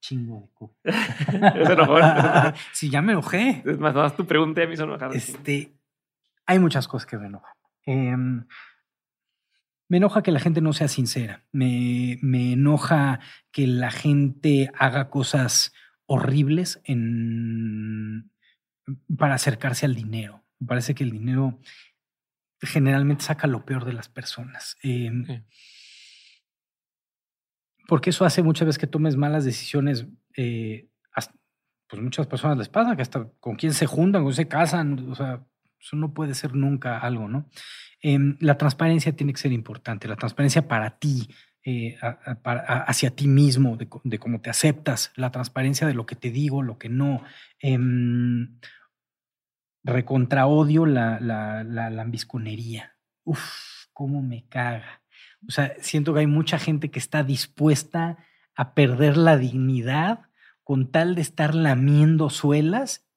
chingo de. ¿Es enojón? sí, ya me enojé. Es más, más tu pregunta ya me hizo enojar. Este, hay muchas cosas que me enojan. Eh, me enoja que la gente no sea sincera. Me, me enoja que la gente haga cosas horribles en, para acercarse al dinero. Me parece que el dinero generalmente saca lo peor de las personas. Eh, Sí. Porque eso hace muchas veces que tomes malas decisiones. eh, hasta- pues muchas personas les pasa que hasta con quién se juntan, con quién se casan. O sea, eso no puede ser nunca algo, ¿no? Em, la transparencia tiene que ser importante. La transparencia para ti, eh, hacia ti mismo, de, cómo te aceptas, la transparencia de lo que te digo, lo que no. Em, recontra odio la, la, la lambisconería. Uf, cómo me caga. O sea, siento que hay mucha gente que está dispuesta a perder la dignidad con tal de estar lamiendo suelas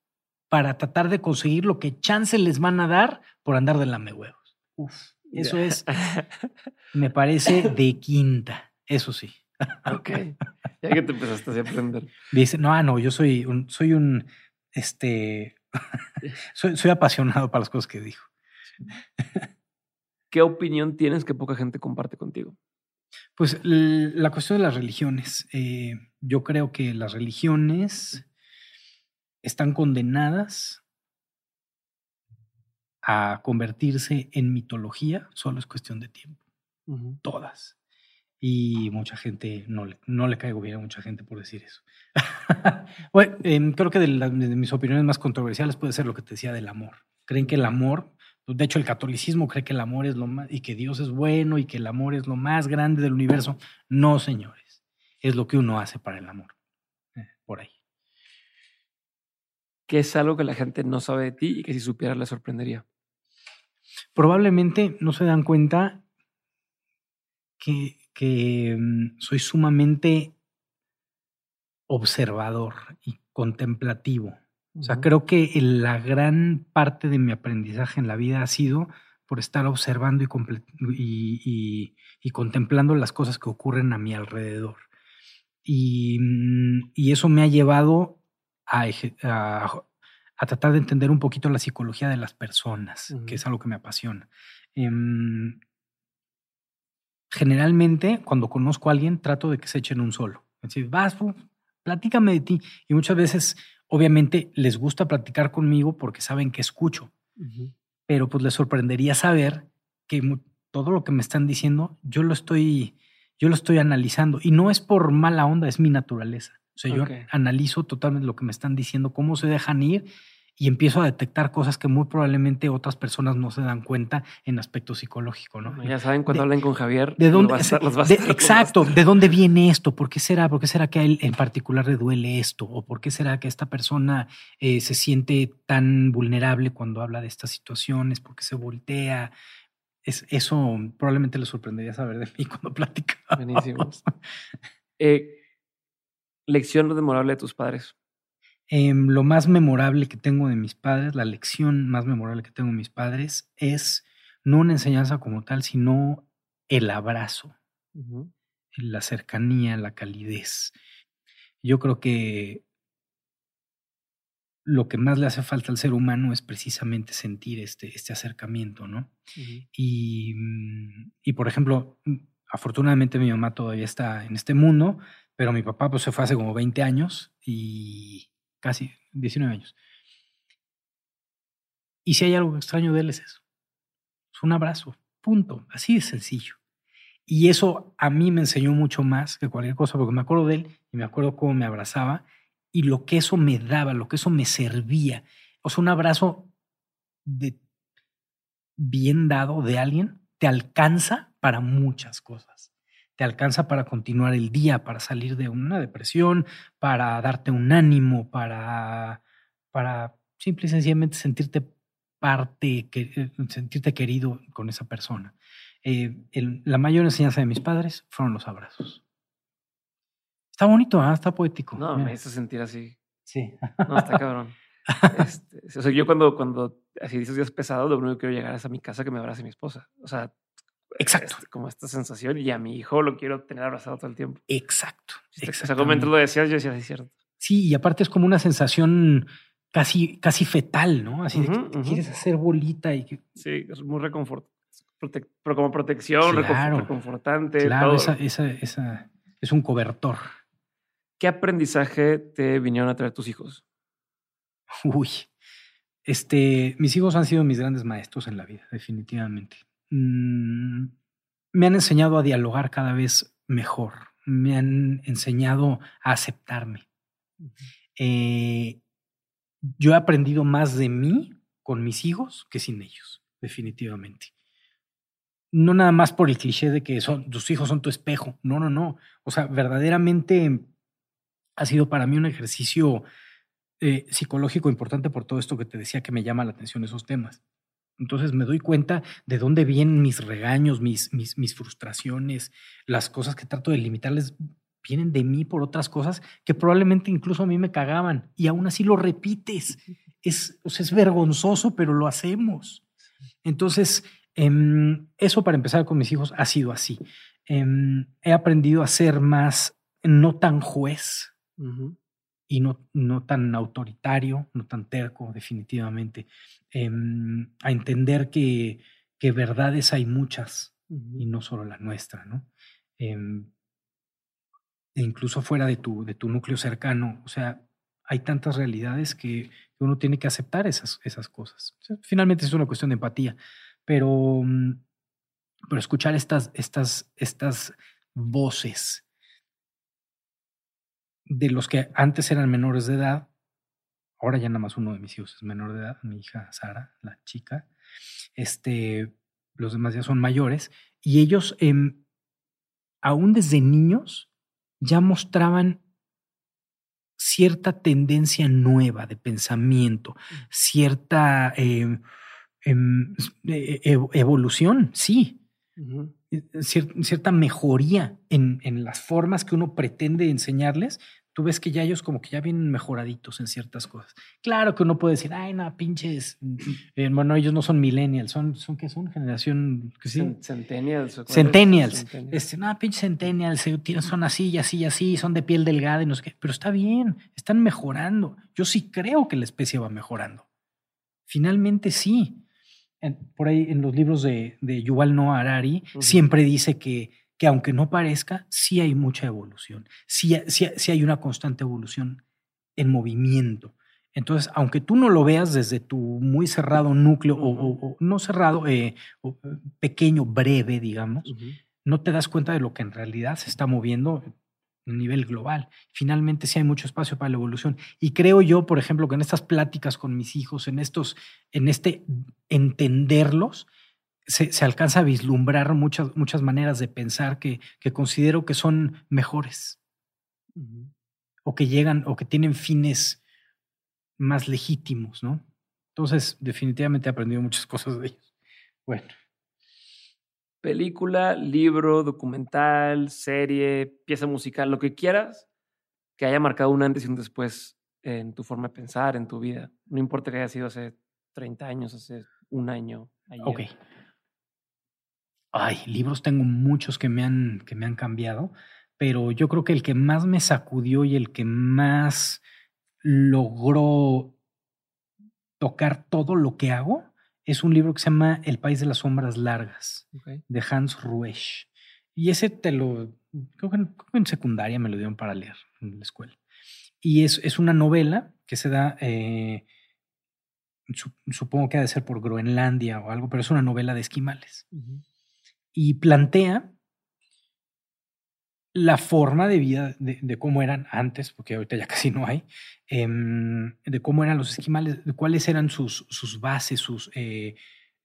para tratar de conseguir lo que chance les van a dar por andar de lamehuevos. Uf, eso es, me parece de quinta, eso sí. ok. Ya que te empezaste así a aprender. Dice, no, ah, no, yo soy un, soy un, este, soy, soy apasionado para las cosas que dijo. ¿Qué opinión tienes que poca gente comparte contigo? Pues la cuestión de las religiones. eh, yo creo que las religiones están condenadas a convertirse en mitología, solo es cuestión de tiempo, todas. Y mucha gente no le, no le caigo bien a mucha gente por decir eso. bueno, em, creo que de, la- de mis opiniones más controversiales puede ser lo que te decía del amor. Creen que el amor, de hecho el catolicismo cree que el amor es lo más, y que Dios es bueno y que el amor es lo más grande del universo. No, señores, es lo que uno hace para el amor. Eh, por ahí. ¿Qué es algo que la gente no sabe de ti y que si supiera le sorprendería? Probablemente no se dan cuenta que, que mm, soy sumamente observador y contemplativo. O sea, creo que la gran parte de mi aprendizaje en la vida ha sido por estar observando y, y- y- y contemplando las cosas que ocurren a mi alrededor. Y, mm, y eso me ha llevado a- a tratar de entender un poquito la psicología de las personas, que es algo que me apasiona. Em, generalmente, cuando conozco a alguien, trato de que se echen un solo. Es decir, vas, platícame de ti. Y muchas veces, obviamente, les gusta platicar conmigo porque saben que escucho, pero pues les sorprendería saber que todo lo que me están diciendo, yo lo estoy, yo lo estoy analizando. Y no es por mala onda, es mi naturaleza. O sea, yo analizo totalmente lo que me están diciendo, cómo se dejan ir y empiezo a detectar cosas que muy probablemente otras personas no se dan cuenta en aspecto psicológico, ¿no? Ya saben, cuando De- hablen con Javier, ¿De los dónde? va a estar- los de- los exacto, ¿de dónde viene esto? ¿Por qué será? ¿Por qué será que a él en particular le duele esto? ¿O por qué será que esta persona eh, se siente tan vulnerable cuando habla de estas situaciones? ¿Por qué se voltea? Es, eso probablemente le sorprendería saber de mí cuando platicamos. Buenísimos. Eh, lección memorable de tus padres. Em, lo más memorable que tengo de mis padres, la lección más memorable que tengo de mis padres es no una enseñanza como tal, sino el abrazo. La cercanía, la calidez. Yo creo que lo que más le hace falta al ser humano es precisamente sentir este, este acercamiento, ¿no? Y, mm, y, por ejemplo, mm, afortunadamente mi mamá todavía está en este mundo, pero mi papá pues se fue hace como 20 años y casi 19 años. Y si hay algo extraño de él es eso. Es un abrazo, punto, así de sencillo. Y eso a mí me enseñó mucho más que cualquier cosa, porque me acuerdo de él y me acuerdo cómo me abrazaba y lo que eso me daba, lo que eso me servía. O sea, un abrazo bien dado de alguien te alcanza para muchas cosas. Te alcanza para continuar el día, para salir de una depresión, para darte un ánimo, para, para simple y sencillamente sentirte parte, que, sentirte querido con esa persona. Eh, la mayor enseñanza de mis padres fueron los abrazos. Está bonito, ¿ah? está poético. No, me hizo sentir así. Sí. No, está cabrón. Este, o sea, yo cuando, cuando así dices días pesados, lo único que quiero llegar es a mi casa que me abrace mi esposa. O sea, exacto. Este, como esta sensación y a mi hijo lo quiero tener abrazado todo el tiempo. Exacto. O sea, como lo decías, yo decía, es cierto. Sí, y aparte es como una sensación casi, casi fetal, ¿no? Así de que quieres hacer bolita y que... Sí, es muy reconfortante. pero como protección, reconfortante. Claro, Esa, esa, esa, es un cobertor. ¿Qué aprendizaje te vinieron a traer tus hijos? Uy, este, mis hijos han sido mis grandes maestros en la vida, definitivamente. Mm, me han enseñado a dialogar cada vez mejor, me han enseñado a aceptarme. Eh, yo he aprendido más de mí con mis hijos que sin ellos, definitivamente. No nada más por el cliché de que son, tus hijos son tu espejo. No, no, no. O sea, verdaderamente ha sido para mí un ejercicio eh, psicológico importante por todo esto que te decía que me llama la atención esos temas. Entonces me doy cuenta de dónde vienen mis regaños, mis, mis, mis frustraciones, las cosas que trato de limitarles vienen de mí por otras cosas que probablemente incluso a mí me cagaban y aún así lo repites. Es, es vergonzoso, pero lo hacemos. Entonces, em, eso para empezar con mis hijos ha sido así. Em, he aprendido a ser más, no tan juez, y no, no tan autoritario, no tan terco, definitivamente. Em, a entender que, que, verdades hay muchas y no solo la nuestra, ¿no? Em, e incluso fuera de tu, de tu núcleo cercano, o sea, hay tantas realidades que uno tiene que aceptar esas, esas cosas. finalmente es una cuestión de empatía, pero, mm, pero escuchar estas, estas, estas voces de los que antes eran menores de edad, ahora ya nada más uno de mis hijos es menor de edad, mi hija Sara, la chica, este, los demás ya son mayores, y ellos, em, aún desde niños, ya mostraban cierta tendencia nueva de pensamiento, cierta em, em, e, e, evolución, sí, cierta mejoría en, en, las formas que uno pretende enseñarles, tú ves que ya ellos como que ya vienen mejoraditos en ciertas cosas. Claro que uno puede decir, ay, no, pinches, eh, bueno, ellos no son millennials, son, son ¿qué son? Generación, que sí? Centennials. Centennials. Este, no, pinches centennials, son así y así y así, son de piel delgada y no sé qué, pero está bien, están mejorando. Yo sí creo que la especie va mejorando. Finalmente sí. por ahí en los libros de, de Yuval Noah Harari siempre dice que que aunque no parezca, sí hay mucha evolución, sí, sí, hay una constante evolución en movimiento. Entonces, aunque tú no lo veas desde tu muy cerrado núcleo o, no cerrado, eh, pequeño, breve, digamos, no te das cuenta de lo que en realidad se está moviendo a nivel global. Finalmente sí hay mucho espacio para la evolución. Y creo yo, por ejemplo, que en estas pláticas con mis hijos, en estos, en este entenderlos, se, alcanza a vislumbrar muchas, muchas maneras de pensar que, que considero que son mejores o que llegan o que tienen fines más legítimos, ¿no? Entonces, definitivamente he aprendido muchas cosas de ellos. Bueno. Película, libro, documental, serie, pieza musical, lo que quieras que haya marcado un antes y un después en tu forma de pensar, en tu vida. No importa que haya sido hace 30 años, hace un año. Ayer. Ok. Ay, libros tengo muchos que me han, que me han cambiado, pero yo creo que el que más me sacudió y el que más logró tocar todo lo que hago es un libro que se llama El País de las Sombras Largas, de Hans Ruesch. Y ese te lo, creo que, en, secundaria me lo dieron para leer en la escuela. Y es, es una novela que se da eh, supongo que ha de ser por Groenlandia o algo, pero es una novela de esquimales. Y plantea la forma de vida de, cómo eran antes, porque ahorita ya casi no hay, em, de cómo eran los esquimales, de cuáles eran sus, sus bases, sus, eh,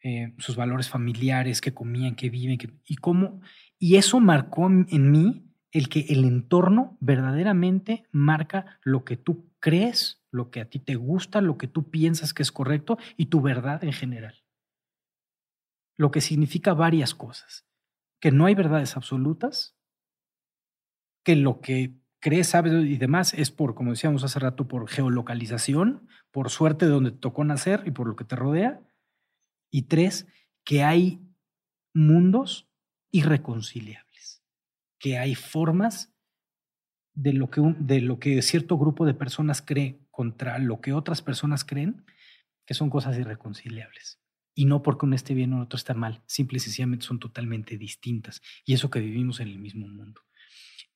eh, sus valores familiares, qué comían, qué viven, y cómo. Y eso marcó en mí el que el entorno verdaderamente marca lo que tú crees, lo que a ti te gusta, lo que tú piensas que es correcto y tu verdad en general. Lo que significa varias cosas. Que no hay verdades absolutas, que lo que crees, sabes y demás es por, como decíamos hace rato, por geolocalización, por suerte de donde te tocó nacer y por lo que te rodea. Y tres, que hay mundos irreconciliables, que hay formas de lo que, de lo que cierto grupo de personas cree contra lo que otras personas creen, que son cosas irreconciliables. Y no porque uno esté bien o otro está mal, simple y sencillamente son totalmente distintas. Y eso que vivimos en el mismo mundo.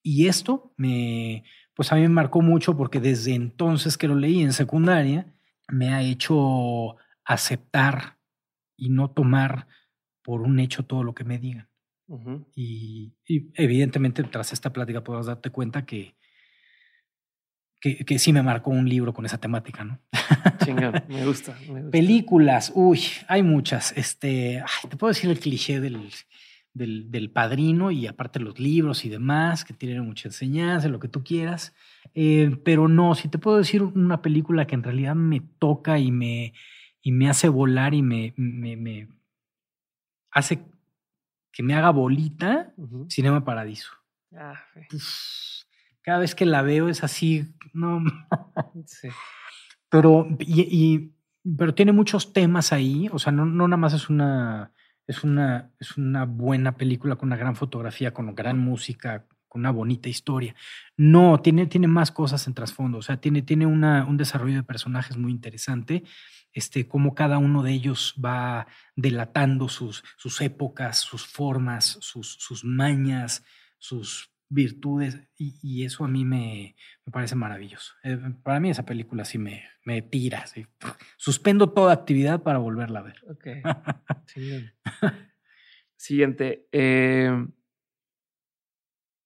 Y esto me, pues a mí me marcó mucho porque desde entonces que lo leí en secundaria, me ha hecho aceptar y no tomar por un hecho todo lo que me digan. y, evidentemente tras esta plática podrás darte cuenta que, que, que, sí me marcó un libro con esa temática, ¿no? Chingón, me gusta, Películas, uy, hay muchas. Este, te puedo decir el cliché del del, padrino y aparte los libros y demás, que tienen mucha enseñanza, lo que tú quieras. Eh, pero no, si te puedo decir una película que en realidad me toca y me, y me hace volar y me, me, hace que me haga bolita, Cinema Paradiso. Ah, cada vez que la veo es así, no. Pero, y, pero tiene muchos temas ahí, o sea, no, no nada más es una es una, es una buena película con una gran fotografía, con gran música, con una bonita historia. No, tiene, tiene más cosas en trasfondo, o sea, tiene, tiene una, un desarrollo de personajes muy interesante, este, cómo cada uno de ellos va delatando sus, sus épocas, sus formas, sus, sus mañas, sus virtudes y, eso a mí me, me parece maravilloso. Eh, para mí esa película sí me, me tira. Suspendo toda actividad para volverla a ver. Ok. Siguiente. Eh,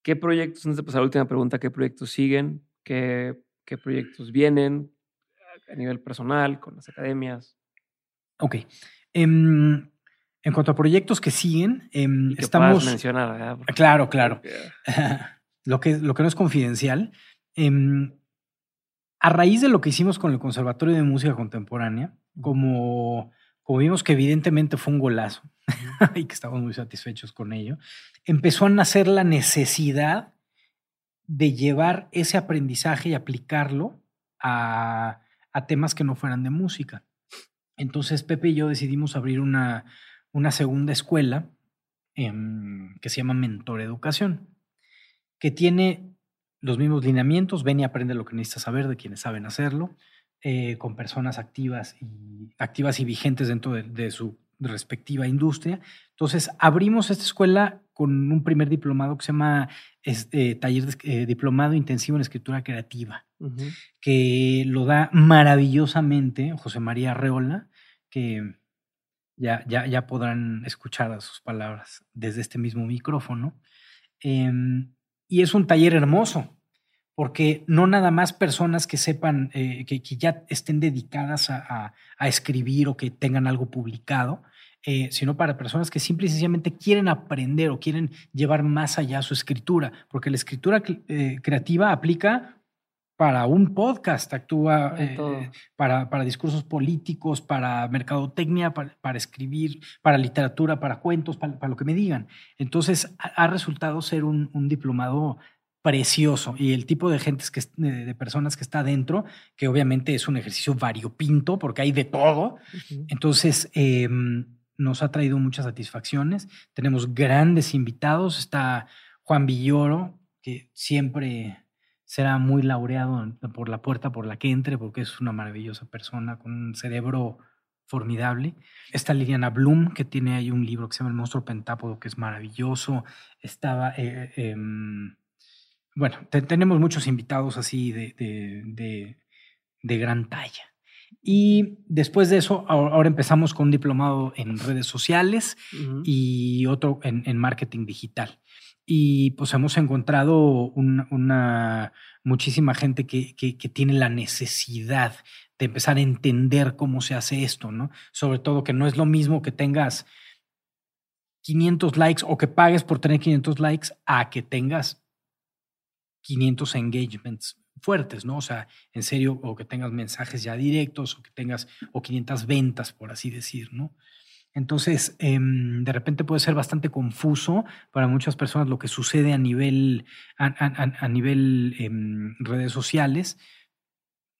¿Qué proyectos, antes de pasar la última pregunta, qué proyectos siguen? ¿Qué, qué proyectos vienen a nivel personal, con las academias? Ok. Em, en cuanto a proyectos que siguen, em, estamos. mencionar, Claro, claro. lo, que, lo que no es confidencial. Em, a raíz de lo que hicimos con el Conservatorio de Música Contemporánea, como, como vimos que evidentemente fue un golazo y que estamos muy satisfechos con ello, empezó a nacer la necesidad de llevar ese aprendizaje y aplicarlo a, a temas que no fueran de música. Entonces Pepe y yo decidimos abrir una, una segunda escuela em, que se llama Mentor Educación, que tiene los mismos lineamientos, ven y aprende lo que necesitas saber de quienes saben hacerlo, eh, con personas activas y, activas y vigentes dentro de, su respectiva industria. Entonces, abrimos esta escuela con un primer diplomado que se llama este, Taller de, eh, Diplomado Intensivo en Escritura Creativa, que lo da maravillosamente José María Arreola, que ya, ya, ya podrán escuchar sus palabras desde este mismo micrófono. Em, y es un taller hermoso, porque no nada más personas que sepan, eh, que, ya estén dedicadas a, escribir o que tengan algo publicado, eh, sino para personas que simple y sencillamente quieren aprender o quieren llevar más allá su escritura, porque la escritura eh, creativa aplica para un podcast, actúa eh, para, para, discursos políticos, para mercadotecnia, para, escribir, para literatura, para cuentos, para, lo que me digan. Entonces ha, resultado ser un, diplomado precioso y el tipo de gente que de, personas que está dentro, que obviamente es un ejercicio variopinto porque hay de todo. Entonces em, nos ha traído muchas satisfacciones. Tenemos grandes invitados. Está Juan Villoro, que siempre será muy laureado por la puerta por la que entre, porque es una maravillosa persona con un cerebro formidable. Está Liliana Bloom, que tiene ahí un libro que se llama El monstruo pentápodo, que es maravilloso. Estaba, eh, em, bueno, tenemos muchos invitados así de, de, de, gran talla. Y después de eso, ahora empezamos con un diplomado en redes sociales y otro en, marketing digital. Y pues hemos encontrado una, muchísima gente que, que, tiene la necesidad de empezar a entender cómo se hace esto, ¿no? Sobre todo que no es lo mismo que tengas 500 likes o que pagues por tener 500 likes a que tengas 500 engagements fuertes, ¿no? O sea, en serio, o que tengas mensajes ya directos, o que tengas, o 500 ventas, por así decir, ¿no? Entonces, em, de repente puede ser bastante confuso para muchas personas lo que sucede a nivel, a, nivel em, redes sociales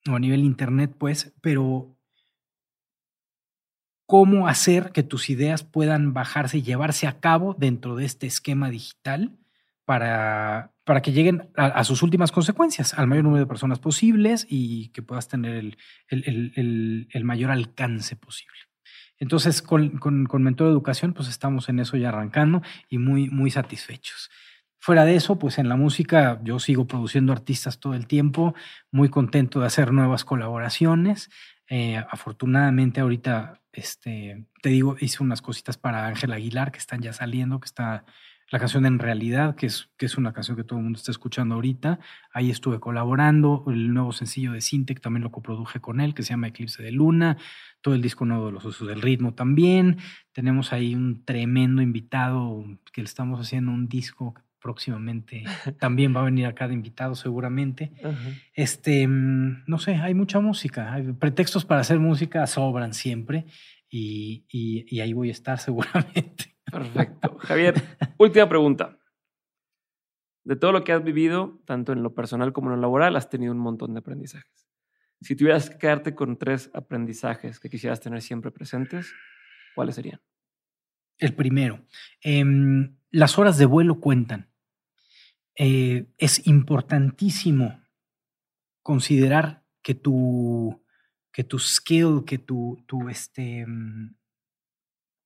o a nivel internet, pues, pero cómo hacer que tus ideas puedan bajarse y llevarse a cabo dentro de este esquema digital para, para que lleguen a, sus últimas consecuencias, al mayor número de personas posibles y que puedas tener el, el, el, mayor alcance posible. Entonces, con, con, con, Mentor Educación, pues estamos en eso ya arrancando y muy, muy satisfechos. Fuera de eso, pues en la música yo sigo produciendo artistas todo el tiempo, muy contento de hacer nuevas colaboraciones. Eh, afortunadamente ahorita, este, te digo, hice unas cositas para Ángel Aguilar que están ya saliendo, que está la canción En Realidad, que es, que es una canción que todo el mundo está escuchando ahorita. Ahí estuve colaborando. El nuevo sencillo de Sintec también lo coproduje con él, que se llama Eclipse de Luna. Todo el disco nuevo de los Osos del Ritmo también. Tenemos ahí un tremendo invitado que le estamos haciendo un disco próximamente. También va a venir acá de invitado seguramente. Este, mm, no sé, hay mucha música. Hay pretextos para hacer música sobran siempre. y, y ahí voy a estar seguramente. Perfecto. Javier, última pregunta. De todo lo que has vivido, tanto en lo personal como en lo laboral, has tenido un montón de aprendizajes. Si tuvieras que quedarte con tres aprendizajes que quisieras tener siempre presentes, ¿cuáles serían? El primero, em, las horas de vuelo cuentan. Eh, es importantísimo considerar que tu, que tu skill, que tu, tu este, mm,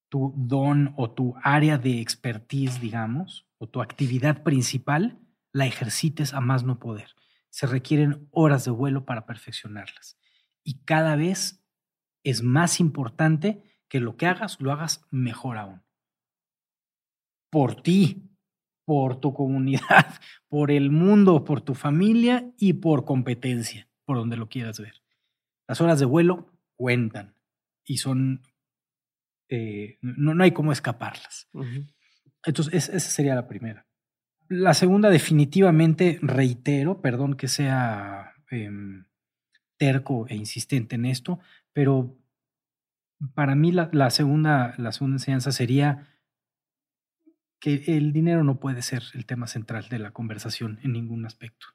tu don o tu área de expertise, digamos, o tu actividad principal, la ejercites a más no poder. Se requieren horas de vuelo para perfeccionarlas. Y cada vez es más importante que lo que hagas, lo hagas mejor aún. Por ti, por tu comunidad, por el mundo, por tu familia y por competencia, por donde lo quieras ver. Las horas de vuelo cuentan y son eh, no, no, hay cómo escaparlas. Entonces, esa sería la primera. La segunda, definitivamente, reitero, perdón que sea em, terco e insistente en esto, pero para mí la, la, segunda, la segunda enseñanza sería que el dinero no puede ser el tema central de la conversación en ningún aspecto.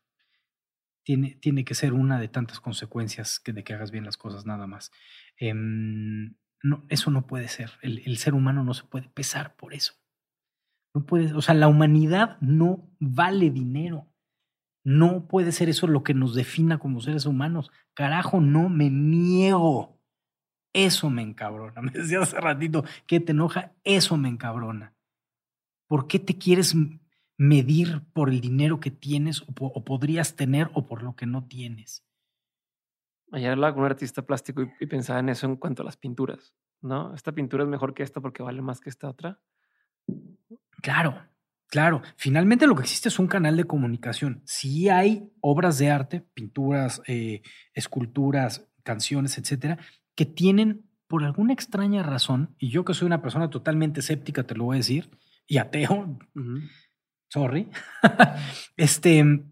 Tiene, tiene que ser una de tantas consecuencias que de que hagas bien las cosas nada más. Em, no, eso no puede ser. El, ser humano no se puede pesar por eso. No puede, o sea, la humanidad no vale dinero. No puede ser eso lo que nos defina como seres humanos. Carajo, no me niego. Eso me encabrona. Me decía hace ratito que te enoja, eso me encabrona. ¿Por qué te quieres medir por el dinero que tienes o podrías tener o por lo que no tienes? Ayer hablaba con un artista plástico y, pensaba en eso en cuanto a las pinturas, ¿no? Esta pintura es mejor que esta porque vale más que esta otra. Claro, claro. Finalmente lo que existe es un canal de comunicación. Si hay obras de arte, pinturas, eh, esculturas, canciones, etcétera, que tienen por alguna extraña razón, y yo que soy una persona totalmente escéptica, te lo voy a decir, y ateo, sorry, este,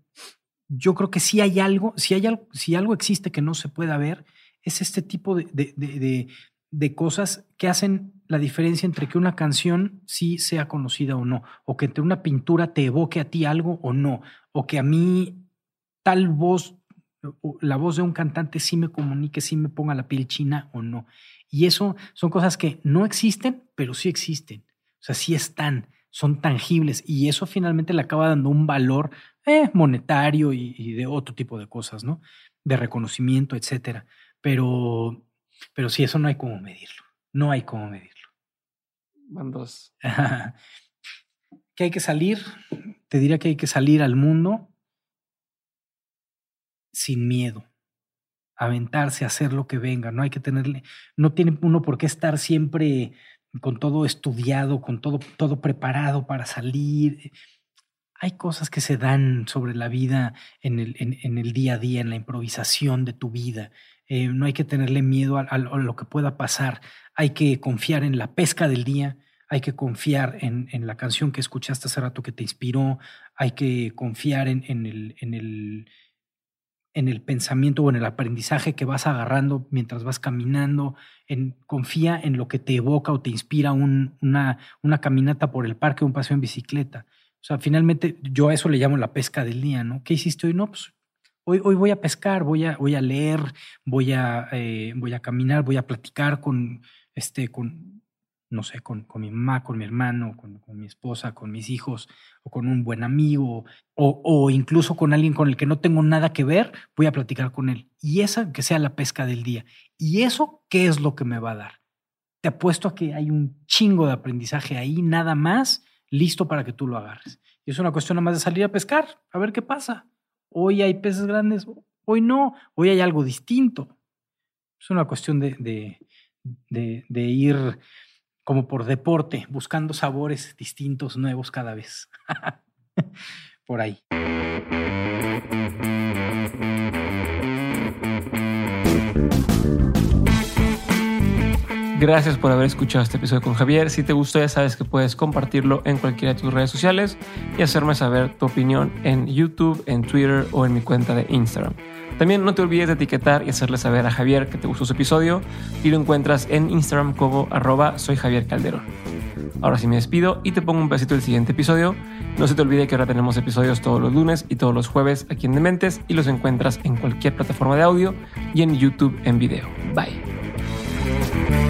yo creo que si hay algo, si hay algo, si algo existe que no se pueda ver, es este tipo de, de, de, cosas que hacen la diferencia entre que una canción sí sea conocida o no, o que entre una pintura te evoque a ti algo o no, o que a mí tal voz, la voz de un cantante sí me comunique, sí me ponga la piel china o no. Y eso son cosas que no existen, pero sí existen. O sea, sí están, son tangibles y eso finalmente le acaba dando un valor eh, monetario y, de otro tipo de cosas, ¿no? De reconocimiento, etcétera. Pero, pero sí, eso no hay cómo medirlo. No hay cómo medirlo. Van dos. que hay que salir, te diría que hay que salir al mundo sin miedo. aventarse, hacer lo que venga. No hay que tenerle, no tiene uno por qué estar siempre con todo estudiado, con todo, todo preparado para salir. Hay cosas que se dan sobre la vida en el, en, el día a día, en la improvisación de tu vida. Eh, no hay que tenerle miedo a, lo que pueda pasar. Hay que confiar en la pesca del día. Hay que confiar en, en, la canción que escuchaste hace rato que te inspiró. Hay que confiar en, en el, en el en el pensamiento o en el aprendizaje que vas agarrando mientras vas caminando, en, confía en lo que te evoca o te inspira una, una caminata por el parque un paseo en bicicleta. O sea, finalmente yo a eso le llamo la pesca del día, ¿no? ¿Qué hiciste hoy? No, pues hoy, hoy voy a pescar, voy a, voy a leer, voy a, eh, voy a caminar, voy a platicar con, este, con, no sé, con, con, mi mamá, con mi hermano, con, con, mi esposa, con mis hijos, o con un buen amigo, o, o, incluso con alguien con el que no tengo nada que ver, voy a platicar con él. Y esa que sea la pesca del día. ¿Y eso qué es lo que me va a dar? Te apuesto a que hay un chingo de aprendizaje ahí, nada más, listo para que tú lo agarres. Y es una cuestión nada más de salir a pescar, a ver qué pasa. Hoy hay peces grandes, hoy no, hoy hay algo distinto. Es una cuestión de, de, de, de ir como por deporte, buscando sabores distintos, nuevos cada vez. por ahí. Gracias por haber escuchado este episodio con Javier. Si te gustó, ya sabes que puedes compartirlo en cualquiera de tus redes sociales y hacerme saber tu opinión en YouTube, en Twitter o en mi cuenta de Instagram. También no te olvides de etiquetar y hacerle saber a Javier que te gustó su episodio y lo encuentras en Instagram como arroba soy Javier Calderón. Ahora sí me despido y te pongo un pedacito del siguiente episodio. No se te olvide que ahora tenemos episodios todos los lunes y todos los jueves aquí en Dementes y los encuentras en cualquier plataforma de audio y en YouTube en video. Bye.